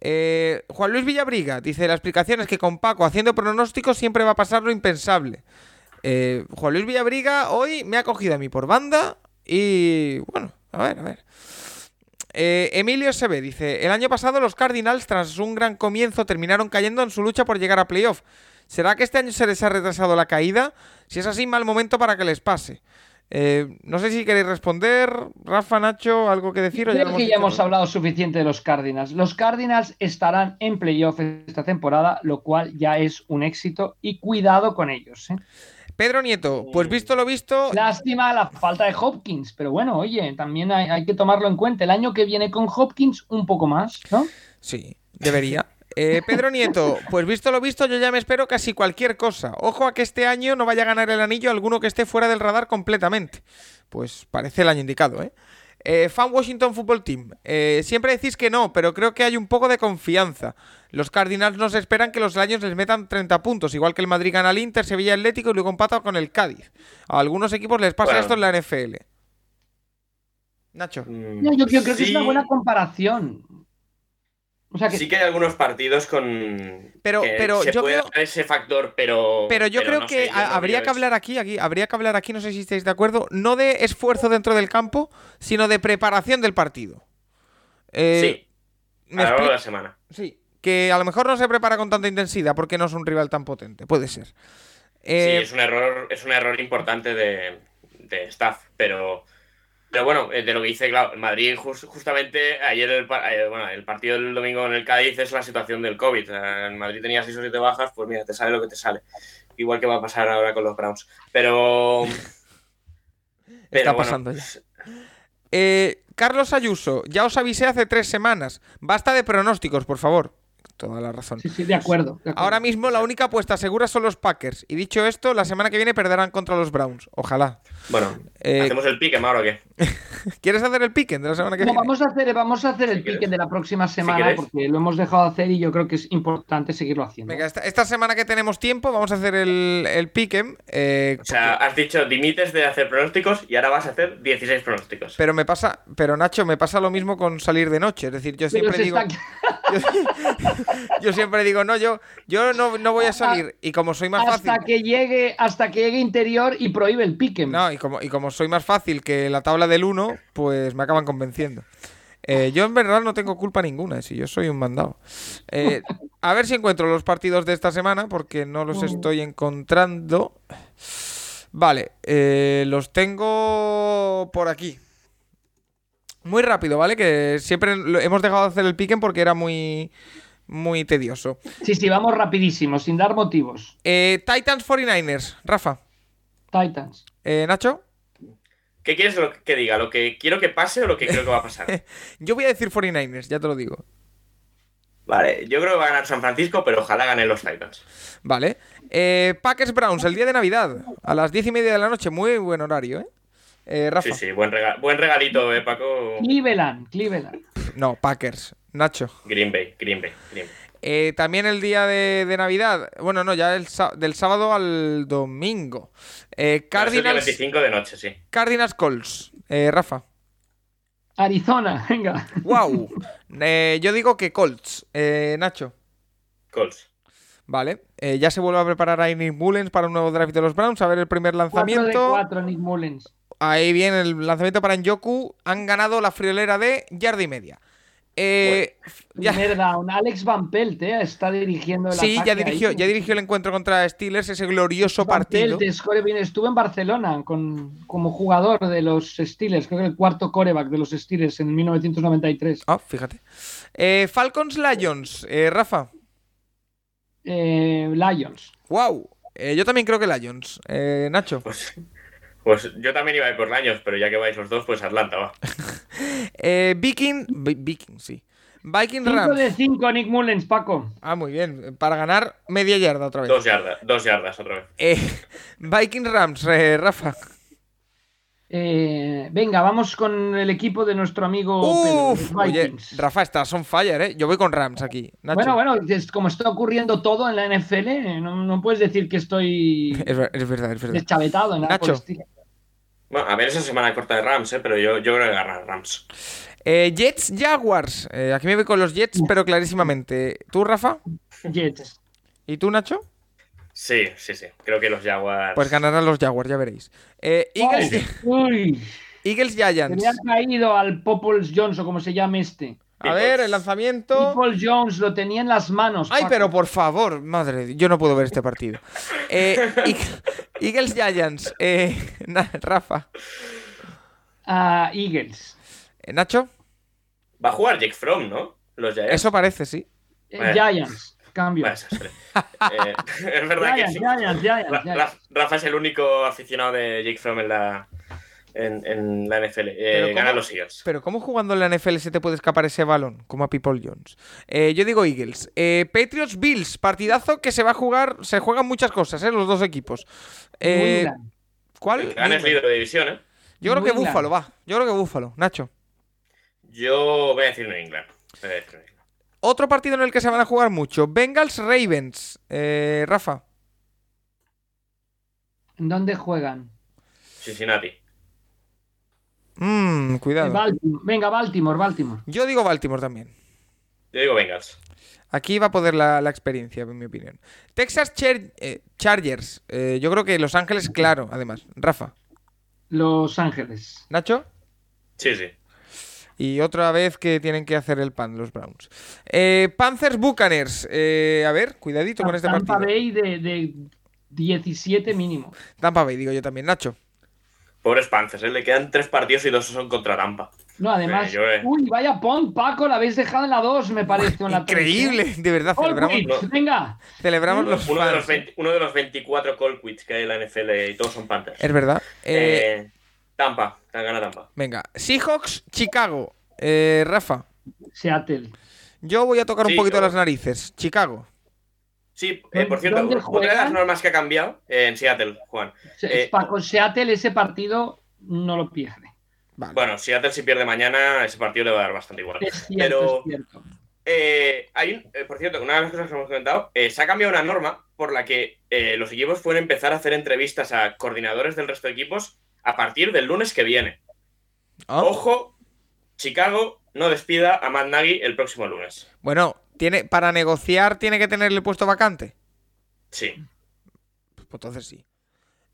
Eh, Juan Luis Villabriga dice: La explicación es que con Paco haciendo pronósticos siempre va a pasar lo impensable. Juan Luis Villabriga hoy me ha cogido a mí por banda y bueno, a ver, a ver. Eh, Emilio SB dice, el año pasado los Cardinals tras un gran comienzo terminaron cayendo en su lucha por llegar a playoff. ¿Será que este año se les ha retrasado la caída? Si es así, mal momento para que les pase. Eh, no sé si queréis responder, Rafa, Nacho, algo que decir. o Creo que ya hemos hablado suficiente de los Cardinals. Los Cardinals estarán en playoff esta temporada, lo cual ya es un éxito y cuidado con ellos. ¿eh? Pedro Nieto, pues visto lo visto, Lástima la falta de Hopkins, pero bueno, oye, también hay, hay que tomarlo en cuenta. El año que viene con Hopkins, un poco más, ¿no? sí, debería. Eh, Pedro Nieto, pues visto lo visto, yo ya me espero casi cualquier cosa. Ojo a que este año no vaya a ganar el anillo alguno que esté fuera del radar completamente. Pues parece el año indicado, ¿eh? Eh, Fan Washington Football Team. eh, siempre decís que no, pero creo que hay un poco de confianza. Los Cardinals nos esperan que los Lions les metan 30 puntos, igual que el Madrid gana al Inter, Sevilla Atlético y luego empata con el Cádiz. A algunos equipos les pasa Bueno. esto en la NFL. Nacho. Yo, yo creo que es una buena comparación. O sea que Sí que hay algunos partidos con. Pero- que pero se yo puede creo- ese factor, pero. Pero yo creo no que sé, habría que hablar aquí, aquí, habría que hablar aquí, no sé si estáis de acuerdo, no de esfuerzo dentro del campo, sino de preparación del partido. Eh, Sí, a lo largo de la semana. sí, que a lo mejor no se prepara con tanta intensidad porque no es un rival tan potente, puede ser. Eh, sí, es un error, es un error importante de, de staff, pero. Pero bueno, eh, de lo que dice, claro, Madrid jus- justamente ayer el, eh, bueno, el partido del domingo en el Cádiz es la situación del COVID. En Madrid tenía 6 o 7 bajas, pues mira, te sale lo que te sale. Igual que va a pasar ahora con los Browns. Pero. Está bueno, pasando ya. Eh, Carlos Ayuso, ya os avisé hace tres semanas. Basta de pronósticos, por favor. Toda la razón. sí, sí, de acuerdo. de acuerdo. Ahora mismo la única apuesta segura son los Packers. Y dicho esto, la semana que viene perderán contra los Browns. Ojalá. Bueno, Eh, ¿hacemos el pique, Mauro, o qué? ¿Quieres hacer el piquen de la semana que No, viene? vamos a hacer, vamos a hacer el Si quieres. pique de la próxima semana porque lo hemos dejado de hacer y yo creo que es importante seguirlo haciendo. Venga, esta, esta semana que tenemos tiempo, vamos a hacer el, el piquen. eh, O sea, has dicho dimites de hacer pronósticos y ahora vas a hacer 16 pronósticos. pero me pasa, pero Nacho, me pasa lo mismo con salir de noche. Es decir, yo Pero siempre se digo, está- yo siempre digo, no, yo, yo no, no voy a salir. Y como soy más hasta fácil. que llegue, hasta que llegue interior y prohíbe el pique. No, y como, y como soy más fácil que la tabla del 1, pues me acaban convenciendo. Eh, yo en verdad no tengo culpa ninguna, si yo soy un mandado. Eh, a ver si encuentro los partidos de esta semana, porque no los estoy encontrando. Vale, eh, los tengo por aquí. Muy rápido, ¿vale? Que siempre lo- hemos dejado de hacer el piquen porque era muy, muy tedioso. Sí, sí, vamos rapidísimo, sin dar motivos. Eh, Titans 49ers, Rafa. Titans. Eh, Nacho. ¿Qué quieres que diga? ¿Lo que quiero que pase o lo que creo que va a pasar? Yo voy a decir 49ers, ya te lo digo. Vale, yo creo que va a ganar San Francisco, pero ojalá ganen los Titans. Vale. Eh, Packers Browns, el día de Navidad, a las diez y media de la noche. Muy buen horario, ¿eh? Eh, Rafa. Sí, sí, buen, rega- buen regalito, eh, Paco. Cleveland, Cleveland. No, Packers. Nacho. Green Bay, Green Bay, Green Bay. Eh, también el día de, de Navidad. Bueno, no, ya el del sábado al domingo. Eh, Cardinals, 25 de noche, sí. Cardinals Colts. Eh, Rafa. Arizona, venga. ¡Wow! Eh, yo digo que Colts. Eh, Nacho. Colts. Vale. Eh, ya se vuelve a preparar a Nick Mullens para un nuevo draft de los Browns. A ver el primer 4 de lanzamiento. 4, Nick Mullens. Ahí viene el lanzamiento para Njoku. Han ganado la friolera de yarda y media. Eh, ya- down. Alex Van Pelt, eh, está dirigiendo el sí, ya dirigió, ahí. ya dirigió el encuentro contra Steelers, ese glorioso Van partido. Pelt, es core- estuvo en Barcelona con, como jugador de los Steelers, creo que el cuarto coreback de los Steelers en 1993. Ah, fíjate. Eh, Falcons Lions, eh, Rafa. Eh, Lions. Wow. yo también creo que Lions. Eh, Nacho. Pues, yo también iba a ir por Lions, pero ya que vais los dos, pues Atlanta, va. Eh, Viking. Vi- Viking, sí. Viking 5 Rams. de 5, Nick Mullens, Paco. Ah, muy bien. Para ganar media yarda otra vez. Dos yardas, dos yardas otra vez. Eh, Viking Rams, eh, Rafa. Eh, venga, vamos con el equipo de nuestro amigo Uf, oye. Rafa, estás on fire, ¿eh? Yo voy con Rams aquí. Nacho. Bueno, bueno, es como está ocurriendo todo en la NFL, eh, no, no puedes decir que estoy Es, es verdad, es verdad. deschavetado en nada por el Nacho. estilo. Bueno, a ver esa semana corta de Rams, eh, pero yo, yo creo que ganan Rams. Eh, Jets Jaguars. Eh, aquí me voy con los Jets, pero clarísimamente. ¿Tú, Rafa? Jets. ¿Y tú, Nacho? Sí, sí, sí. Creo que los Jaguars. Pues ganarán los Jaguars, ya veréis. Eh, Eagles, Uy, Eagles se Giants. ha caído al Populs Jones o como se llame este. A ver, el lanzamiento. People Jones lo tenía en las manos. Ay, Paco. pero por favor, madre, yo no puedo ver este partido. Eh, Eag- Eagles Giants. Eh, na- Rafa. Ah, Eagles. Eh, Nacho. Va a jugar Jake Fromm, ¿no? Los Giants. Eso parece, sí. Eh. Giants. Cambio. Eh, es verdad que Giants, sí. Giants, Giants, Ra- Giants. Ra- Rafa es el único aficionado de Jake Fromm en la, en, en la NFL. Eh, Pero ¿cómo? ganan los Eagles. Pero ¿cómo jugando en la NFL se te puede escapar ese balón? Como a People Jones. Eh, yo digo Eagles. Eh, Patriots Bills, partidazo que se va a jugar. Se juegan muchas cosas, ¿eh? Los dos equipos. Eh. ¿Cuál? Es líder de división, ¿eh? Yo creo que. Búfalo, va. Yo creo que Búfalo, Nacho. Yo voy a decir New England. Voy a decir New England. Otro partido en el que se van a jugar mucho. Bengals Ravens. Eh, Rafa. ¿En dónde juegan? Cincinnati. Mmm, En cuidado. Baltimore. Venga, Baltimore, Baltimore. Yo digo Baltimore también. Yo digo Bengals. Aquí va a poder la, la experiencia, en mi opinión. Texas Char- eh, Chargers. Eh, yo creo que Los Ángeles, claro, además. Rafa. Los Ángeles. Nacho. Sí, sí. Y otra vez que tienen que hacer el pan los Browns. Eh, Panthers Buccaneers. Eh, a ver, cuidadito con este Tampa partido. Bay de, de 17 mínimo. Tampa Bay, digo yo también. Nacho. Pobres Panthers, ¿eh? Le quedan tres partidos y dos son contra Tampa. No, además. Eh, yo, eh. Uy, vaya pont, Paco, la habéis dejado en la 2, me parece. en la tres, ¿eh? Increíble, de verdad. Celebramos, Colquitt, venga. celebramos los Uno de, los 20 uno de los 24 call quits que hay en la NFL y todos son Panthers. Es verdad. Eh, Eh, Tampa, gana Tampa. Venga, Seahawks, Chicago. Eh, Rafa, Seattle. yo voy a tocar un poquito yo- las narices. Chicago. Sí, eh, por cierto, ¿Dónde otra de las normas que ha cambiado eh, en Seattle, Juan. Eh, Paco, Seattle ese partido no lo pierde. Vale. Bueno, Seattle si pierde mañana, ese partido le va a dar bastante igual. Es cierto, Pero es cierto. eh, hay un- eh, por cierto, una de las cosas que hemos comentado, eh, se ha cambiado una norma por la que eh, los equipos pueden empezar a hacer entrevistas a coordinadores del resto de equipos a partir del lunes que viene. Ah, Ojo, Chicago no despida a Matt Nagy el próximo lunes. Bueno, tiene, para negociar tiene que tener el puesto vacante. Sí. Pues entonces sí.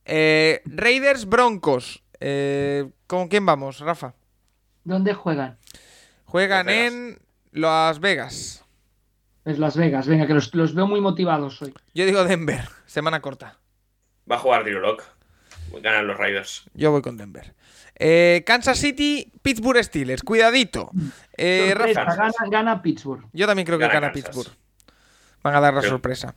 Eh, Raiders Broncos. Eh, ¿Con quién vamos, Rafa? ¿Dónde juegan? Juegan Las en Las Vegas. Es Las Vegas, venga, que los, los veo muy motivados hoy. Yo digo Denver. Semana corta. Va a jugar Drew Lock. Ganan los Raiders. Yo voy con Denver. Eh, Kansas City, Pittsburgh Steelers. Cuidadito. Eh, Sorpresa, Rafa. gana, gana Pittsburgh. Yo también creo que Gana. Pittsburgh. Van a dar la Creo- sorpresa.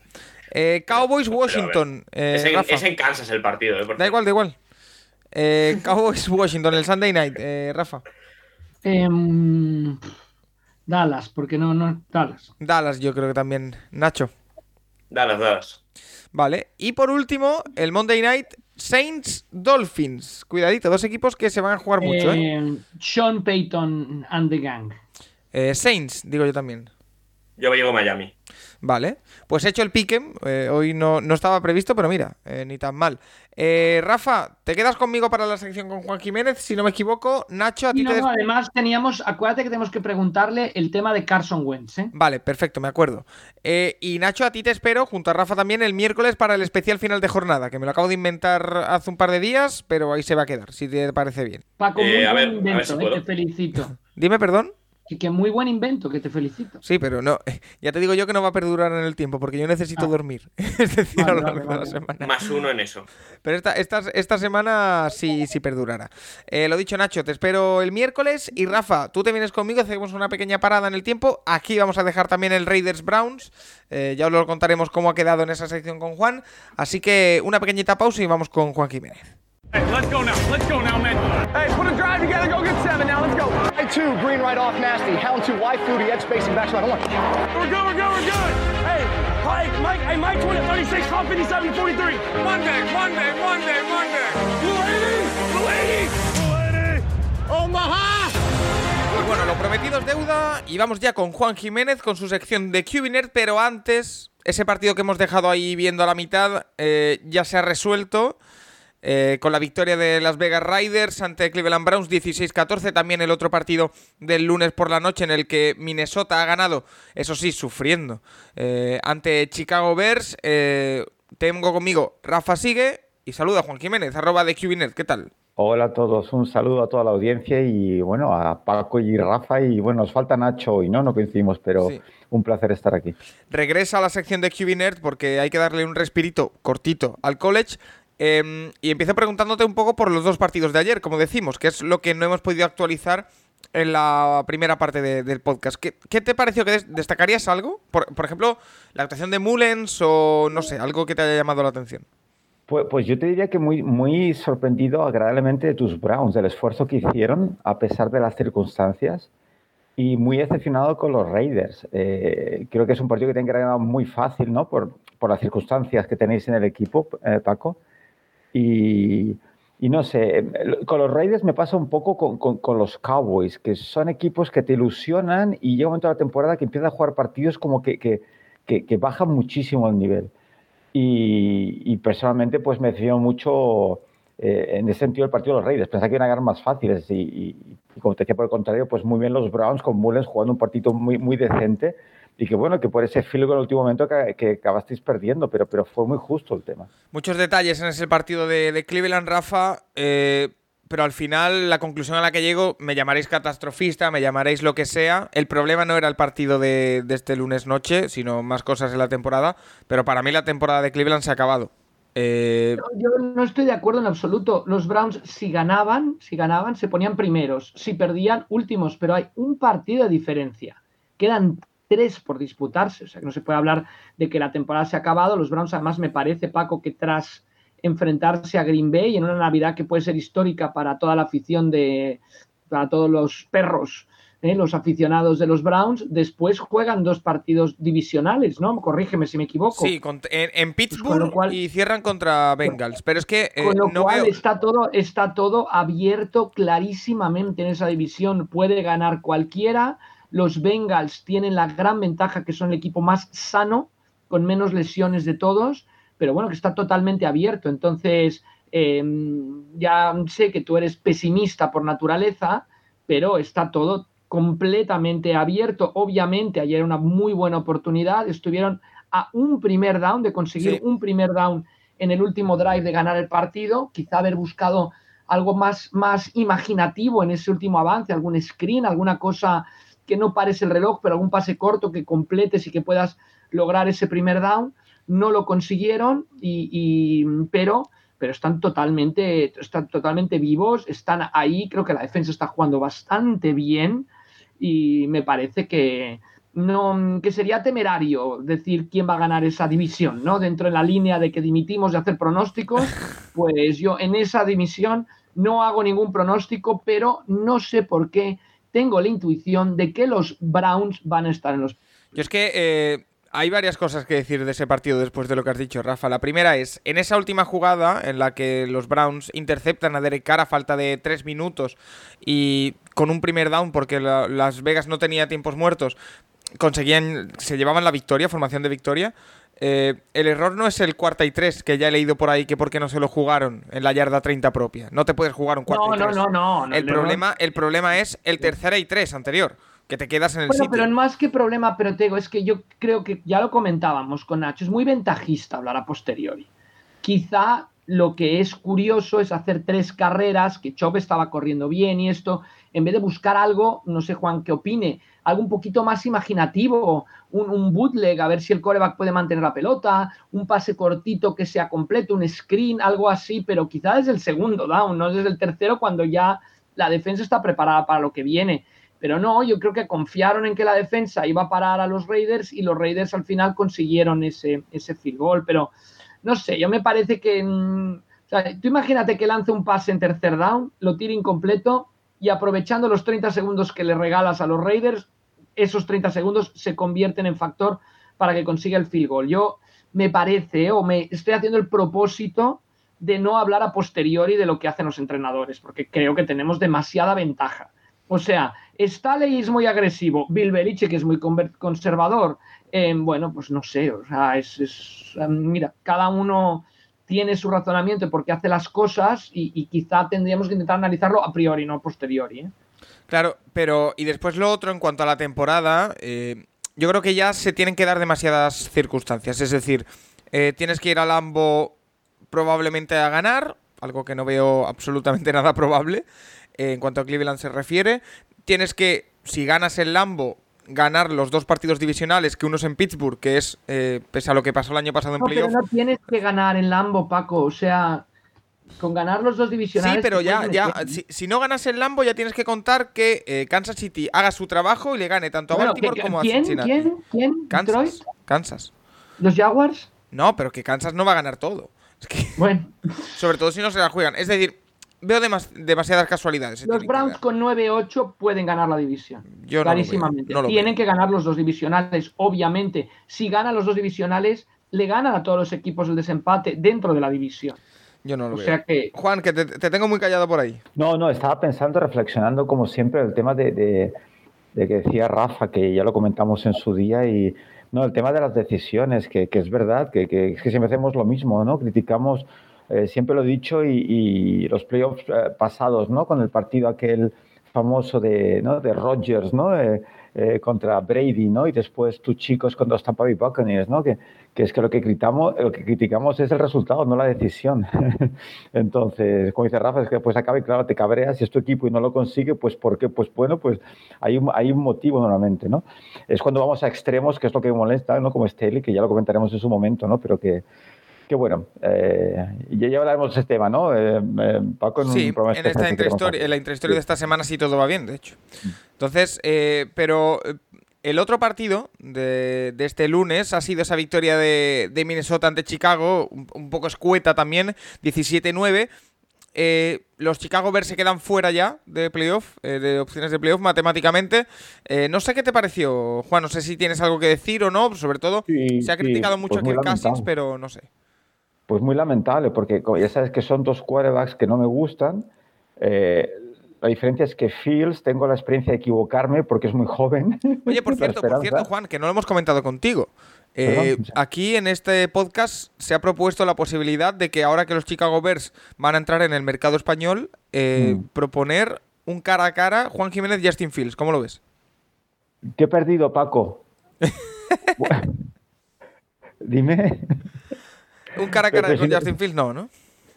Eh, Cowboys Washington. Eh, es, en, Rafa. es en Kansas el partido, ¿eh? Da igual, da igual. Eh, Cowboys Washington, el Sunday night. Eh, Rafa. Em, Dallas, porque no, no, Dallas. Dallas, yo creo que también. Nacho. Dallas, Dallas. Vale. Y por último, el Monday night, Saints Dolphins. Cuidadito, dos equipos que se van a jugar mucho, ¿eh? Em, Sean Payton and the Gang. Eh, Saints, digo yo también. Yo llego a Miami. Vale, pues he hecho el piquem. eh, hoy no, no estaba previsto, pero mira, eh, ni tan mal. Eh, Rafa, ¿te quedas conmigo para la sección con Juan Jiménez? Si no me equivoco, Nacho, a ti no, te no, además teníamos, acuérdate que tenemos que preguntarle el tema de Carson Wentz, ¿eh? Vale, perfecto, me acuerdo. Eh, y Nacho, a ti te espero, junto a Rafa también, el miércoles para el especial final de jornada, que me lo acabo de inventar hace un par de días, pero ahí se va a quedar, si te parece bien. Paco, Eh, muy a ver invento, si ¿eh? puedo. te felicito. Dime, perdón. Que, que muy buen invento, que te felicito. Sí, pero no, ya te digo yo que no va a perdurar en el tiempo, porque yo necesito Ah. dormir. es decir, Vale, a lo vale, largo de la semana. Más uno en eso. Pero esta, esta, esta semana sí, sí perdurará. Eh, lo dicho, Nacho, te espero el miércoles. Y Rafa, tú te vienes conmigo, hacemos una pequeña parada en el tiempo. Aquí vamos a dejar también el Raiders Browns. Eh, ya os lo contaremos cómo ha quedado en esa sección con Juan. Así que una pequeñita pausa y vamos con Juan Jiménez. Hey, let's go now. Let's go now, man. Hey, put a drive together. Go get seven now. Let's go. I two, green right off nasty. Hound two, Y fluty, edge spacing, back right. Hold on. We're good. We're good. We're good. Hey, Mike, Mike, hey, Mike 20, 36, Hawk 57, 43. Monday, Monday, Monday, Monday. Blue 80, Blue 80, Blue 80. Omaha. Pues bueno, lo prometido es deuda. Y vamos ya con Juan Jiménez con su sección de QBNet. Pero antes, ese partido que hemos dejado ahí viendo a la mitad eh, ya se ha resuelto. Eh, con la victoria de Las Vegas Riders ante Cleveland Browns 16-14. También el otro partido del lunes por la noche en el que Minnesota ha ganado, eso sí, sufriendo, eh, ante Chicago Bears. Eh, tengo conmigo Rafa Sigue y saluda a Juan Jiménez, arroba de QBNet. ¿Qué tal? Hola a todos, un saludo a toda la audiencia y bueno, a Paco y Rafa y bueno, nos falta Nacho hoy, ¿no? No coincidimos, pero Sí. un placer estar aquí. regresa a la sección de QB Nerd porque hay que darle un respirito cortito al college. Eh, y empiezo preguntándote un poco por los dos partidos de ayer, como decimos, que es lo que no hemos podido actualizar en la primera parte de- del podcast. ¿Qué, qué te pareció? que des- ¿Destacarías algo? Por, por ejemplo, la actuación de Mullens o no sé, algo que te haya llamado la atención. Pues, pues yo te diría que muy, muy sorprendido agradablemente de tus Browns, del esfuerzo que hicieron a pesar de las circunstancias y muy decepcionado con los Raiders. Eh, creo que es un partido que tienen que ganar muy fácil, ¿no? Por, por las circunstancias que tenéis en el equipo, eh, Paco. Y, y no sé, con los Raiders me pasa un poco con, con- con los Cowboys, que son equipos que te ilusionan y llega un momento de la temporada que empiezan a jugar partidos como que, que, que- que bajan muchísimo el nivel. Y, y personalmente pues me decepcionó mucho eh, en ese sentido el partido de los Raiders. Pensaba que iban a ganar más fáciles y, y- y como te decía por el contrario, pues muy bien los Browns con Mullens jugando un partido muy, muy decente y que bueno, que por ese goal en el último momento que, que acabasteis perdiendo, pero, pero fue muy justo el tema. Muchos detalles en ese partido de, de Cleveland, Rafa, eh, pero al final la conclusión a la que llego, me llamaréis catastrofista, me llamaréis lo que sea. El problema no era el partido de, de este lunes noche, sino más cosas en la temporada, pero para mí la temporada de Cleveland se ha acabado. Eh, Yo no estoy de acuerdo en absoluto. Los Browns, si ganaban, si ganaban, se ponían primeros. Si perdían, últimos. Pero hay un partido de diferencia. Quedan tres por disputarse. O sea, que no se puede hablar de que la temporada se ha acabado. Los Browns, además, me parece, Paco, que tras enfrentarse a Green Bay en una Navidad que puede ser histórica para toda la afición de. para todos los perros. ¿eh? los aficionados de los Browns, después juegan dos partidos divisionales, ¿no? Corrígeme si me equivoco. sí, en, en con Pittsburgh cual- y cierran contra Bengals, pero es que eh, Con lo no cual veo... está todo, está todo abierto clarísimamente en esa división. Puede ganar cualquiera. Los Bengals tienen la gran ventaja que son el equipo más sano, con menos lesiones de todos, pero bueno, que está totalmente abierto. Entonces, eh, ya sé que tú eres pesimista por naturaleza, pero está todo completamente abierto. Obviamente, ayer era una muy buena oportunidad. Estuvieron a un primer down de conseguir Sí. un primer down en el último drive de ganar el partido, quizá haber buscado algo más, más imaginativo en ese último avance, algún screen, alguna cosa que no pares el reloj, pero algún pase corto que completes y que puedas lograr ese primer down. No lo consiguieron, y, y- pero, pero están totalmente, están totalmente vivos, están ahí, creo que la defensa está jugando bastante bien y me parece que, no, que sería temerario decir quién va a ganar esa división, ¿no? Dentro de la línea de que dimitimos de hacer pronósticos, pues yo en esa división no hago ningún pronóstico, pero no sé por qué tengo la intuición de que los Browns van a estar en los... Yo es que eh, hay varias cosas que decir de ese partido después de lo que has dicho, Rafa. La primera es, en esa última jugada en la que los Browns interceptan a Derek Carr a falta de tres minutos y con un primer down porque la- Las Vegas no tenía tiempos muertos, conseguían, se llevaban la victoria, formación de victoria. Eh, el error no es el cuarta y tres, que ya he leído por ahí que porque no se lo jugaron en la yarda 30 propia. No te puedes jugar un cuarta No, y no, tres. no, no, no, El no. problema, el problema es el tercera y tres anterior, que te quedas en el Bueno, sitio. pero más que problema, pero Tego, es que yo creo que ya lo comentábamos con Nacho, es muy ventajista hablar a posteriori. Quizá lo que es curioso es hacer tres carreras, que Chop estaba corriendo bien y esto, en vez de buscar algo, no sé Juan qué opine, algo un poquito más imaginativo, un, un bootleg, a ver si el coreback puede mantener la pelota, un pase cortito que sea completo, un screen, algo así, pero quizá desde el segundo down, no desde el tercero cuando ya la defensa está preparada para lo que viene. Pero no, yo creo que confiaron en que la defensa iba a parar a los Raiders y los Raiders al final consiguieron ese, ese field goal. Pero no sé, yo me parece que. mm, o sea, tú imagínate que lance un pase en tercer down, lo tire incompleto y aprovechando los 30 segundos que le regalas a los Raiders, esos 30 segundos se convierten en factor para que consiga el field goal. Yo me parece, o me estoy haciendo el propósito de no hablar a posteriori de lo que hacen los entrenadores, porque creo que tenemos demasiada ventaja. O sea, Staley es muy agresivo, Bill Belichick es muy conservador. Eh, bueno, pues no sé, o sea, es, es, mira, cada uno tiene su razonamiento de por qué hace las cosas y, y quizá tendríamos que intentar analizarlo a priori, no a posteriori. ¿eh? Claro, pero y después lo otro en cuanto a la temporada, eh, yo creo que ya se tienen que dar demasiadas circunstancias. Es decir, eh, tienes que ir a Lambo probablemente a ganar, algo que no veo absolutamente nada probable en cuanto a Cleveland se refiere. Tienes que, si ganas el Lambo, ganar los dos partidos divisionales, que uno es en Pittsburgh, que es, eh, pese a lo que pasó el año pasado en No, pero no tienes que ganar en Lambo, Paco. O sea, Con ganar los dos divisionales. Sí, pero ya, ya si, si no ganas el Lambo, ya tienes que contar que eh, Kansas City haga su trabajo y le gane tanto a Bueno, Baltimore que- como a ¿quién, Cincinnati. ¿Quién? ¿Quién? Kansas. ¿Detroit? Kansas. ¿Los Jaguars? No, pero que Kansas no va a ganar todo. Es que, Bueno, sobre todo si no se la juegan. Es decir, veo demas- demasiadas casualidades. los que Browns con 9-8 pueden ganar la división. Yo no lo veo, clarísimamente. no lo Tienen veo. que ganar los dos divisionales, obviamente. Si ganan los dos divisionales, le ganan a todos los equipos el desempate dentro de la división. Yo no lo O veo. sea que Juan, que te, te tengo muy callado por ahí. No, no, estaba pensando, reflexionando como siempre el tema de, de- de que decía Rafa, que ya lo comentamos en su día, y no, el tema de las decisiones, que, que es verdad, que, que, es que siempre hacemos lo mismo, ¿no? Criticamos, eh, siempre lo he dicho, y, los playoffs eh, pasados, ¿no? Con el partido aquel famoso de, ¿no? de Rodgers, ¿no? Eh, eh, contra Brady, ¿no? Y después tus chicos contra los Tampa Bay Buccaneers, ¿no? Que, que es que lo que, criticamos, lo que criticamos es el resultado, no la decisión. Entonces, como dice Rafa, es que después acaba y claro, te cabreas si es tu equipo y no lo consigue, pues ¿por qué? Pues bueno, pues hay un, hay un motivo normalmente, ¿no? Es cuando vamos a extremos, que es lo que molesta, ¿no? Como Staley, que ya lo comentaremos en su momento, ¿no? Pero que, que bueno, eh, ya hablaremos de ese tema, ¿no? Eh, eh, Paco, en Sí, un en esta intrahistoria, en la intrahistoria de esta semana sí todo va bien, de hecho. Entonces, eh, pero eh, el otro partido de, de este lunes ha sido esa victoria de, de Minnesota ante Chicago, un, un poco escueta también, 17-9. Eh, los Chicago Bears se quedan fuera ya de playoff, eh, de opciones de playoff matemáticamente. Eh, no sé qué te pareció, Juan, no sé si tienes algo que decir o no, sobre todo Sí, se ha sí, criticado mucho pues muy el Cousins, pero no sé. Pues muy lamentable, porque ya sabes que son dos quarterbacks que no me gustan. Eh, la diferencia es que Fields tengo la experiencia de equivocarme porque es muy joven. Oye, por cierto, por cierto, Juan, que no lo hemos comentado contigo. Eh, aquí en este podcast se ha propuesto la posibilidad de que ahora que los Chicago Bears van a entrar en el mercado español, eh, Mm. proponer un cara a cara Juan Jiménez Justin Fields. ¿Cómo lo ves? ¿Qué he perdido, Paco? Dime. Un cara a cara con si- Justin Fields, no, ¿no?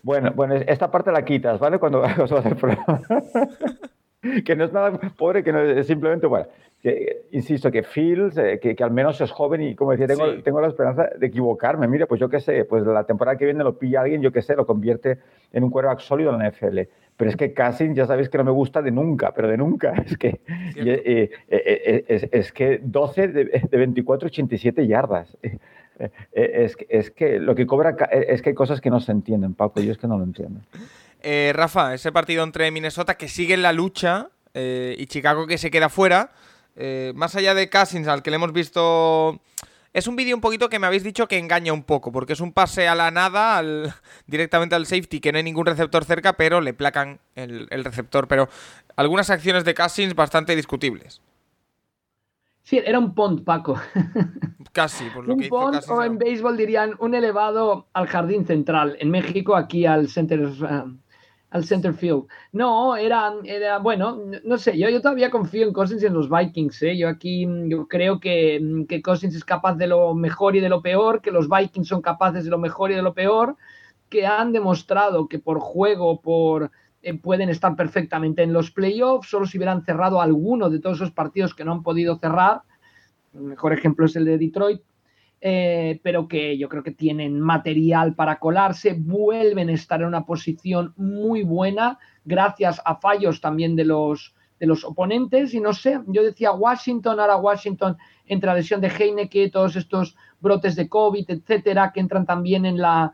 Bueno, bueno, esta parte la quitas, ¿vale? Cuando hacer el programa. que no es nada pobre, que no es simplemente, bueno, que, insisto, que Fields, eh, que, que al menos es joven y como decía, tengo, Sí. tengo la esperanza de equivocarme. Mira, pues yo qué sé, pues la temporada que viene lo pilla alguien, yo qué sé, lo convierte en un quarterback sólido en la NFL. Pero es que Cassin ya sabéis que no me gusta de nunca, pero de nunca. Es que, y, eh, eh, eh, es, es que 12 de, de 24, 87 yardas. Eh, Es, que- es que lo que cobra, eh, es que hay cosas que no se entienden, Paco, yo es que no lo entiendo. Eh, Rafa, ese partido entre Minnesota que sigue en la lucha eh, y Chicago que se queda fuera. más allá de Cousins, al que le hemos visto. Es un vídeo un poquito que me habéis dicho que engaña un poco, porque es un pase a la nada, directamente al safety, que no hay ningún receptor cerca, pero le placan el, el receptor. Pero algunas acciones de Cousins bastante discutibles. Sí, era un punt, Paco. Casi, por lo que un hizo punt Cousins o en béisbol dirían un elevado al jardín central. En México, aquí al center, um, al center field. No, era, era bueno, no sé, yo, yo todavía confío en Cousins y en los Vikings. ¿eh? Yo aquí mm, yo creo que, mm, que Cousins es capaz de lo mejor y de lo peor, que los Vikings son capaces de lo mejor y de lo peor, que han demostrado que por juego, por pueden estar perfectamente en los playoffs, solo si hubieran cerrado alguno de todos esos partidos que no han podido cerrar. El mejor ejemplo es el de Detroit, eh, pero que yo creo que tienen material para colarse, vuelven a estar en una posición muy buena gracias a fallos también de los, de los oponentes. Y no sé, yo decía Washington, ahora Washington entre la lesión de Heineke, todos estos brotes de COVID, etcétera, que entran también en la,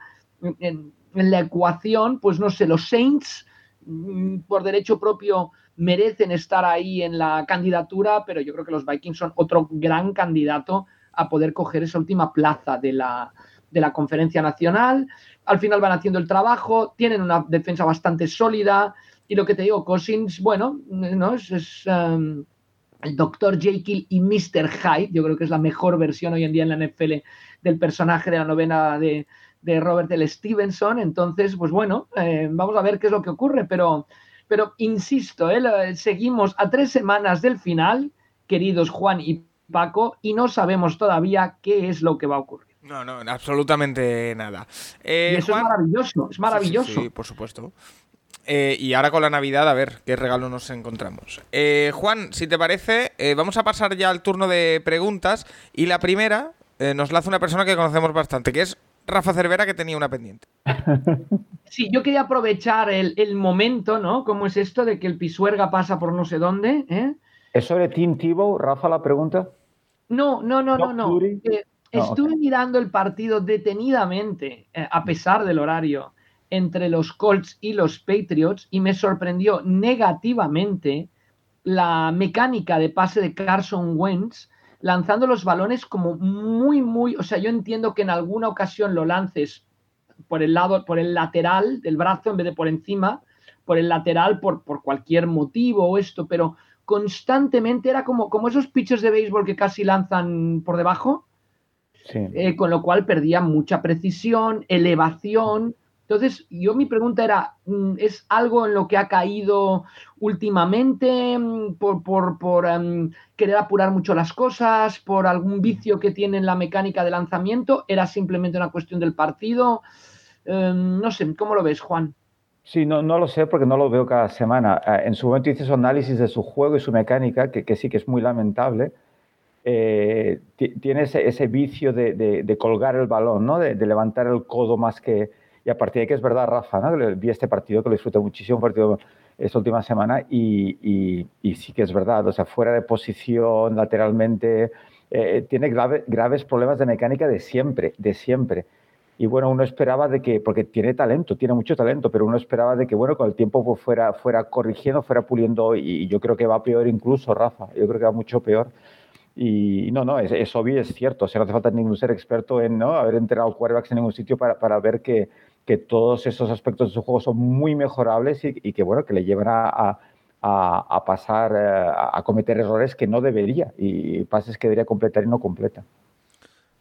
en, la ecuación, pues no sé, los Saints por derecho propio merecen estar ahí en la candidatura, pero yo creo que los Vikings son otro gran candidato a poder coger esa última plaza de la, de la conferencia nacional. Al final van haciendo el trabajo, tienen una defensa bastante sólida y lo que te digo, Cousins, bueno, no es, um, el Dr. Jekyll y Mr. Hyde, yo creo que es la mejor versión hoy en día en la NFL del personaje de la novena de, de Robert L. Stevenson. Entonces, pues bueno, eh, vamos a ver qué es lo que ocurre, pero, pero insisto, eh, seguimos a tres semanas del final, queridos Juan y Paco, y no sabemos todavía qué es lo que va a ocurrir. No, no, absolutamente nada. Eh, y eso Juan- es maravilloso, es maravilloso. Sí, sí, sí, por supuesto. Eh, y ahora con la Navidad, a ver qué regalo nos encontramos. Eh, Juan, si te parece, eh, vamos a pasar ya al turno de preguntas. Y la primera nos la hace una persona que conocemos bastante, que es Rafa Cervera que tenía una pendiente. Sí, yo quería aprovechar el, el momento, ¿no? ¿Cómo es esto de que el Pisuerga pasa por no sé dónde? ¿eh? ¿Es sobre Tim Tebow, Rafa, la pregunta? No, no, no, no, ¿Doc no. Eh, No, estuve mirando el partido detenidamente, eh, a pesar del horario, entre los Colts y los Patriots y me sorprendió negativamente la mecánica de pase de Carson Wentz lanzando los balones como muy, muy, o sea, yo entiendo que en alguna ocasión lo lances por el lado, por el lateral del brazo en vez de por encima, por el lateral por, por cualquier motivo o esto, pero constantemente era como, como esos pitchers de béisbol que casi lanzan por debajo, Sí. eh, con lo cual perdía mucha precisión, elevación. Entonces, yo mi pregunta era, mm, ¿es algo en lo que ha caído últimamente mm, por, por, por, em, querer apurar mucho las cosas, por algún vicio que tiene en la mecánica de lanzamiento? ¿Era simplemente una cuestión del partido? Em, no sé, ¿cómo lo ves, Juan? Sí, no, no lo sé porque no lo veo cada semana. Ah, En su momento hice su análisis de su juego y su mecánica, que, que sí que es muy lamentable. Eh, ti- tiene ese, vicio de, de- colgar el balón, ¿no? De levantar el codo más que... Y a partir de que es verdad, Rafa, ¿no? Vi este partido que lo disfruté muchísimo, un partido esta última semana, y, y- y sí que es verdad. O sea, fuera de posición, lateralmente, eh, tiene grave- graves problemas de mecánica de siempre, de siempre. Y bueno, uno esperaba de que, porque tiene talento, tiene mucho talento, pero uno esperaba de que, bueno, con el tiempo pues, fuera, fuera corrigiendo, fuera puliendo, y yo creo que va peor incluso, Rafa, yo creo que va mucho peor. Y no, no, es, es obvio, es cierto, o sea, no hace falta ningún ser experto en ¿no? haber entrenado quarterbacks en ningún sitio para, para ver que, que todos esos aspectos de su juego son muy mejorables y, que, bueno, que le llevan a, pasar, eh, a, cometer errores que no debería y pases que debería completar y no completa.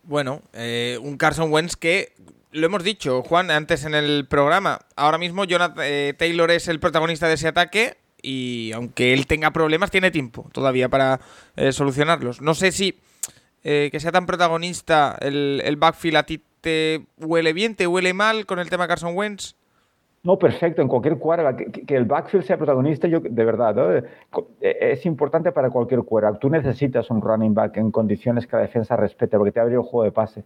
Bueno, eh, un Carson Wentz que, lo hemos dicho, Juan, antes en el programa, ahora mismo Jonathan eh, Taylor es el protagonista de ese ataque y aunque él tenga problemas, tiene tiempo todavía para solucionarlos. No sé si que sea tan protagonista el, el backfield a ti te huele bien, te huele mal con el tema Carson Wentz. No, perfecto, en cualquier quarterback, que, el backfield sea protagonista, yo de verdad, eh, es importante para cualquier quarterback. Tú necesitas un running back en condiciones que la defensa respete, porque te abre el juego de pase.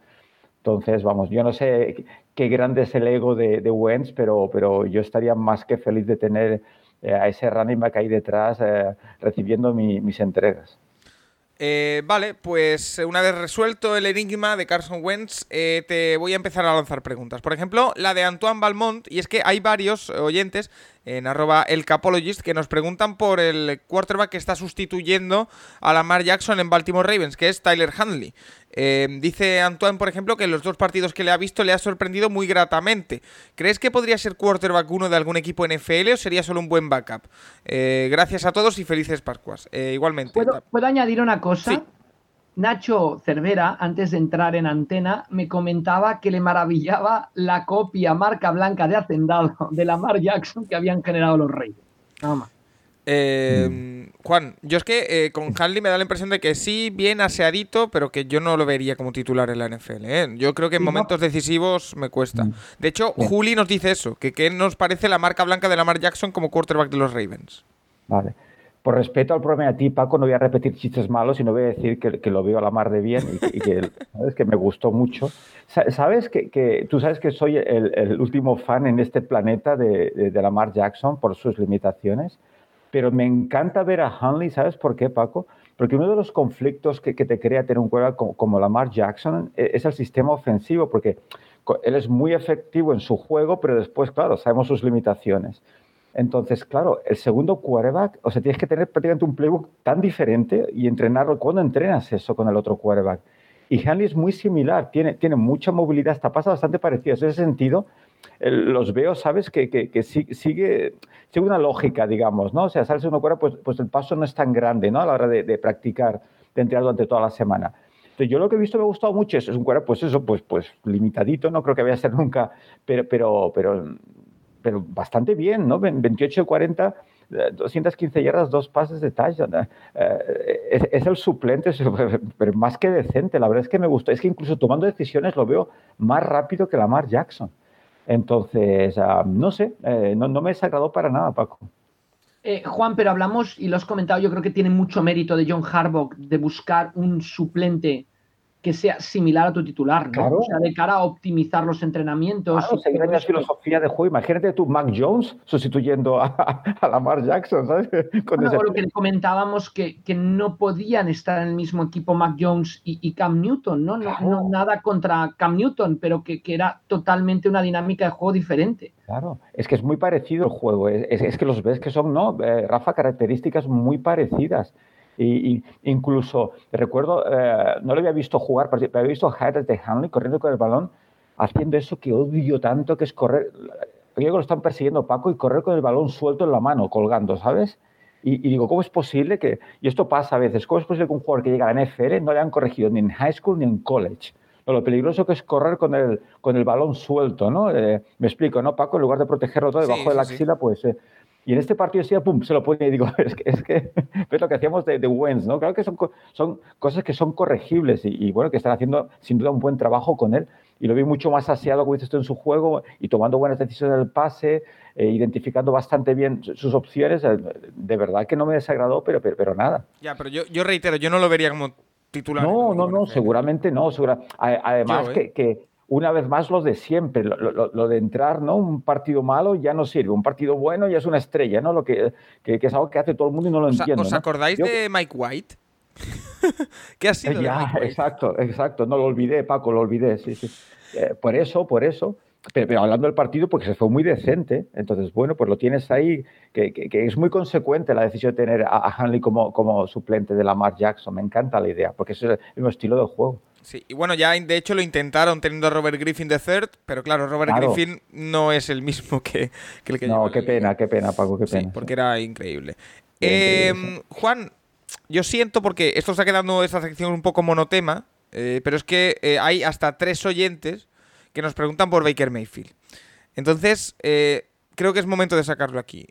Entonces, vamos, yo no sé qué grande es el ego de, Wentz, pero, pero yo estaría más que feliz de tener eh, a ese running back ahí detrás eh, recibiendo mi- mis entregas. Eh, vale, pues eh, una vez resuelto el enigma de Carson Wentz, eh, te voy a empezar a lanzar preguntas. Por ejemplo, la de Antoine Balmont, y es que hay varios oyentes en arroba el Capologist que nos preguntan por el quarterback que está sustituyendo a Lamar Jackson en Baltimore Ravens, que es Tyler Handley. Eh, dice Antoine, por ejemplo, que en los dos partidos que le ha visto le ha sorprendido muy gratamente. ¿Crees que podría ser quarterback uno de algún equipo NFL o sería solo un buen backup? Eh, gracias a todos y felices Pascuas. Eh, igualmente. ¿Puedo, puedo añadir una cosa? Sí. Nacho Cervera, antes de entrar en antena, me comentaba que le maravillaba la copia marca blanca de Hacendado de Lamar Jackson que habían generado los Reyes. Nada más. Eh, Juan, yo es que eh, con Hanley me da la impresión de que sí, bien aseadito, pero que yo no lo vería como titular en la NFL. ¿eh? Yo creo que en momentos decisivos me cuesta. De hecho, Juli nos dice eso, que qué nos parece la marca blanca de Lamar Jackson como quarterback de los Ravens. Vale. Por respeto al programa de ti, Paco, no voy a repetir chistes malos y no voy a decir que, que lo veo a la mar de bien y, que- y que, ¿sabes? que me gustó mucho. Sa- Sabes que, que tú sabes que soy el, el último fan en este planeta de, de, de Lamar Jackson por sus limitaciones, pero me encanta ver a Hunley, ¿sabes por qué, Paco? Porque uno de los conflictos que, que te crea tener un jugador como, como Lamar Jackson e- es el sistema ofensivo, porque él es muy efectivo en su juego, pero después, claro, sabemos sus limitaciones. Entonces, claro, el segundo quarterback, o sea, tienes que tener prácticamente un playbook tan diferente y entrenarlo. ¿Cuándo entrenas eso con el otro quarterback? Y Hanley es muy similar, tiene, tiene mucha movilidad, hasta pasa bastante parecido. En ese sentido, los veo, ¿sabes? Que, que, que si- sigue, sigue una lógica, digamos, ¿no? O sea, el segundo quarterback, pues, pues el paso no es tan grande, ¿no? A la hora de, practicar, de entrenar durante toda la semana. Entonces, yo lo que he visto me ha gustado mucho, es, un quarterback, pues eso, pues, pues limitadito, no creo que vaya a ser nunca, pero, pero, pero pero bastante bien, ¿no? Ven- 28 de 40, eh, 215 yardas, dos pases de touchdown. eh, es, el suplente, pero más que decente. La verdad es que me gustó. Es que incluso tomando decisiones lo veo más rápido que Lamar Jackson. Entonces, ah, no sé, eh, no, no me desagradó para nada, Paco. Eh, Juan, pero hablamos, y lo has comentado, yo creo que tiene mucho mérito de John Harbaugh de buscar un suplente que sea similar a tu titular, ¿no? Claro. O sea, de cara a optimizar los entrenamientos. Claro, seguir todo la filosofía de juego. Imagínate tú, Mac Jones, sustituyendo a, a Lamar Jackson, ¿sabes? Con Bueno, ese- lo que comentábamos que, que no podían estar en el mismo equipo Mac Jones y, y Cam Newton, ¿no? No, nada contra Cam Newton, pero que, que era totalmente una dinámica de juego diferente. Claro, es que es muy parecido el juego. Es, es- es que los ves que son, ¿no? Eh, Rafa, características muy parecidas. Y, y incluso, recuerdo, eh, no lo había visto jugar, pero había visto highlights de Hanley corriendo con el balón, haciendo eso que odio tanto, que es correr. Yo que lo están persiguiendo Paco y correr con el balón suelto en la mano, colgando, ¿sabes? Y, y digo, ¿cómo es posible que, y esto pasa a veces, ¿cómo es posible que un jugador que llega a la NFL no le han corregido ni en high school ni en college? No, lo peligroso que es correr con el, con el balón suelto, ¿no? Eh, me explico, ¿no, Paco? En lugar de protegerlo todo Sí, debajo de la sí, sí. axila, pues... eh, y en este partido sí, pum, se lo pone y digo, es que, es que ves lo que hacíamos de, de Wentz, ¿no? Claro que son, son cosas que son corregibles y, y, bueno, que están haciendo sin duda un buen trabajo con él. Y lo vi mucho más aseado, como dices tú, en su juego y tomando buenas decisiones del pase, eh, identificando bastante bien su- sus opciones. Eh, De verdad que no me desagradó, pero, pero, pero nada. Ya, pero yo, yo reitero, yo no lo vería como titular. No, no, no, seguramente no. segura- Además, Yo, ¿eh? que, que una vez más lo de siempre, lo, lo- lo de entrar, ¿no? Un partido malo ya no sirve, un partido bueno ya es una estrella, ¿no? Lo que, que, que es algo que hace todo el mundo y no lo ¿Os, entiendo. os ¿no? acordáis Yo- de Mike White? ¿Qué ha sido de Ya, Mike White? exacto, exacto. No lo olvidé, Paco, lo olvidé, sí, sí. Eh, por eso, por eso. Pero, pero hablando del partido, porque se fue muy decente. Entonces, bueno, pues lo tienes ahí, que, que- que es muy consecuente la decisión de tener a, a Hanley como, como suplente de Lamar Jackson. Me encanta la idea, porque ese es el mismo estilo de juego. Sí, y bueno, ya de hecho lo intentaron teniendo a Robert Griffin de third, pero claro, Robert Claro. Griffin no es el mismo que, que el que No, qué pena, qué pena, Paco, qué Sí, pena. porque era increíble. Eh, increíble, Juan, yo siento porque esto está quedando esta sección un poco monotema, eh, pero es que eh, hay hasta tres oyentes que nos preguntan por Baker Mayfield. Entonces, eh, creo que es momento de sacarlo aquí.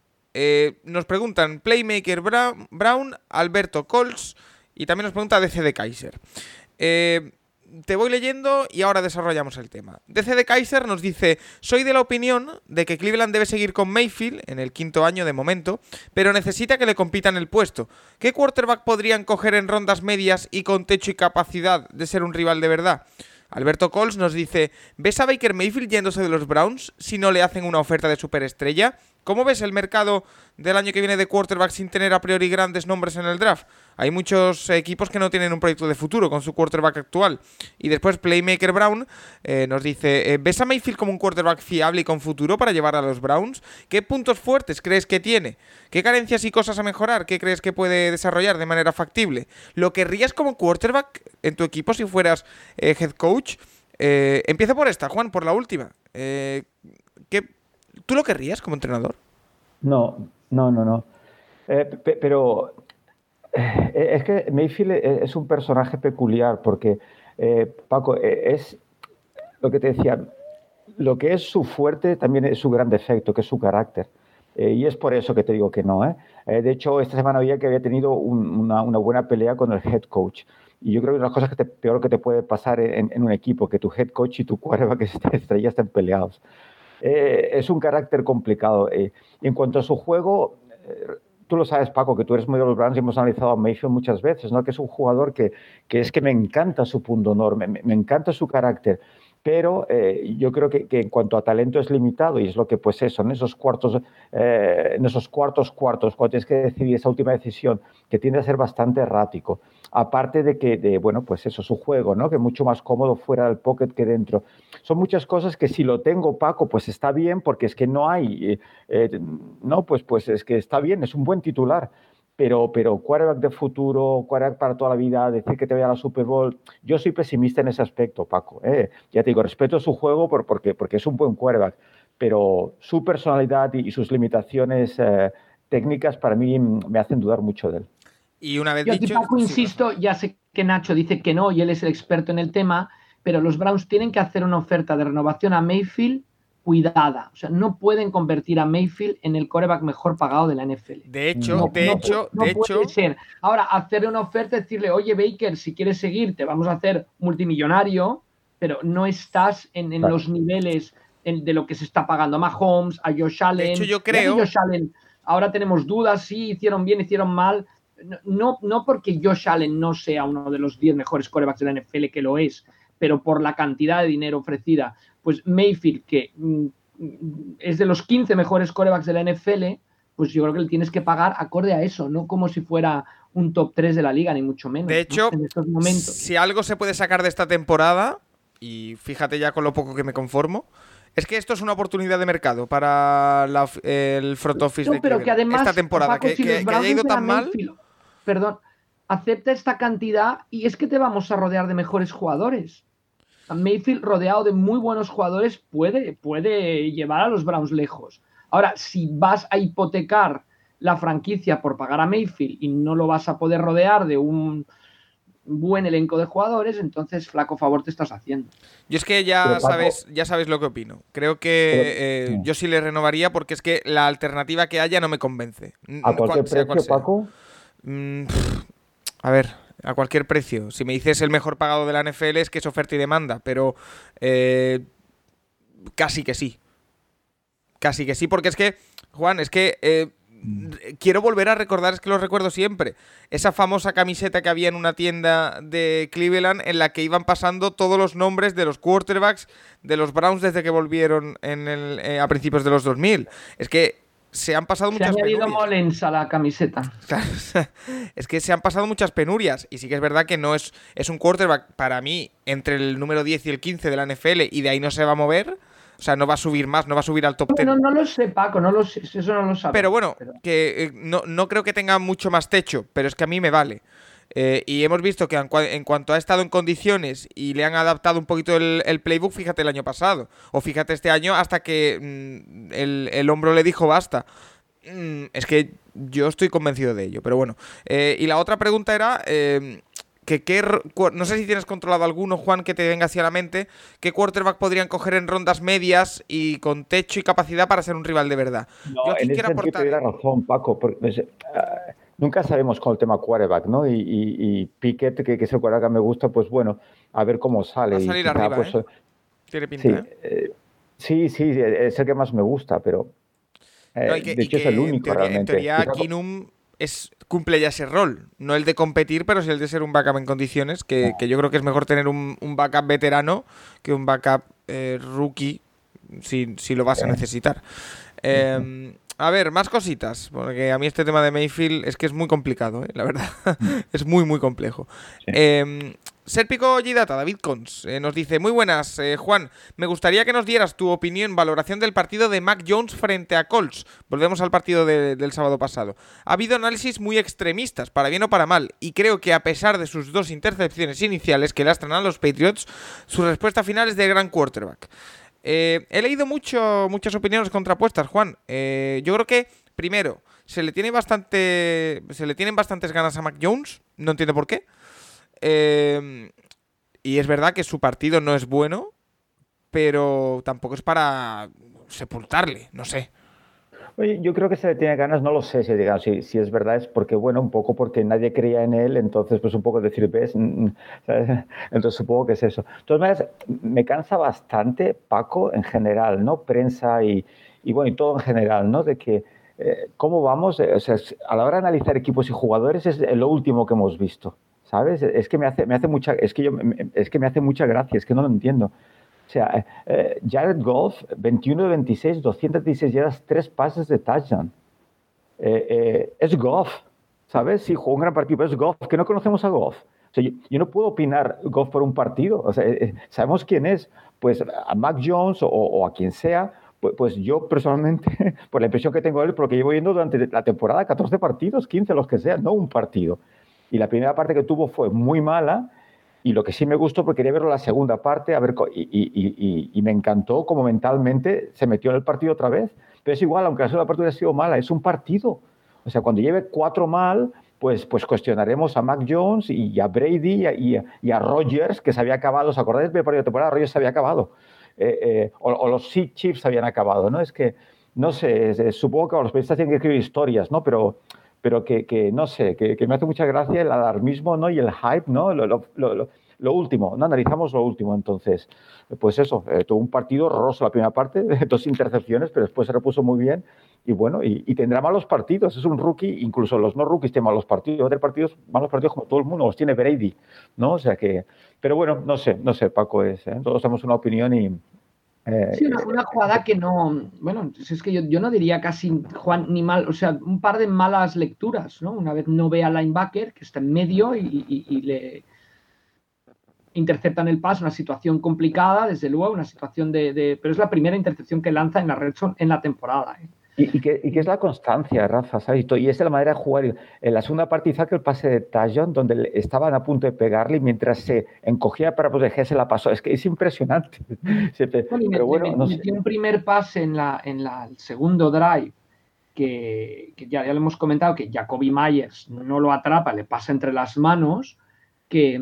Nos preguntan Playmaker Brown, Alberto Coles y también nos pregunta DC de Kaiser. Eh, te voy leyendo y ahora desarrollamos el tema. DC de Kaiser nos dice, soy de la opinión de que Cleveland debe seguir con Mayfield en el quinto año de momento, pero necesita que le compitan el puesto. ¿Qué quarterback podrían coger en rondas medias y con techo y capacidad de ser un rival de verdad? Alberto Coles nos dice, ¿ves a Baker Mayfield yéndose de los Browns si no le hacen una oferta de superestrella? ¿Cómo ves el mercado del año que viene de quarterback sin tener a priori grandes nombres en el draft? Hay muchos equipos que no tienen un proyecto de futuro con su quarterback actual. Y después Playmaker Brown eh, nos dice, eh, ¿ves a Mayfield como un quarterback fiable y con futuro para llevar a los Browns? ¿Qué puntos fuertes crees que tiene? ¿Qué carencias y cosas a mejorar? ¿Qué crees que puede desarrollar de manera factible? ¿Lo querrías como quarterback en tu equipo si fueras eh, head coach? Empiezo por esta, Juan, por la última. ¿qué- ¿Tú lo querrías como entrenador? No, no, no, no. Eh, pe- pero eh, es que Mayfield e- es un personaje peculiar porque, eh, Paco, eh, es lo que te decía, lo que es su fuerte también es su gran defecto, que es su carácter. Y es por eso que te digo que no. ¿eh? De hecho, esta semana había que había tenido un- una, buena pelea con el head coach. Y yo creo que una de las cosas que peor que te puede pasar en, un equipo, que tu head coach y tu quarterback estrella estén peleados. Eh, es un carácter complicado. eh. Y en cuanto a su juego, eh, tú lo sabes, Paco, que tú eres muy de los Browns y hemos analizado a Mayfield muchas veces, ¿no? que es un jugador que, que es que me encanta su punto enorme, me, me encanta su carácter. Pero eh, yo creo que, en cuanto a talento es limitado y es lo que pues eso, en esos cuartos, eh, en esos cuartos cuartos, cuando tienes que decidir esa última decisión, que tiende a ser bastante errático. Aparte de que, de, bueno, pues eso, su juego, ¿no? Que es mucho más cómodo fuera del pocket que dentro. Son muchas cosas que si lo tengo, Paco, pues está bien, porque es que no hay, eh, eh, no, pues, pues es que está bien, es un buen titular. Pero, pero quarterback de futuro, quarterback para toda la vida, decir que te vaya a la Super Bowl, yo soy pesimista en ese aspecto, Paco. ¿eh? Ya te digo, respeto su juego por, porque, porque es un buen quarterback, pero su personalidad y, y sus limitaciones eh, técnicas para mí me hacen dudar mucho de él. Y una vez Yo dicho... Paco, sí, insisto, ya sé que Nacho dice que no y él es el experto en el tema, pero los Browns tienen que hacer una oferta de renovación a Mayfield cuidada. O sea, no pueden convertir a Mayfield en el coreback mejor pagado de la NFL. De hecho, No, de no hecho, no de puede hecho, ser. Ahora, hacerle una oferta, decirle, oye, Baker, si quieres seguir, te vamos a hacer multimillonario, pero no estás en, en Claro. los niveles en- de lo que se está pagando a Mahomes, a Josh Allen. hecho, yo creo- Josh Allen, ahora tenemos dudas, sí, hicieron bien, hicieron mal. no, no porque Josh Allen no sea uno de los 10 mejores corebacks de la NFL, que lo es, pero por la cantidad de dinero ofrecida, pues Mayfield, que mm, es de los 15 mejores corebacks de la NFL, pues yo creo que le tienes que pagar acorde a eso, no como si fuera un top 3 de la liga, ni mucho menos. De hecho, en estos momentos. si algo se puede sacar de esta temporada, y fíjate ya con lo poco que me conformo, es que esto es una oportunidad de mercado para la- el front office No, de pero que además, esta temporada, Paco, que, si que- que haya ido tan mal. Mayfield, Perdón, acepta esta cantidad y es que te vamos a rodear de mejores jugadores. Mayfield, rodeado de muy buenos jugadores, puede, puede llevar a los Browns lejos. Ahora, si vas a hipotecar la franquicia por pagar a Mayfield y no lo vas a poder rodear de un buen elenco de jugadores, entonces flaco favor te estás haciendo. Yo es que ya Pero, sabes, ya sabes lo que opino. Creo que Pero- eh, yo sí le renovaría porque es que la alternativa que haya no me convence. ¿A cualquier cual- sea cual precio, sea. Paco? Mm, pff, a ver, a cualquier precio. Si me dices el mejor pagado de la NFL es que es oferta y demanda, pero eh, casi que sí. Casi que sí, porque es que, Juan, es que eh, quiero volver a recordar, es que lo recuerdo siempre, esa famosa camiseta que había en una tienda de Cleveland en la que iban pasando todos los nombres de los quarterbacks de los Browns desde que volvieron en el, eh, a principios de los 2000. Es que se han pasado Se ha muchas añadido penurias. Molens a la camiseta. Es que se han pasado muchas penurias y sí que es verdad que no es, es un quarterback para mí entre el número 10 y el 15 de la NFL y de ahí no se va a mover. O sea, no va a subir más, no va a subir al top 10. No, no lo sé, Paco, no lo sé, eso no lo sabes. Pero bueno, que eh, no, no creo que tenga mucho más techo, pero es que a mí me vale. Eh, y hemos visto que en, cua- en cuanto ha estado en condiciones y le han adaptado un poquito el, el playbook, fíjate el año pasado, o fíjate este año hasta que mm, el, el hombro le dijo basta. Mm, es que yo estoy convencido de ello, pero bueno. Eh, y la otra pregunta era eh, que qué no sé si tienes controlado alguno, Juan, que te venga así a la mente, qué quarterback podrían coger en rondas medias y con techo y capacidad para ser un rival de verdad. No, Yo aquí en ese quiero sentido aportar- razón, Paco. porque, pues, eh, nunca sabemos con el tema quarterback, ¿no? Y, y, y Pickett, que, que es el quarterback que me gusta, pues bueno, a ver cómo sale. Va a y salir quizá, arriba, pues, ¿eh? Tiene pinta, Sí, ¿eh? eh, sí, sí, es el que más me gusta, pero eh, No, y que- de y hecho es el único teoría- En realmente. teoría, Kinum es, cumple ya ese rol. No el de competir, pero sí el de ser un backup en condiciones. Que, que yo creo que es mejor tener un, un backup veterano que un backup eh, rookie si, si lo vas a necesitar. Eh, a ver, más cositas. Porque a mí este tema de Mayfield es que es muy complicado, ¿eh? la verdad. es muy, muy complejo. Eh, Serpico Gidata, David Cons, eh, nos dice, muy buenas, eh, Juan, me gustaría que nos dieras tu opinión, valoración del partido de Mac Jones frente a Colts. Volvemos al partido de- del sábado pasado. Ha habido análisis muy extremistas, para bien o para mal, y creo que a pesar de sus dos intercepciones iniciales que lastran a los Patriots, su respuesta final es de gran quarterback. Eh, he leído mucho, muchas opiniones contrapuestas, Juan. Eh, yo creo que, primero, se le tiene bastante. Se le tienen bastantes ganas a Mac Jones. No entiendo por qué. Eh, y es verdad que su partido no es bueno. Pero tampoco es para sepultarle. No sé. Yo creo que se le tiene ganas, no lo sé si, digamos, si, si es verdad, es porque, bueno, un poco porque nadie creía en él, entonces, pues un poco decir, ves, Mm, mm, ¿sabes? entonces supongo que es eso. De todas maneras, me cansa bastante, Paco, en general, ¿no? Prensa y, y bueno, y todo en general, ¿no? De que, eh, ¿cómo vamos? Eh, o sea, a la hora de analizar equipos y jugadores es lo último que hemos visto, ¿sabes? Es que me hace, me hace mucha, es que yo, es que me hace mucha gracia, es que no lo entiendo. O sea, eh, eh, Jared Goff, 21 de 26, 216 yardas, 3 pases de touchdown. Eh, eh, es Goff, ¿sabes? Sí, jugó un gran partido, pero es Goff, que no conocemos a Goff. O sea, yo, yo no puedo opinar Goff por un partido. O sea, eh, eh, sabemos quién es. Pues a Mac Jones o, o a quien sea, pues, pues yo personalmente, por la impresión que tengo de él, porque llevo viendo durante la temporada 14 partidos, 15, los que sean, no un partido. Y la primera parte que tuvo fue muy mala. Y lo que sí me gustó, porque quería verlo la segunda parte, a ver, y, y- y- y- me encantó como mentalmente se metió en el partido otra vez. Pero es igual, aunque la segunda parte hubiera sido mala, es un partido. O sea, cuando lleve cuatro mal, pues, pues cuestionaremos a Mac Jones y a Brady y a, y a- Rodgers, que se había acabado. ¿Os acordáis del partido de temporada? Rodgers se había acabado. Eh, eh, o, o los Sea Chiefs habían acabado, ¿no? Es que, no sé, supongo que los periodistas tienen que escribir historias, ¿no? Pero, pero que, que, no sé, que, que me hace mucha gracia el alarmismo, ¿no? Y el hype, ¿no? Lo, lo- lo- lo- último, no analizamos lo último. Entonces, pues eso, eh, tuvo un partido horroroso la primera parte, dos intercepciones, pero después se repuso muy bien. Y bueno, y, tendrá malos partidos. Es un rookie, incluso los no rookies tienen malos partidos. Otros partidos, malos partidos como todo el mundo, los tiene Brady, ¿no? O sea que, pero bueno, no sé, no sé, Paco, es, ¿eh? todos tenemos una opinión y, eh, sí, una, jugada que no, bueno, es que yo, no diría casi Juan ni mal, o sea, un par de malas lecturas, ¿no? Una vez no ve al linebacker que está en medio y, le interceptan el paso, una situación complicada, desde luego, una situación de, de, pero es la primera intercepción que lanza en la red en la temporada. ¿eh? Y, que, es la constancia, Rafa, ¿sabes? Y es la manera de jugar. En la segunda parte hizo el pase de Tajon, donde estaban a punto de pegarle y mientras se encogía para protegerse la pasó. Es que es impresionante. Pero bueno, no metió un primer pase en, la, en la, el segundo drive que, ya, ya lo hemos comentado, que Jacoby Myers no lo atrapa, le pasa entre las manos. Que,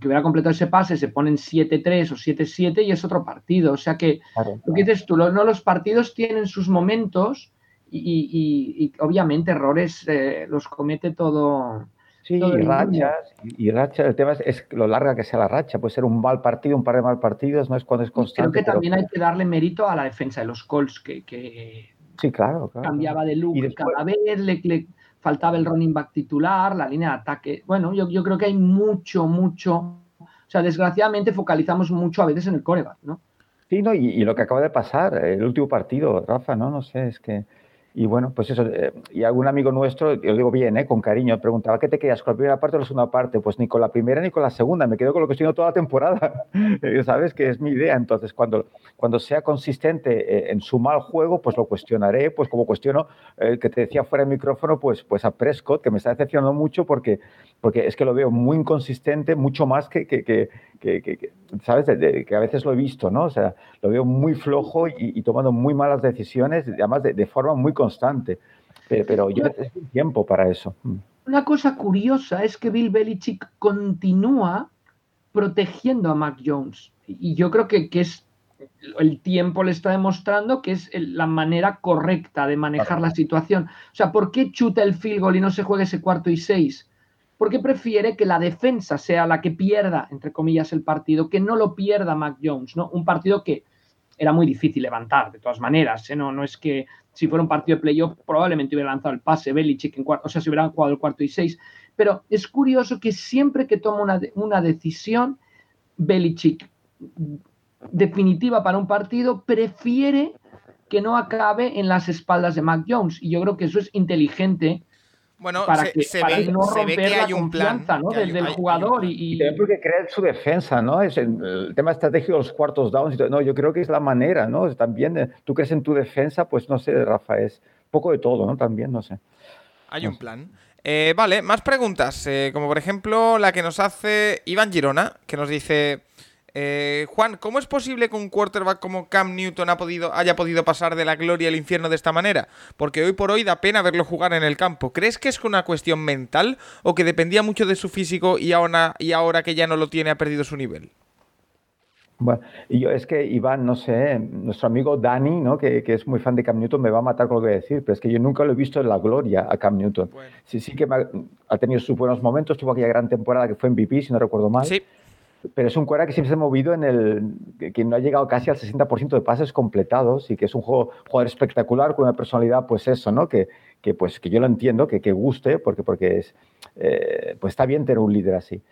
que, hubiera completado ese pase, se ponen 7-3 o 7-7 y es otro partido. O sea que, lo que dices tú, no, los partidos tienen sus momentos y, obviamente errores eh, los comete todo. Sí, y rachas, y, rachas, el tema es, lo larga que sea la racha, puede ser un mal partido, un par de mal partidos, no es cuando es constante. Creo que también hay que darle mérito a la defensa de los Colts, que, sí, claro, cambiaba de look cada vez, le, faltaba el running back titular, la línea de ataque. Bueno, yo, yo creo que hay mucho, mucho. O sea, desgraciadamente focalizamos mucho a veces en el coreback, ¿no? Sí, no, y, y, lo que acaba de pasar, el último partido, Rafa, ¿no? No sé, es que y bueno, pues eso, eh, y algún amigo nuestro, yo lo digo bien, eh, con cariño, preguntaba, ¿qué te quedas con la primera parte o la segunda parte? Pues ni con la primera ni con la segunda, me quedo con lo que estoy haciendo toda la temporada, eh, ¿sabes? Que es mi idea. Entonces, cuando, cuando sea consistente en su mal juego, pues lo cuestionaré, pues como cuestiono el que te decía fuera del micrófono, pues, pues a Prescott, que me está decepcionando mucho porque, porque es que lo veo muy inconsistente, mucho más que, que, que, que ¿sabes? que a veces lo he visto, ¿no? O sea, lo veo muy flojo y, tomando muy malas decisiones, además de, de forma muy consistente constante. Pero, yo necesito tiempo para eso. Mm. Una cosa curiosa es que Bill Belichick continúa protegiendo a Mac Jones. Y yo creo que, que es el tiempo le está demostrando que es la manera correcta de manejar la situación. O sea, ¿por qué chuta el field goal y no se juega ese cuarto y seis? Porque prefiere que la defensa sea la que pierda, entre comillas, el partido, que no lo pierda Mac Jones, ¿no? Un partido que era muy difícil levantar, de todas maneras. ¿eh? No, no es que si fuera un partido de playoff probablemente hubiera lanzado el pase Belichick en cuarto, o sea, si hubieran jugado el cuarto y seis. Pero es curioso que siempre que toma una, una decisión, Belichick definitiva para un partido, prefiere que no acabe en las espaldas de Mac Jones. Y yo creo que eso es inteligente bueno, se, ve, que hay un plan ¿no? desde el jugador y, y... porque cree su defensa, ¿no? Es el, tema estratégico de los cuartos downs. No, yo creo que es la manera, ¿no? También eh, tú crees en tu defensa, pues no sé, Rafa, es poco de todo, ¿no? También, no sé. Hay un plan. Eh, vale, más preguntas, eh, como por ejemplo la que nos hace Iván Girona, que nos dice... Eh, Juan, ¿cómo es posible que un quarterback como Cam Newton ha podido, haya podido pasar de la gloria al infierno de esta manera? Porque hoy por hoy da pena verlo jugar en el campo. ¿Crees que es una cuestión mental o que dependía mucho de su físico y ahora, y ahora que ya no lo tiene ha perdido su nivel? Bueno, yo es que Iván, no sé, nuestro amigo Dani, ¿no? que, es muy fan de Cam Newton, me va a matar con lo que voy a decir, pero es que yo nunca lo he visto en la gloria a Cam Newton. Sí, sí que ha, tenido sus buenos momentos, tuvo aquella gran temporada que fue en MVP, si no recuerdo mal. Sí pero es un cuera que siempre se ha movido en el. que no ha llegado casi al 60% de pases completados y que es un juego, jugador espectacular con una personalidad, pues eso, ¿no? Que, que pues, que yo lo entiendo, que, que guste, porque, porque es, eh, pues está bien tener un líder así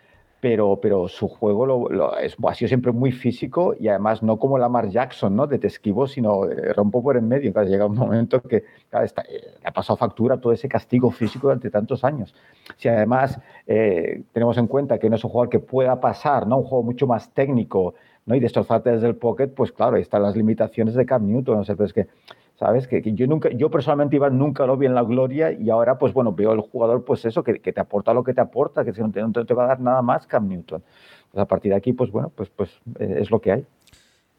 pero, pero su juego lo, es, ha sido siempre muy físico y además no como Lamar Jackson, ¿no? De te esquivo, sino eh, rompo por en medio. Claro, llega un momento que está, eh, ha pasado factura todo ese castigo físico durante tantos años. Si además eh, tenemos en cuenta que no es un jugador que pueda pasar, ¿no? Un juego mucho más técnico, ¿no? Y destrozarte desde el pocket, pues claro, ahí están las limitaciones de Cam Newton, no sé, pero es que ¿sabes? Que, yo nunca, yo personalmente Iván nunca lo vi en la gloria y ahora pues bueno, veo el jugador pues eso, que, te aporta lo que te aporta, que no te, no te va a dar nada más Cam Newton. Pues a partir de aquí pues bueno, pues, pues eh, es lo que hay.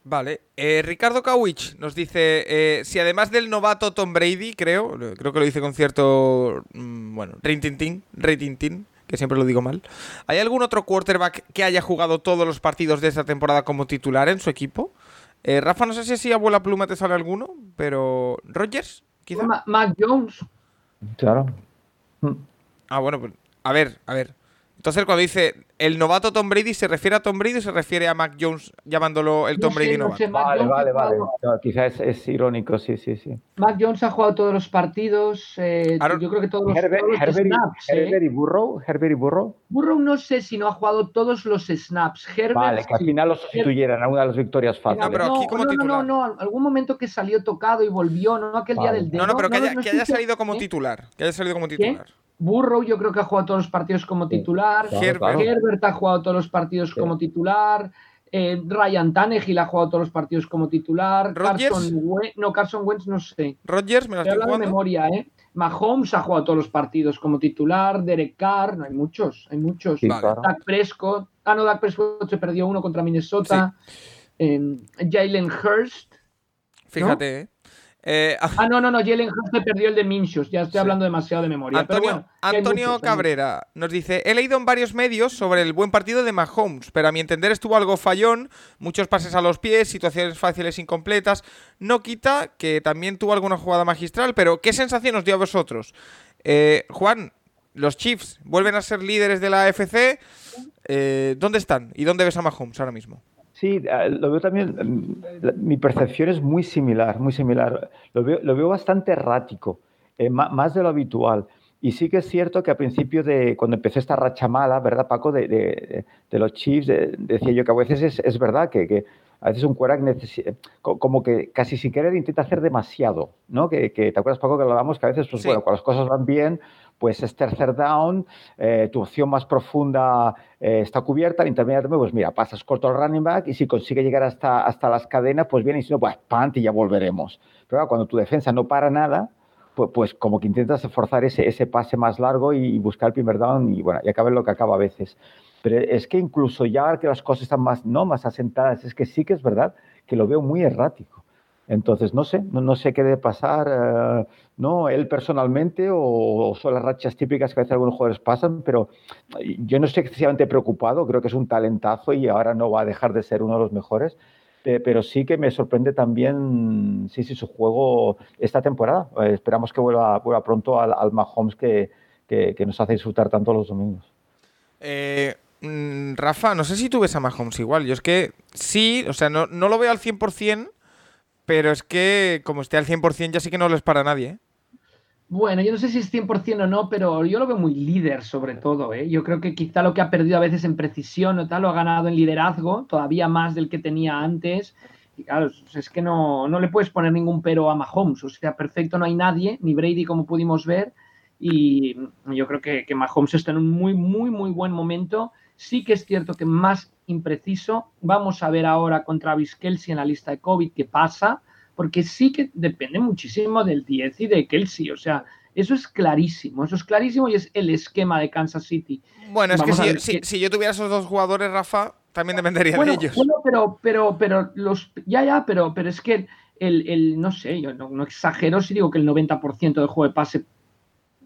Vale, eh, Ricardo Kawich nos dice, eh, si además del novato Tom Brady, creo, creo que lo dice con cierto, mm, bueno, rating rating que siempre lo digo mal, ¿hay algún otro quarterback que haya jugado todos los partidos de esta temporada como titular en su equipo? Eh, Rafa, no sé si así a vuela pluma te sale alguno, pero. ¿Rogers? Quizá. Mac Jones. Claro. Ah, bueno, pues. A ver, a ver. Entonces, cuando dice el novato Tom Brady, ¿se refiere a Tom Brady o se refiere a Mac Jones llamándolo el Tom No sé, Brady no novato? sé, Mac Vale, Jones vale, vale. No, quizás es, es irónico, sí, sí, sí. Mac Jones ha jugado todos los partidos. eh, Aaron- yo creo que todos los, Herbert. ¿eh? Herbert y Burrow, Herbert y Burrow. Burrow no sé si no ha jugado todos los snaps. Herbert Vale, que al final lo sustituyeran a una de las victorias fáciles. No, pero aquí como no, no, titular. no, no, algún momento que salió tocado y volvió, no aquel día del dedo. No, no, pero que haya, no que haya salido como ¿eh? titular. Que haya salido como titular. Burrow yo creo que ha jugado todos los partidos como titular. Claro, Herbert. claro. Herbert ha jugado todos los partidos Sí. como titular. eh, Ryan Tannehill ha jugado todos los partidos como titular. ¿Rodgers? Carson Wentz, no, Carson Wentz no sé. Rodgers, me la Estoy de memoria, ¿eh? Mahomes ha jugado todos los partidos como titular. Derek Carr, no hay muchos, hay muchos. Sí, Vale. claro. Dak Prescott. Ah, no, Dak Prescott se perdió uno contra Minnesota. Eh, Jalen Hurst. Fíjate, ¿eh? Eh, Ah, no, no, no, Jalen se perdió el de Minchos. Ya estoy Sí. hablando demasiado de memoria. pero Antonio, bueno, muchos, Cabrera nos dice, he leído en varios medios sobre el buen partido de Mahomes, pero a mi entender estuvo algo fallón, muchos pases a los pies, situaciones fáciles incompletas, no quita que también tuvo alguna jugada magistral, pero ¿qué sensación os dio a vosotros? Eh, Juan, los Chiefs vuelven a ser líderes de la AFC, eh, ¿dónde están? ¿Y dónde ves a Mahomes ahora mismo? Sí, eh, lo veo también. mm, Mi percepción es muy similar, muy similar. Lo veo, lo veo bastante errático, eh, más de lo habitual. Y sí que es cierto que a principio de cuando empezó esta racha mala, ¿verdad, Paco? De, de- de los Chiefs, de- decía yo que a veces es, es verdad que, que a veces un quarterback necesi- co- como que casi sin querer intenta hacer demasiado, ¿no? Que, que te acuerdas, Paco, que hablábamos que a veces, pues Sí. bueno, cuando las cosas van bien, pues es tercer down, eh, tu opción más profunda eh, está cubierta, el intermedio, pues mira, pasas corto al running back y si consigue llegar hasta, hasta las cadenas, pues bien, y si no, pues punt y ya volveremos. Pero claro, cuando tu defensa no para nada, pues, pues como que intentas forzar ese, ese pase más largo y, buscar el primer down y bueno, y acaba lo que acaba a veces. Pero es que incluso ya que las cosas están más, no más asentadas, es que sí que es verdad que lo veo muy errático. Entonces, no sé, no, sé qué debe pasar, eh, no él personalmente o, son las rachas típicas que a veces algunos jugadores pasan, pero yo no estoy excesivamente preocupado, creo que es un talentazo y ahora no va a dejar de ser uno de los mejores, pe- pero sí que me sorprende también, sí, sí, su juego esta temporada. Eh, esperamos que vuelva, vuelva pronto al, al Mahomes que, que, nos hace disfrutar tanto los domingos. Eh, mm, Rafa, no sé si tú ves a Mahomes igual. Yo es que sí, o sea, no, no lo veo al 100%, pero es que como esté al 100% ya sí que no lo es para nadie. ¿eh? Bueno, yo no sé si es 100% o no, pero yo lo veo muy líder sobre todo. ¿eh? Yo creo que quizá lo que ha perdido a veces en precisión o tal, lo ha ganado en liderazgo, todavía más del que tenía antes. Y claro, es que no, no le puedes poner ningún pero a Mahomes. O sea, perfecto no hay nadie, ni Brady como pudimos ver. Y yo creo que, que Mahomes está en un muy, muy, muy buen momento. Sí que es cierto que más impreciso. Vamos a ver ahora con Travis Kelsey en la lista de COVID qué pasa porque sí que depende muchísimo del 10 y de Kelsey. O sea, eso es clarísimo, eso es clarísimo y es el esquema de Kansas City. Bueno, es Vamos que si, si- qué- si yo tuviera esos dos jugadores, Rafa, también dependería Bueno, de ellos. bueno, pero, pero, pero los, ya, ya, pero, pero es que el, el- no sé, yo no, no exagero si digo que el 90% del juego de pase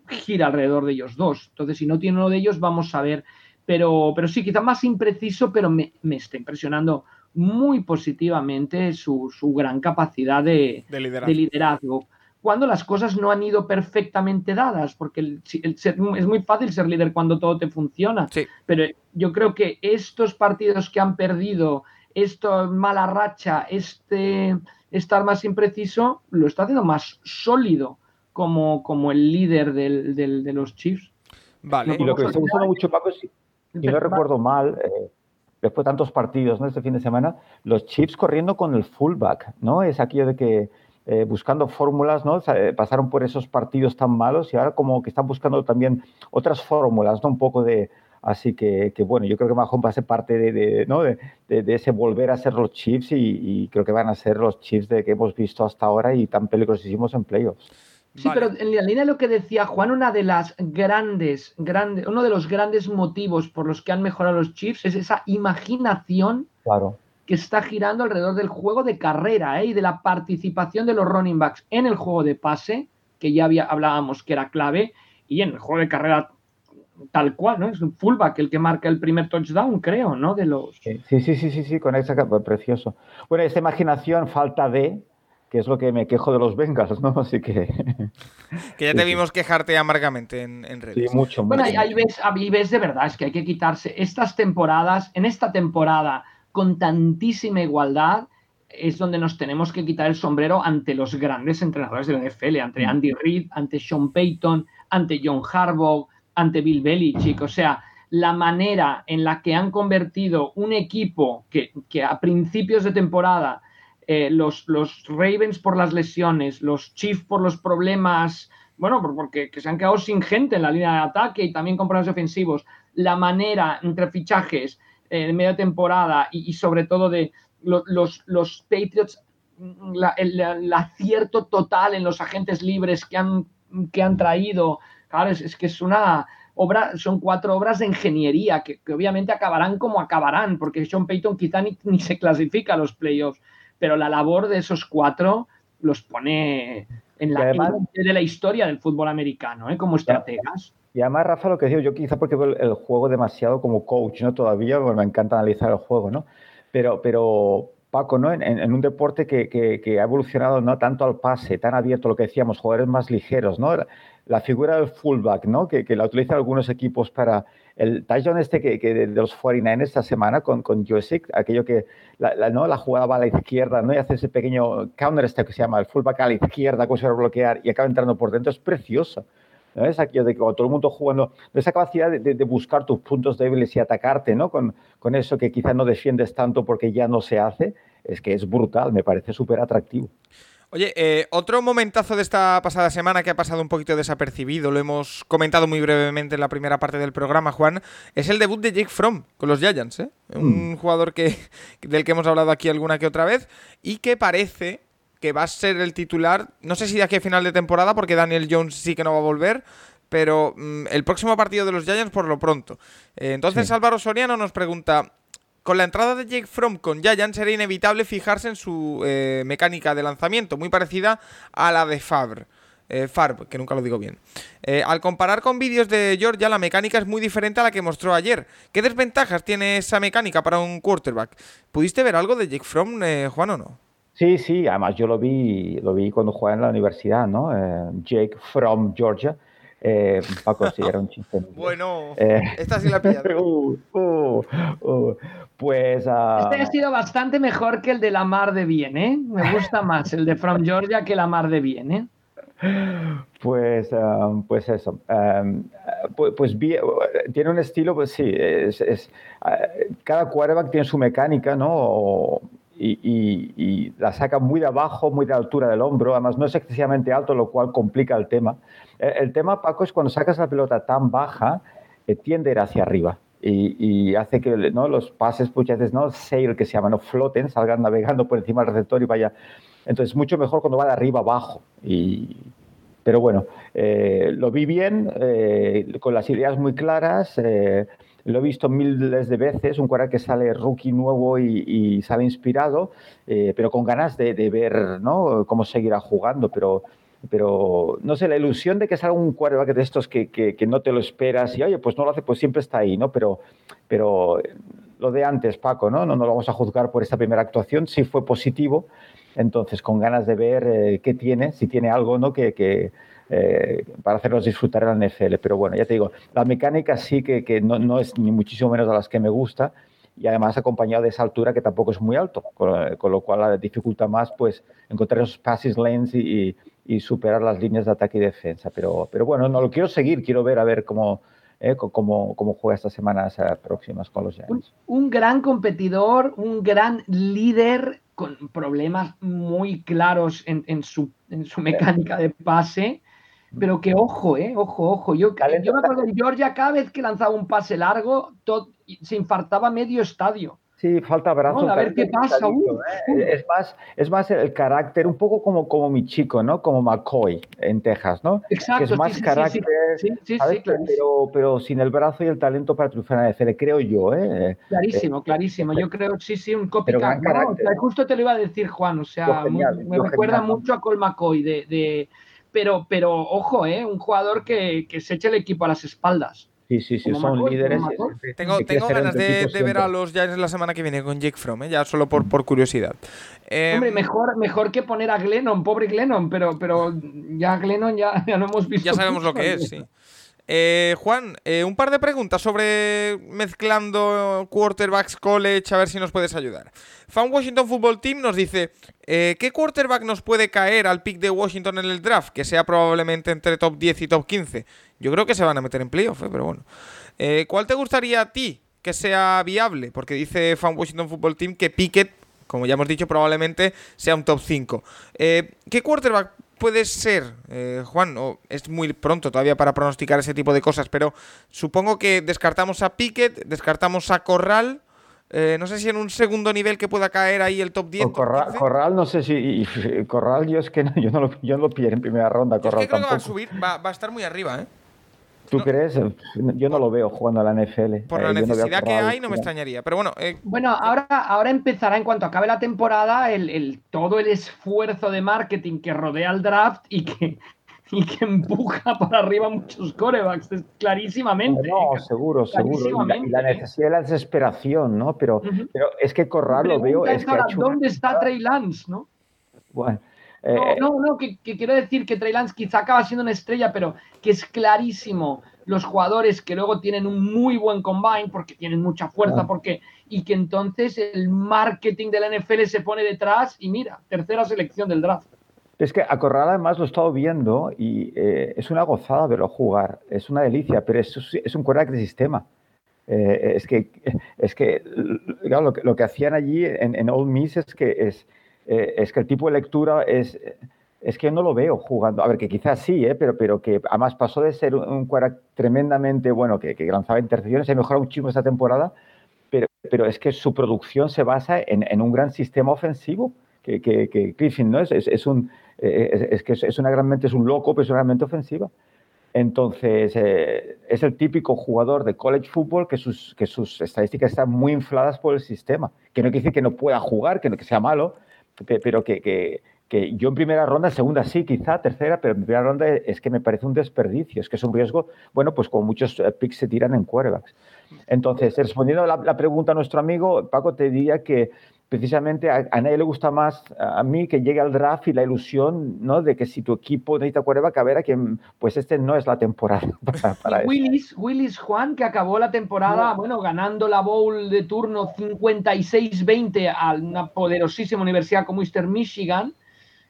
gira alrededor de ellos dos. Entonces, si no tiene uno de ellos, vamos a ver. Pero, pero sí, quizá más impreciso, pero me, me está impresionando muy positivamente su, su gran capacidad de, De liderazgo. de liderazgo. Cuando las cosas no han ido perfectamente dadas, porque el- si- el ser- es muy fácil ser líder cuando todo te funciona. Sí. Pero yo creo que estos partidos que han perdido, esta mala racha, este estar más impreciso, lo está haciendo más sólido como, como el líder del- del- de los Chiefs. Vale. Y lo que me está gustando mucho, Paco, es, si no recuerdo mal, eh, después de tantos partidos ¿no? este fin de semana, los Chiefs corriendo con el fullback, ¿no? Es aquello de que eh, buscando fórmulas, ¿no? O sea, eh, pasaron por esos partidos tan malos y ahora como que están buscando también otras fórmulas, ¿no? Un poco de... Así que, que bueno, yo creo que Mahomes va a ser parte de, de, ¿no? de, de- de ese volver a ser los Chiefs y, y creo que van a ser los Chiefs de que hemos visto hasta ahora y tan peligrosísimos en playoffs. Sí, Vale. pero en la línea de lo que decía Juan, una de las grandes, grandes, uno de los grandes motivos por los que han mejorado los Chiefs es esa imaginación Claro. que está girando alrededor del juego de carrera ¿eh? y de la participación de los running backs en el juego de pase, que ya había, hablábamos que era clave, y en el juego de carrera tal cual, ¿no? Es un fullback el que marca el primer touchdown, creo, ¿no? De los... Sí, sí, sí, sí, sí, con esa precioso. Bueno, esta imaginación, falta de, que es lo que me quejo de los Bengals, ¿no? Así que... que ya te vimos quejarte amargamente en, en redes. Sí, mucho, Bueno, mucho. ahí ves, ahí ves de verdad, es que hay que quitarse estas temporadas, en esta temporada con tantísima igualdad, es donde nos tenemos que quitar el sombrero ante los grandes entrenadores de la NFL, ante Andy Reid, ante Sean Payton, ante John Harbaugh, ante Bill Belichick. O sea, la manera en la que han convertido un equipo que, que a principios de temporada eh, los, los, Ravens por las lesiones, los Chiefs por los problemas, bueno, porque que se han quedado sin gente en la línea de ataque y también con problemas ofensivos, la manera entre fichajes eh, en media temporada y, y, sobre todo de los, los, los Patriots, la, el, el, acierto total en los agentes libres que han, que han traído, claro, es, es que es una obra, son cuatro obras de ingeniería que, que, obviamente acabarán como acabarán, porque Sean Payton quizá ni, ni se clasifica a los playoffs pero la labor de esos cuatro los pone en la además, de la historia del fútbol americano, ¿eh? como estrategas. Y además, Rafa, lo que digo, yo quizá porque veo el juego demasiado como coach, ¿no? Todavía bueno, me encanta analizar el juego, ¿no? Pero, pero Paco, ¿no? En, en un deporte que, que, que, ha evolucionado no tanto al pase, tan abierto, lo que decíamos, jugadores más ligeros, ¿no? La, la figura del fullback, ¿no? Que, que, la utilizan algunos equipos para el touchdown este que, que de, los 49 esta semana con, con aquello que la, ¿no? la jugada va a la izquierda, ¿no? Y hace ese pequeño counter step que se llama el fullback a la izquierda, cosa bloquear y acaba entrando por dentro, es precioso. ¿no? Es aquello de todo el mundo jugando, esa capacidad de, de, de, buscar tus puntos débiles y atacarte, ¿no? Con, con eso que quizás no defiendes tanto porque ya no se hace, es que es brutal, me parece súper atractivo. Oye, eh, otro momentazo de esta pasada semana que ha pasado un poquito desapercibido, lo hemos comentado muy brevemente en la primera parte del programa, Juan, es el debut de Jake Fromm con los Giants, ¿eh? un mm. jugador que, del que hemos hablado aquí alguna que otra vez y que parece que va a ser el titular, no sé si de aquí a final de temporada, porque Daniel Jones sí que no va a volver, pero mmm, el próximo partido de los Giants por lo pronto. Eh, entonces sí. Álvaro Soriano nos pregunta, con la entrada de Jake Fromm con Giants era inevitable fijarse en su eh, mecánica de lanzamiento, muy parecida a la de Favre. Eh, que nunca lo digo bien. Eh, al comparar con vídeos de Georgia, la mecánica es muy diferente a la que mostró ayer. ¿Qué desventajas tiene esa mecánica para un quarterback? ¿Pudiste ver algo de Jake Fromm, eh, Juan, o no? Sí, sí, además yo lo vi, lo vi cuando jugaba en la universidad, ¿no? Jake Fromm, Georgia. Eh, Paco, sí, era un chiste. bueno, eh, esta sí la pillado. Uh, uh, uh, pues. este ha sido bastante mejor que el de la Mar de Bien, ¿eh? Me gusta más el de From Georgia que la Mar de Bien, ¿eh? Pues, um, pues eso. Um, pues, pues tiene un estilo, pues sí, es, es uh, cada quarterback tiene su mecánica, ¿no? O, y, y, y, la saca muy de abajo, muy de altura del hombro. Además, no es excesivamente alto, lo cual complica el tema. El, el tema, Paco, es cuando sacas la pelota tan baja, eh, tiende a ir hacia arriba. Y, y, hace que ¿no? los pases muchas veces no sail que se llaman no floten salgan navegando por encima del receptor y vaya entonces mucho mejor cuando va de arriba abajo y pero bueno eh, lo vi bien eh, con las ideas muy claras eh, lo he visto miles de veces un cuadro que sale rookie nuevo y, sale inspirado eh, pero con ganas de, ver ¿no? cómo seguirá jugando pero pero no sé, la ilusión de que salga un quarterback de estos que, que, no te lo esperas y oye, pues no lo hace, pues siempre está ahí, ¿no? Pero, pero lo de antes, Paco, ¿no? No nos lo vamos a juzgar por esta primera actuación, sí fue positivo, entonces con ganas de ver eh, qué tiene, si tiene algo, ¿no? Que eh, para hacerlos disfrutar en la NFL. Pero bueno, ya te digo, la mecánica sí que, que no, no es ni muchísimo menos de las que me gusta, y además acompañado de esa altura que tampoco es muy alto, con, con lo cual dificulta más pues encontrar esos passes lanes y, y, y, superar las líneas de ataque y defensa. Pero, pero bueno, no lo quiero seguir, quiero ver a ver cómo, eh, cómo, cómo juega estas semanas eh, próximas con los Giants. Un, un, gran competidor, un gran líder con problemas muy claros en, en, su, en su mecánica de pase. Pero que ojo, eh, ojo, ojo. Yo, yo me acuerdo de Georgia, cada vez que lanzaba un pase largo, todo, se infartaba medio estadio. Sí, falta brazo. No, a ver qué pasa. Uh, ¿eh? Es, más, es más el carácter, un poco como, como mi chico, ¿no? Como McCoy en Texas, ¿no? Exacto. Que es más sí, carácter, sí, sí, pero, pero sin el brazo y el talento para triunfar en la NFL, creo yo, ¿eh? Clarísimo, eh, clarísimo. Yo creo, sí, sí, un copycat. No, o sea, justo te lo iba a decir, Juan. O sea, genial, me recuerda genial. mucho a Col McCoy de, de pero, pero ojo, ¿eh? un jugador que, que, se eche el equipo a las espaldas. Sí, sí, sí, Como son líderes. Mahomes. Tengo, tengo ganas de, ver a los Giants la semana que viene con Jake Fromm, ¿eh? ya solo por, por curiosidad. Eh, Hombre, mejor, mejor que poner a Glennon, pobre Glennon, pero, pero ya Glennon ya, ya no hemos visto. ya sabemos lo que es, sí. Eh, Juan, eh, un par de preguntas sobre mezclando quarterbacks college, a ver si nos puedes ayudar. Fan Washington Football Team nos dice, eh, ¿qué quarterback nos puede caer al pick de Washington en el draft? Que sea probablemente entre top 10 y top 15. Yo creo que se van a meter en playoff, pero bueno. ¿Cuál te gustaría a ti que sea viable? Porque dice Fan Washington Football Team que Pickett, como ya hemos dicho, probablemente sea un top 5. Eh, ¿Qué quarterback puede ser, eh, Juan? O es muy pronto todavía para pronosticar ese tipo de cosas, pero supongo que descartamos a Pickett, descartamos a Corral. eh, no sé si en un segundo nivel que pueda caer ahí el top 10. O top Corral, 15. Corral, no sé si. y- y- Corral, yo es que no, yo no lo, yo no lo pillé en primera ronda. Yo es Corral que creo que va a subir, va, va a estar muy arriba, ¿eh? ¿Tú no- crees? Yo no lo veo jugando a la NFL. Por Eh, la no a necesidad que hay, no me extrañaría. Pero bueno, eh, Bueno, ahora, ahora empezará en cuanto acabe la temporada el, el- todo el esfuerzo de marketing que rodea al draft y que, y que empuja para arriba muchos corebacks, es clarísimamente. No, ¿eh? seguro, seguro. Y la, y la Clarísimamente, ¿eh? necesidad de la desesperación, ¿no? Pero, pero es que Corral lo veo. Es que ahora, hecho una ¿dónde está Trey Lance? ¿no? Bueno, No, eh, no, no, que, que quiero decir que Trey Lance quizá acaba siendo una estrella, pero que es clarísimo los jugadores que luego tienen un muy buen combine porque tienen mucha fuerza, porque y que entonces el marketing de la NFL se pone detrás y mira, tercera selección del draft. Es que a Corral además lo he estado viendo y eh, es una gozada verlo jugar, es una delicia, pero es, es un quarterback de sistema. Eh, es que, es que claro, lo, que lo que hacían allí en, en Ole Miss es que, es, eh, es que el tipo de lectura es, es que no lo veo jugando. A ver, que quizás sí, eh, pero, pero que además pasó de ser un, un tremendamente bueno, que, que lanzaba intercepciones, ha mejorado un chingo esta temporada, pero, pero es que su producción se basa en, en un gran sistema ofensivo. Que, que, que Griffin no es, es, un eh, es, que es, una gran es un loco, pero es una gran ofensiva. Entonces, es el típico jugador de college football que sus, que sus estadísticas están muy infladas por el sistema. Que no quiere decir que no pueda jugar, que, no, que sea malo, pero que, que, que, yo en primera ronda, segunda sí, quizá, tercera, pero en primera ronda es que me parece un desperdicio, es que es un riesgo, bueno, pues como muchos eh, picks se tiran en quarterbacks. Entonces, respondiendo a la, la pregunta a nuestro amigo, Paco, te diría que precisamente a, a, nadie le gusta más a mí que llegue al draft y la ilusión ¿no? de que si tu equipo necesita quarterback, a ver a quien, pues este no es la temporada para, para Willis, Willis Juan, que acabó la temporada, no. bueno, ganando la bowl de turno 56-20 a una poderosísima universidad como Eastern Michigan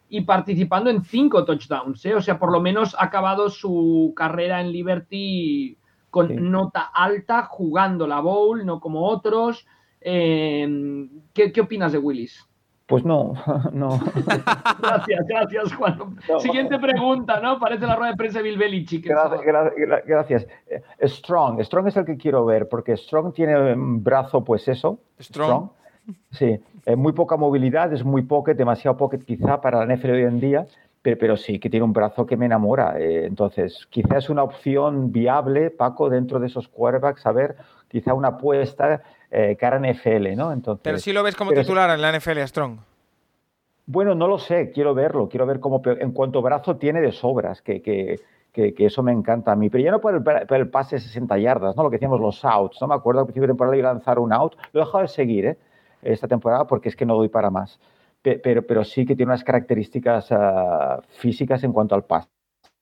y participando en cinco touchdowns, ¿eh? o sea, por lo menos ha acabado su carrera en Liberty con sí. nota alta, jugando la bowl, no como otros. Eh, ¿qué, ¿qué, opinas de Willis? Pues no, no. gracias, gracias, Juan. No. Siguiente pregunta, ¿no? Parece la rueda de prensa de Bill Belichick. Gracias, gra gracias. Strong, Strong es el que quiero ver, porque Strong tiene un brazo, pues eso. Strong. Strong. Sí, eh, muy poca movilidad, es muy pocket, demasiado pocket quizá para la NFL hoy en día, pero, pero sí que tiene un brazo que me enamora. Eh, entonces, quizá es una opción viable, Paco, dentro de esos quarterbacks, a ver, quizá una apuesta eh, cara NFL, ¿no? Entonces, pero sí lo ves como titular en la NFL, Strong. Bueno, no lo sé, quiero verlo, quiero ver cómo, en cuanto brazo tiene de sobras, que, que, que, que eso me encanta a mí, pero ya no por el, por el, pase de 60 yardas, ¿no? Lo que decíamos los outs, ¿no? Me acuerdo al principio de temporada iba a lanzar un out, lo he dejado de seguir, ¿eh? Esta temporada porque es que no doy para más, pero, pero sí que tiene unas características uh, físicas en cuanto al pase,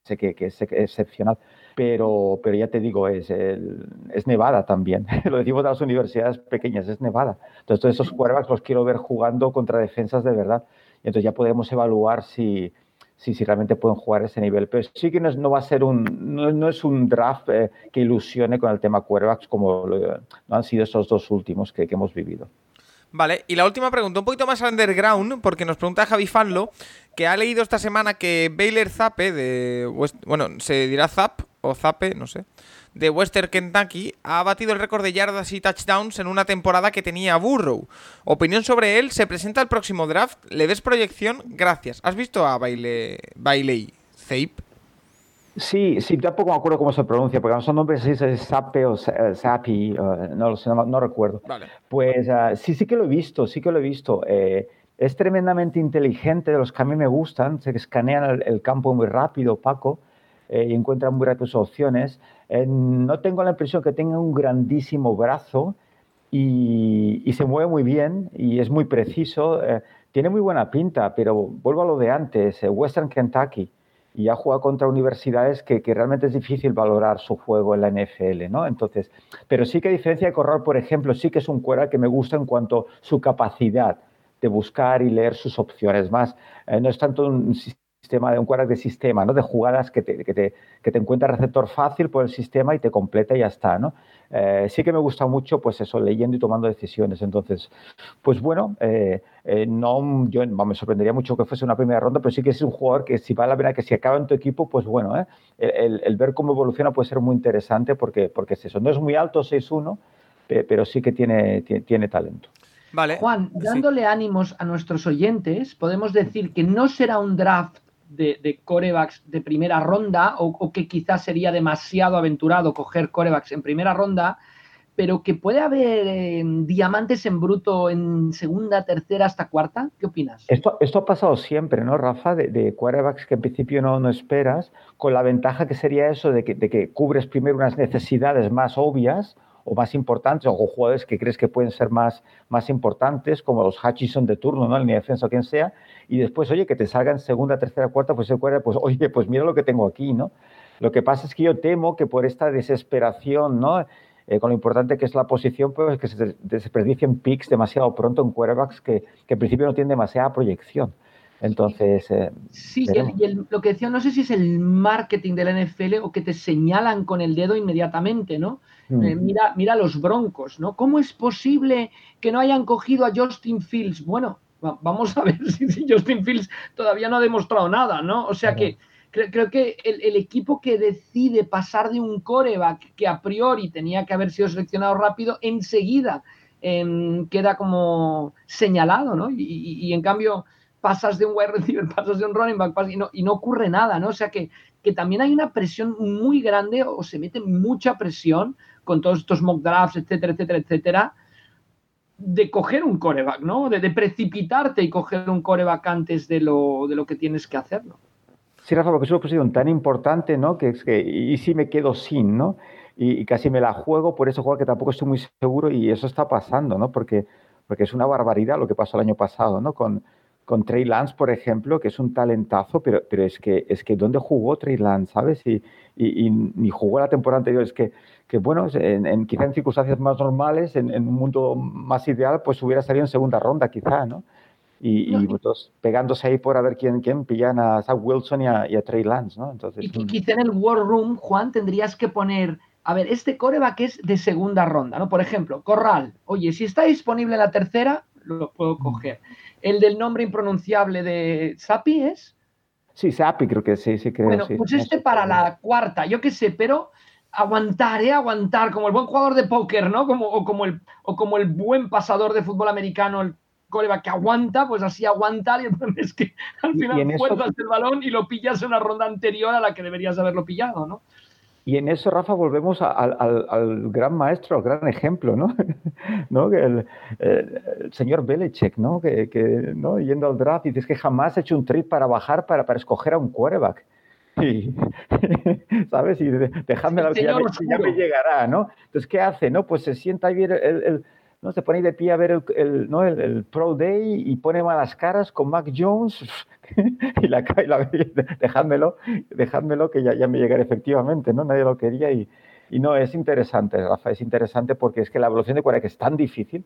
que, que es excepcional. Pero, pero ya te digo, es, el, es Nevada también. Lo decimos de las universidades pequeñas, es Nevada. Entonces, todos esos quarterbacks los quiero ver jugando contra defensas de verdad. Y entonces ya podemos evaluar si, si, si realmente pueden jugar a ese nivel. Pero sí que no, es, no va a ser un, no, no es un draft eh, que ilusione con el tema quarterbacks como lo, no han sido estos dos últimos que, que hemos vivido. Vale, y la última pregunta, un poquito más underground, porque nos pregunta Javi Fanlo, que ha leído esta semana que Baylor Zappe, de West, bueno, se dirá Zap o Zappe, no sé, de Western Kentucky, ha batido el récord de yardas y touchdowns en una temporada que tenía Burrow. Opinión sobre él, se presenta el próximo draft, ¿le ves proyección? Gracias. ¿Has visto a Bailey Zape? Sí, sí, tampoco me acuerdo cómo se pronuncia, porque no son nombres así, es Sape o Sapi, uh, no lo sé, no, no recuerdo. Vale. Pues uh, sí, sí que lo he visto, sí que lo he visto. Eh, es tremendamente inteligente, de los que a mí me gustan, se escanean el, el campo muy rápido, Paco. eh, y encuentra muy rápido sus opciones. Eh, no tengo la impresión que tenga un grandísimo brazo y, y se mueve muy bien y es muy preciso. Eh, tiene muy buena pinta, pero vuelvo a lo de antes, Western Kentucky y ha jugado contra universidades que, que, realmente es difícil valorar su juego en la NFL, ¿no? Entonces, pero sí que a diferencia de Corral, por ejemplo, sí que es un cuera que me gusta en cuanto a su capacidad de buscar y leer sus opciones. Más, eh, no es tanto un sistema de un quarterback de sistema, ¿no? De jugadas que te, que te, que te encuentra receptor fácil por el sistema y te completa y ya está, ¿no? Eh, sí que me gusta mucho, pues eso, leyendo y tomando decisiones. Entonces, pues bueno, eh, eh, no, yo me sorprendería mucho que fuese una primera ronda, pero sí que es un jugador que si vale la pena que si acaba en tu equipo, pues bueno, ¿eh? el, el, ver cómo evoluciona puede ser muy interesante porque, porque es eso. No es muy alto 6-1, pero sí que tiene, tiene, tiene talento. Vale. Juan, dándole sí. ánimos a nuestros oyentes, podemos decir que no será un draft de, de corebacks de primera ronda o, que quizás sería demasiado aventurado coger corebacks en primera ronda, pero que puede haber eh, diamantes en bruto en segunda, tercera hasta cuarta. ¿Qué opinas? Esto, esto ha pasado siempre, ¿no, Rafa? De, de que en principio no, no, esperas, con la ventaja que sería eso de que, de que cubres primero unas necesidades más obvias o más importantes, o jugadores que crees que pueden ser más, más importantes, como los Hutchison de turno, ¿no? El ni defensa o quien sea, y después, oye, que te salgan segunda, tercera, cuarta, pues el cuerda, pues oye, pues mira lo que tengo aquí, ¿no? Lo que pasa es que yo temo que por esta desesperación, ¿no? Eh, con lo importante que es la posición, pues que se desperdicien picks demasiado pronto en quarterbacks que, que en principio no tienen demasiada proyección. Entonces. Eh, sí, sí y el, lo que decía, no sé si es el marketing de la NFL o que te señalan con el dedo inmediatamente, ¿no? Eh, mira, mira los broncos, ¿no? ¿Cómo es posible que no hayan cogido a Justin Fields? Bueno, vamos a ver si, si Justin Fields todavía no ha demostrado nada, ¿no? O sea que creo, creo, que el, el, equipo que decide pasar de un coreback que a priori tenía que haber sido seleccionado rápido, enseguida eh, queda como señalado, ¿no? Y, y, y en cambio pasas de un wide receiver, pasas de un running back y no, y no ocurre nada, ¿no? O sea que, que, también hay una presión muy grande o se mete mucha presión con todos estos mock drafts, etcétera, etcétera, etcétera, de coger un coreback, ¿no? De, precipitarte y coger un coreback antes de lo, de lo que tienes que hacerlo. Sí, Rafa, porque es una posición tan importante, ¿no? Que es que, y si me quedo sin, ¿no? Y, y, casi me la juego por ese jugador que tampoco estoy muy seguro y eso está pasando, ¿no? Porque, porque es una barbaridad lo que pasó el año pasado, ¿no? Con, con Trey Lance, por ejemplo, que es un talentazo, pero, pero es, que, es que ¿dónde jugó Trey Lance, sabes? Y, y, y ni jugó la temporada anterior. Es que, que bueno, en, en, quizá en circunstancias más normales, en, en, un mundo más ideal, pues hubiera salido en segunda ronda, quizá, ¿no? Y, no, y pues, pegándose ahí por a ver quién, quién pillan a Zach Wilson y a, a Trey Lance, ¿no? Entonces, y quizá en el War Room, Juan, tendrías que poner a ver, este coreback es de segunda ronda, ¿no? Por ejemplo, Corral, oye, si está disponible en la tercera, lo puedo coger. El del nombre impronunciable de Sapi es. Sí, Sapi, creo que sí, sí, creo. Bueno, sí. pues este para la cuarta, yo qué sé, pero aguantar, ¿eh? Aguantar, como el buen jugador de póker, ¿no? Como, o, como el, o como el buen pasador de fútbol americano, el coreback que aguanta, pues así aguantar, y el problema es que al final fuerzas eso... el balón y lo pillas en una ronda anterior a la que deberías haberlo pillado, ¿no? Y en eso, Rafa, volvemos al, al, al, gran maestro, al gran ejemplo, ¿no? ¿No? El, el, el, señor Belichick, ¿no? Que, que, ¿no? Yendo al draft, dices que jamás ha hecho un trade para bajar, para, para escoger a un quarterback. Y, ¿Sabes? Y dejadme la que ya, me, ya me llegará, ¿no? Entonces, ¿qué hace? ¿No? Pues se sienta ahí el ¿no? Se pone de pie a ver el, el, ¿no? el, Pro Day y pone malas caras con Mac Jones y la, y la dejádmelo, dejádmelo que ya, ya me llegará efectivamente, ¿no? Nadie lo quería y, y no, es interesante, Rafa, es interesante porque es que la evolución de que es tan difícil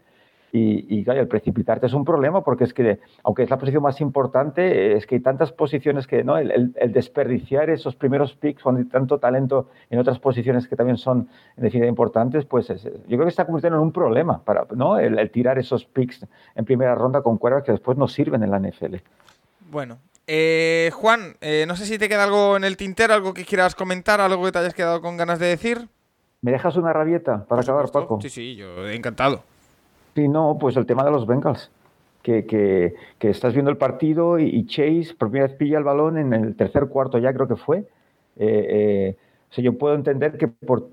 y, y claro, el precipitarte es un problema porque es que, aunque es la posición más importante, es que hay tantas posiciones que, ¿no? El, el, el desperdiciar esos primeros picks cuando hay tanto talento en otras posiciones que también son, en definitiva, importantes, pues es, yo creo que está convirtiendo en un problema, para, ¿no? El, el tirar esos picks en primera ronda con cuerdas que después no sirven en la NFL. Bueno, eh, Juan, eh, no sé si te queda algo en el tintero, algo que quieras comentar, algo que te hayas quedado con ganas de decir. ¿Me dejas una rabieta para Por acabar, supuesto. Paco? Sí, sí, yo encantado. Sí, no, pues el tema de los Bengals. Que, que, estás viendo el partido y, Chase por primera vez pilla el balón en el tercer cuarto ya creo que fue. Eh, eh, yo puedo entender que por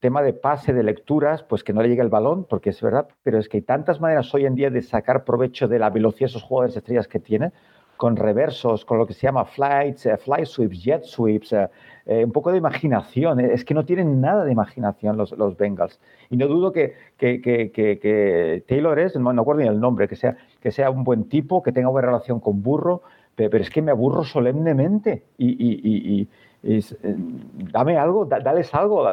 tema de pase, de lecturas, pues que no le llegue el balón, porque es verdad, pero es que hay tantas maneras hoy en día de sacar provecho de la velocidad de esos jugadores estrellas que tienen, con reversos, con lo que se llama flights, eh, fly sweeps, jet sweeps, eh, eh, un poco de imaginación. Es que no tienen nada de imaginación los, los Bengals. Y no dudo que, que, que, que Taylor es, no, no acuerdo ni el nombre, que sea, que sea un buen tipo, que tenga buena relación con Burro, pero, pero es que me aburro solemnemente. Y, y, y, y dame algo, dales algo.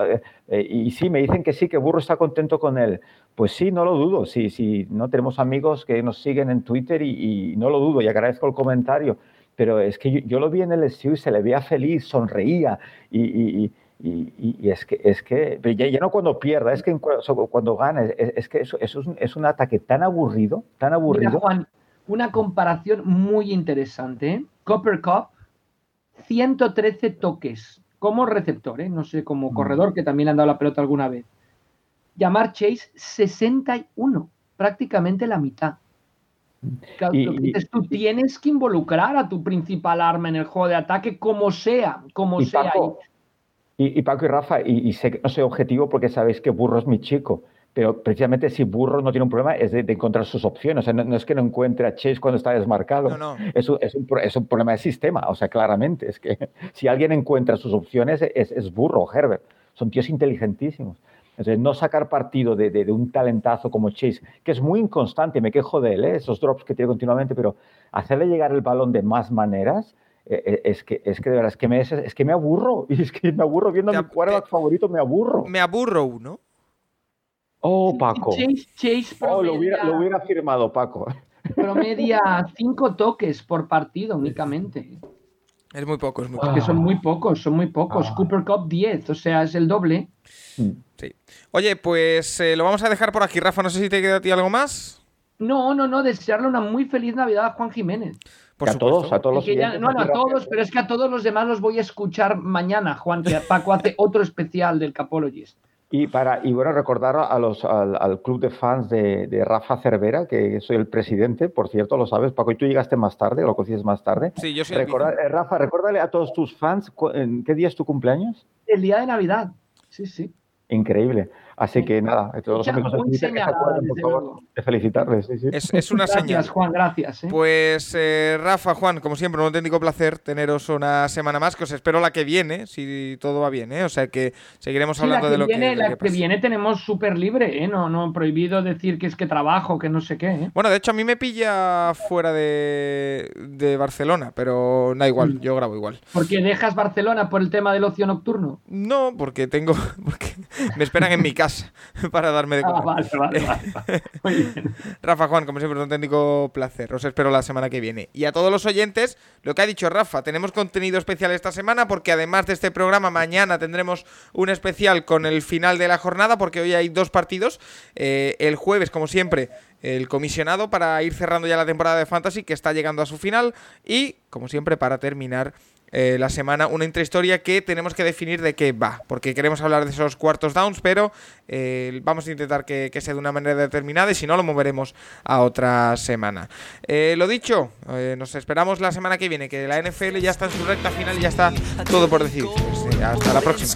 y sí, me dicen que sí, que Burro está contento con él. Pues sí, no lo dudo. Sí, sí, no tenemos amigos que nos siguen en Twitter y, y no lo dudo y agradezco el comentario pero es que yo, yo, lo vi en el SU y se le veía feliz, sonreía y, y, y, y es que, es que ya, ya, no cuando pierda, es que cuando, gana, es, es, que eso, eso es, un, es, un, ataque tan aburrido, tan aburrido. Mira, Juan, una comparación muy interesante. ¿eh? Copper Cup, 113 toques como receptor, ¿eh? no sé, como corredor, que también le han dado la pelota alguna vez. Llamar Chase, 61, prácticamente la mitad. Claro, y, dices, tú tienes que involucrar a tu principal arma en el juego de ataque, como sea, como y sea. Paco, y, y, Paco y Rafa, y, sé que no soy objetivo porque sabéis que Burro es mi chico, pero precisamente si Burro no tiene un problema es de, de encontrar sus opciones. O sea, no, no, es que no encuentre a Chase cuando está desmarcado. No, no. Es, un, es, un, es, un, problema de sistema. O sea, claramente. Es que si alguien encuentra sus opciones es, es Burro o Herbert. Son tíos inteligentísimos. Entonces, no sacar partido de, de, de, un talentazo como Chase, que es muy inconstante, me quejo de él, ¿eh? esos drops que tiene continuamente, pero hacerle llegar el balón de más maneras, eh, es, que, es que de verdad, es que me, es, es que me aburro, y es que me aburro viendo a mi quarterback favorito, me aburro. Me aburro uno. Oh, Paco. Chase, Chase oh, lo hubiera, lo hubiera firmado, Paco. Promedia cinco toques por partido únicamente. Es muy poco, es muy poco. Que son muy pocos, son muy pocos. Ah. Cooper Cup 10, o sea, es el doble. Sí. Oye, pues eh, lo vamos a dejar por aquí, Rafa. No sé si te queda a ti algo más. No, no, no. Desearle una muy feliz Navidad a Juan Jiménez. Por a todos, a todos los ya, No, no, a todos, pero es que a todos los demás los voy a escuchar mañana, Juan, que Paco hace otro especial del Capologist. Y, para, y bueno, recordar a los, al, al, club de fans de, de, Rafa Cervera, que soy el presidente, por cierto, lo sabes, Paco, y tú llegaste más tarde, lo conocías más tarde. Sí, yo soy eh, Rafa, recuérdale a todos tus fans, ¿en qué día es tu cumpleaños? El día de Navidad, sí, sí. Increíble. Así que nada, a todos los amigos de por favor, de felicitarles. Sí, sí. Es, es, una gracias, señal. Juan, gracias. ¿eh? Pues eh, Rafa, Juan, como siempre, un auténtico placer teneros una semana más, que os espero la que viene, si todo va bien, ¿eh? O sea que seguiremos sí, hablando que de lo viene, que. La que, viene tenemos súper libre, ¿eh? No, no prohibido decir que es que trabajo, que no sé qué. ¿eh? Bueno, de hecho, a mí me pilla fuera de, de Barcelona, pero da igual, mm. yo grabo igual. ¿Porque dejas Barcelona por el tema del ocio nocturno? No, porque tengo. Porque me esperan en mi casa para darme de comer. Ah, vale, vale, vale. Muy bien. Rafa, Juan, como siempre, un auténtico placer. Os espero la semana que viene. Y a todos los oyentes, lo que ha dicho Rafa, tenemos contenido especial esta semana porque además de este programa, mañana tendremos un especial con el final de la jornada porque hoy hay dos partidos. Eh, el jueves, como siempre, el comisionado para ir cerrando ya la temporada de Fantasy que está llegando a su final y, como siempre, para terminar eh, la semana una intrahistoria que tenemos que definir de qué va, porque queremos hablar de esos cuartos downs, pero eh, vamos a intentar que, que, sea de una manera determinada y si no lo moveremos a otra semana. Eh, lo dicho, nos esperamos la semana que viene, que la NFL ya está en su recta final y ya está todo por decidir. Pues, hasta la próxima.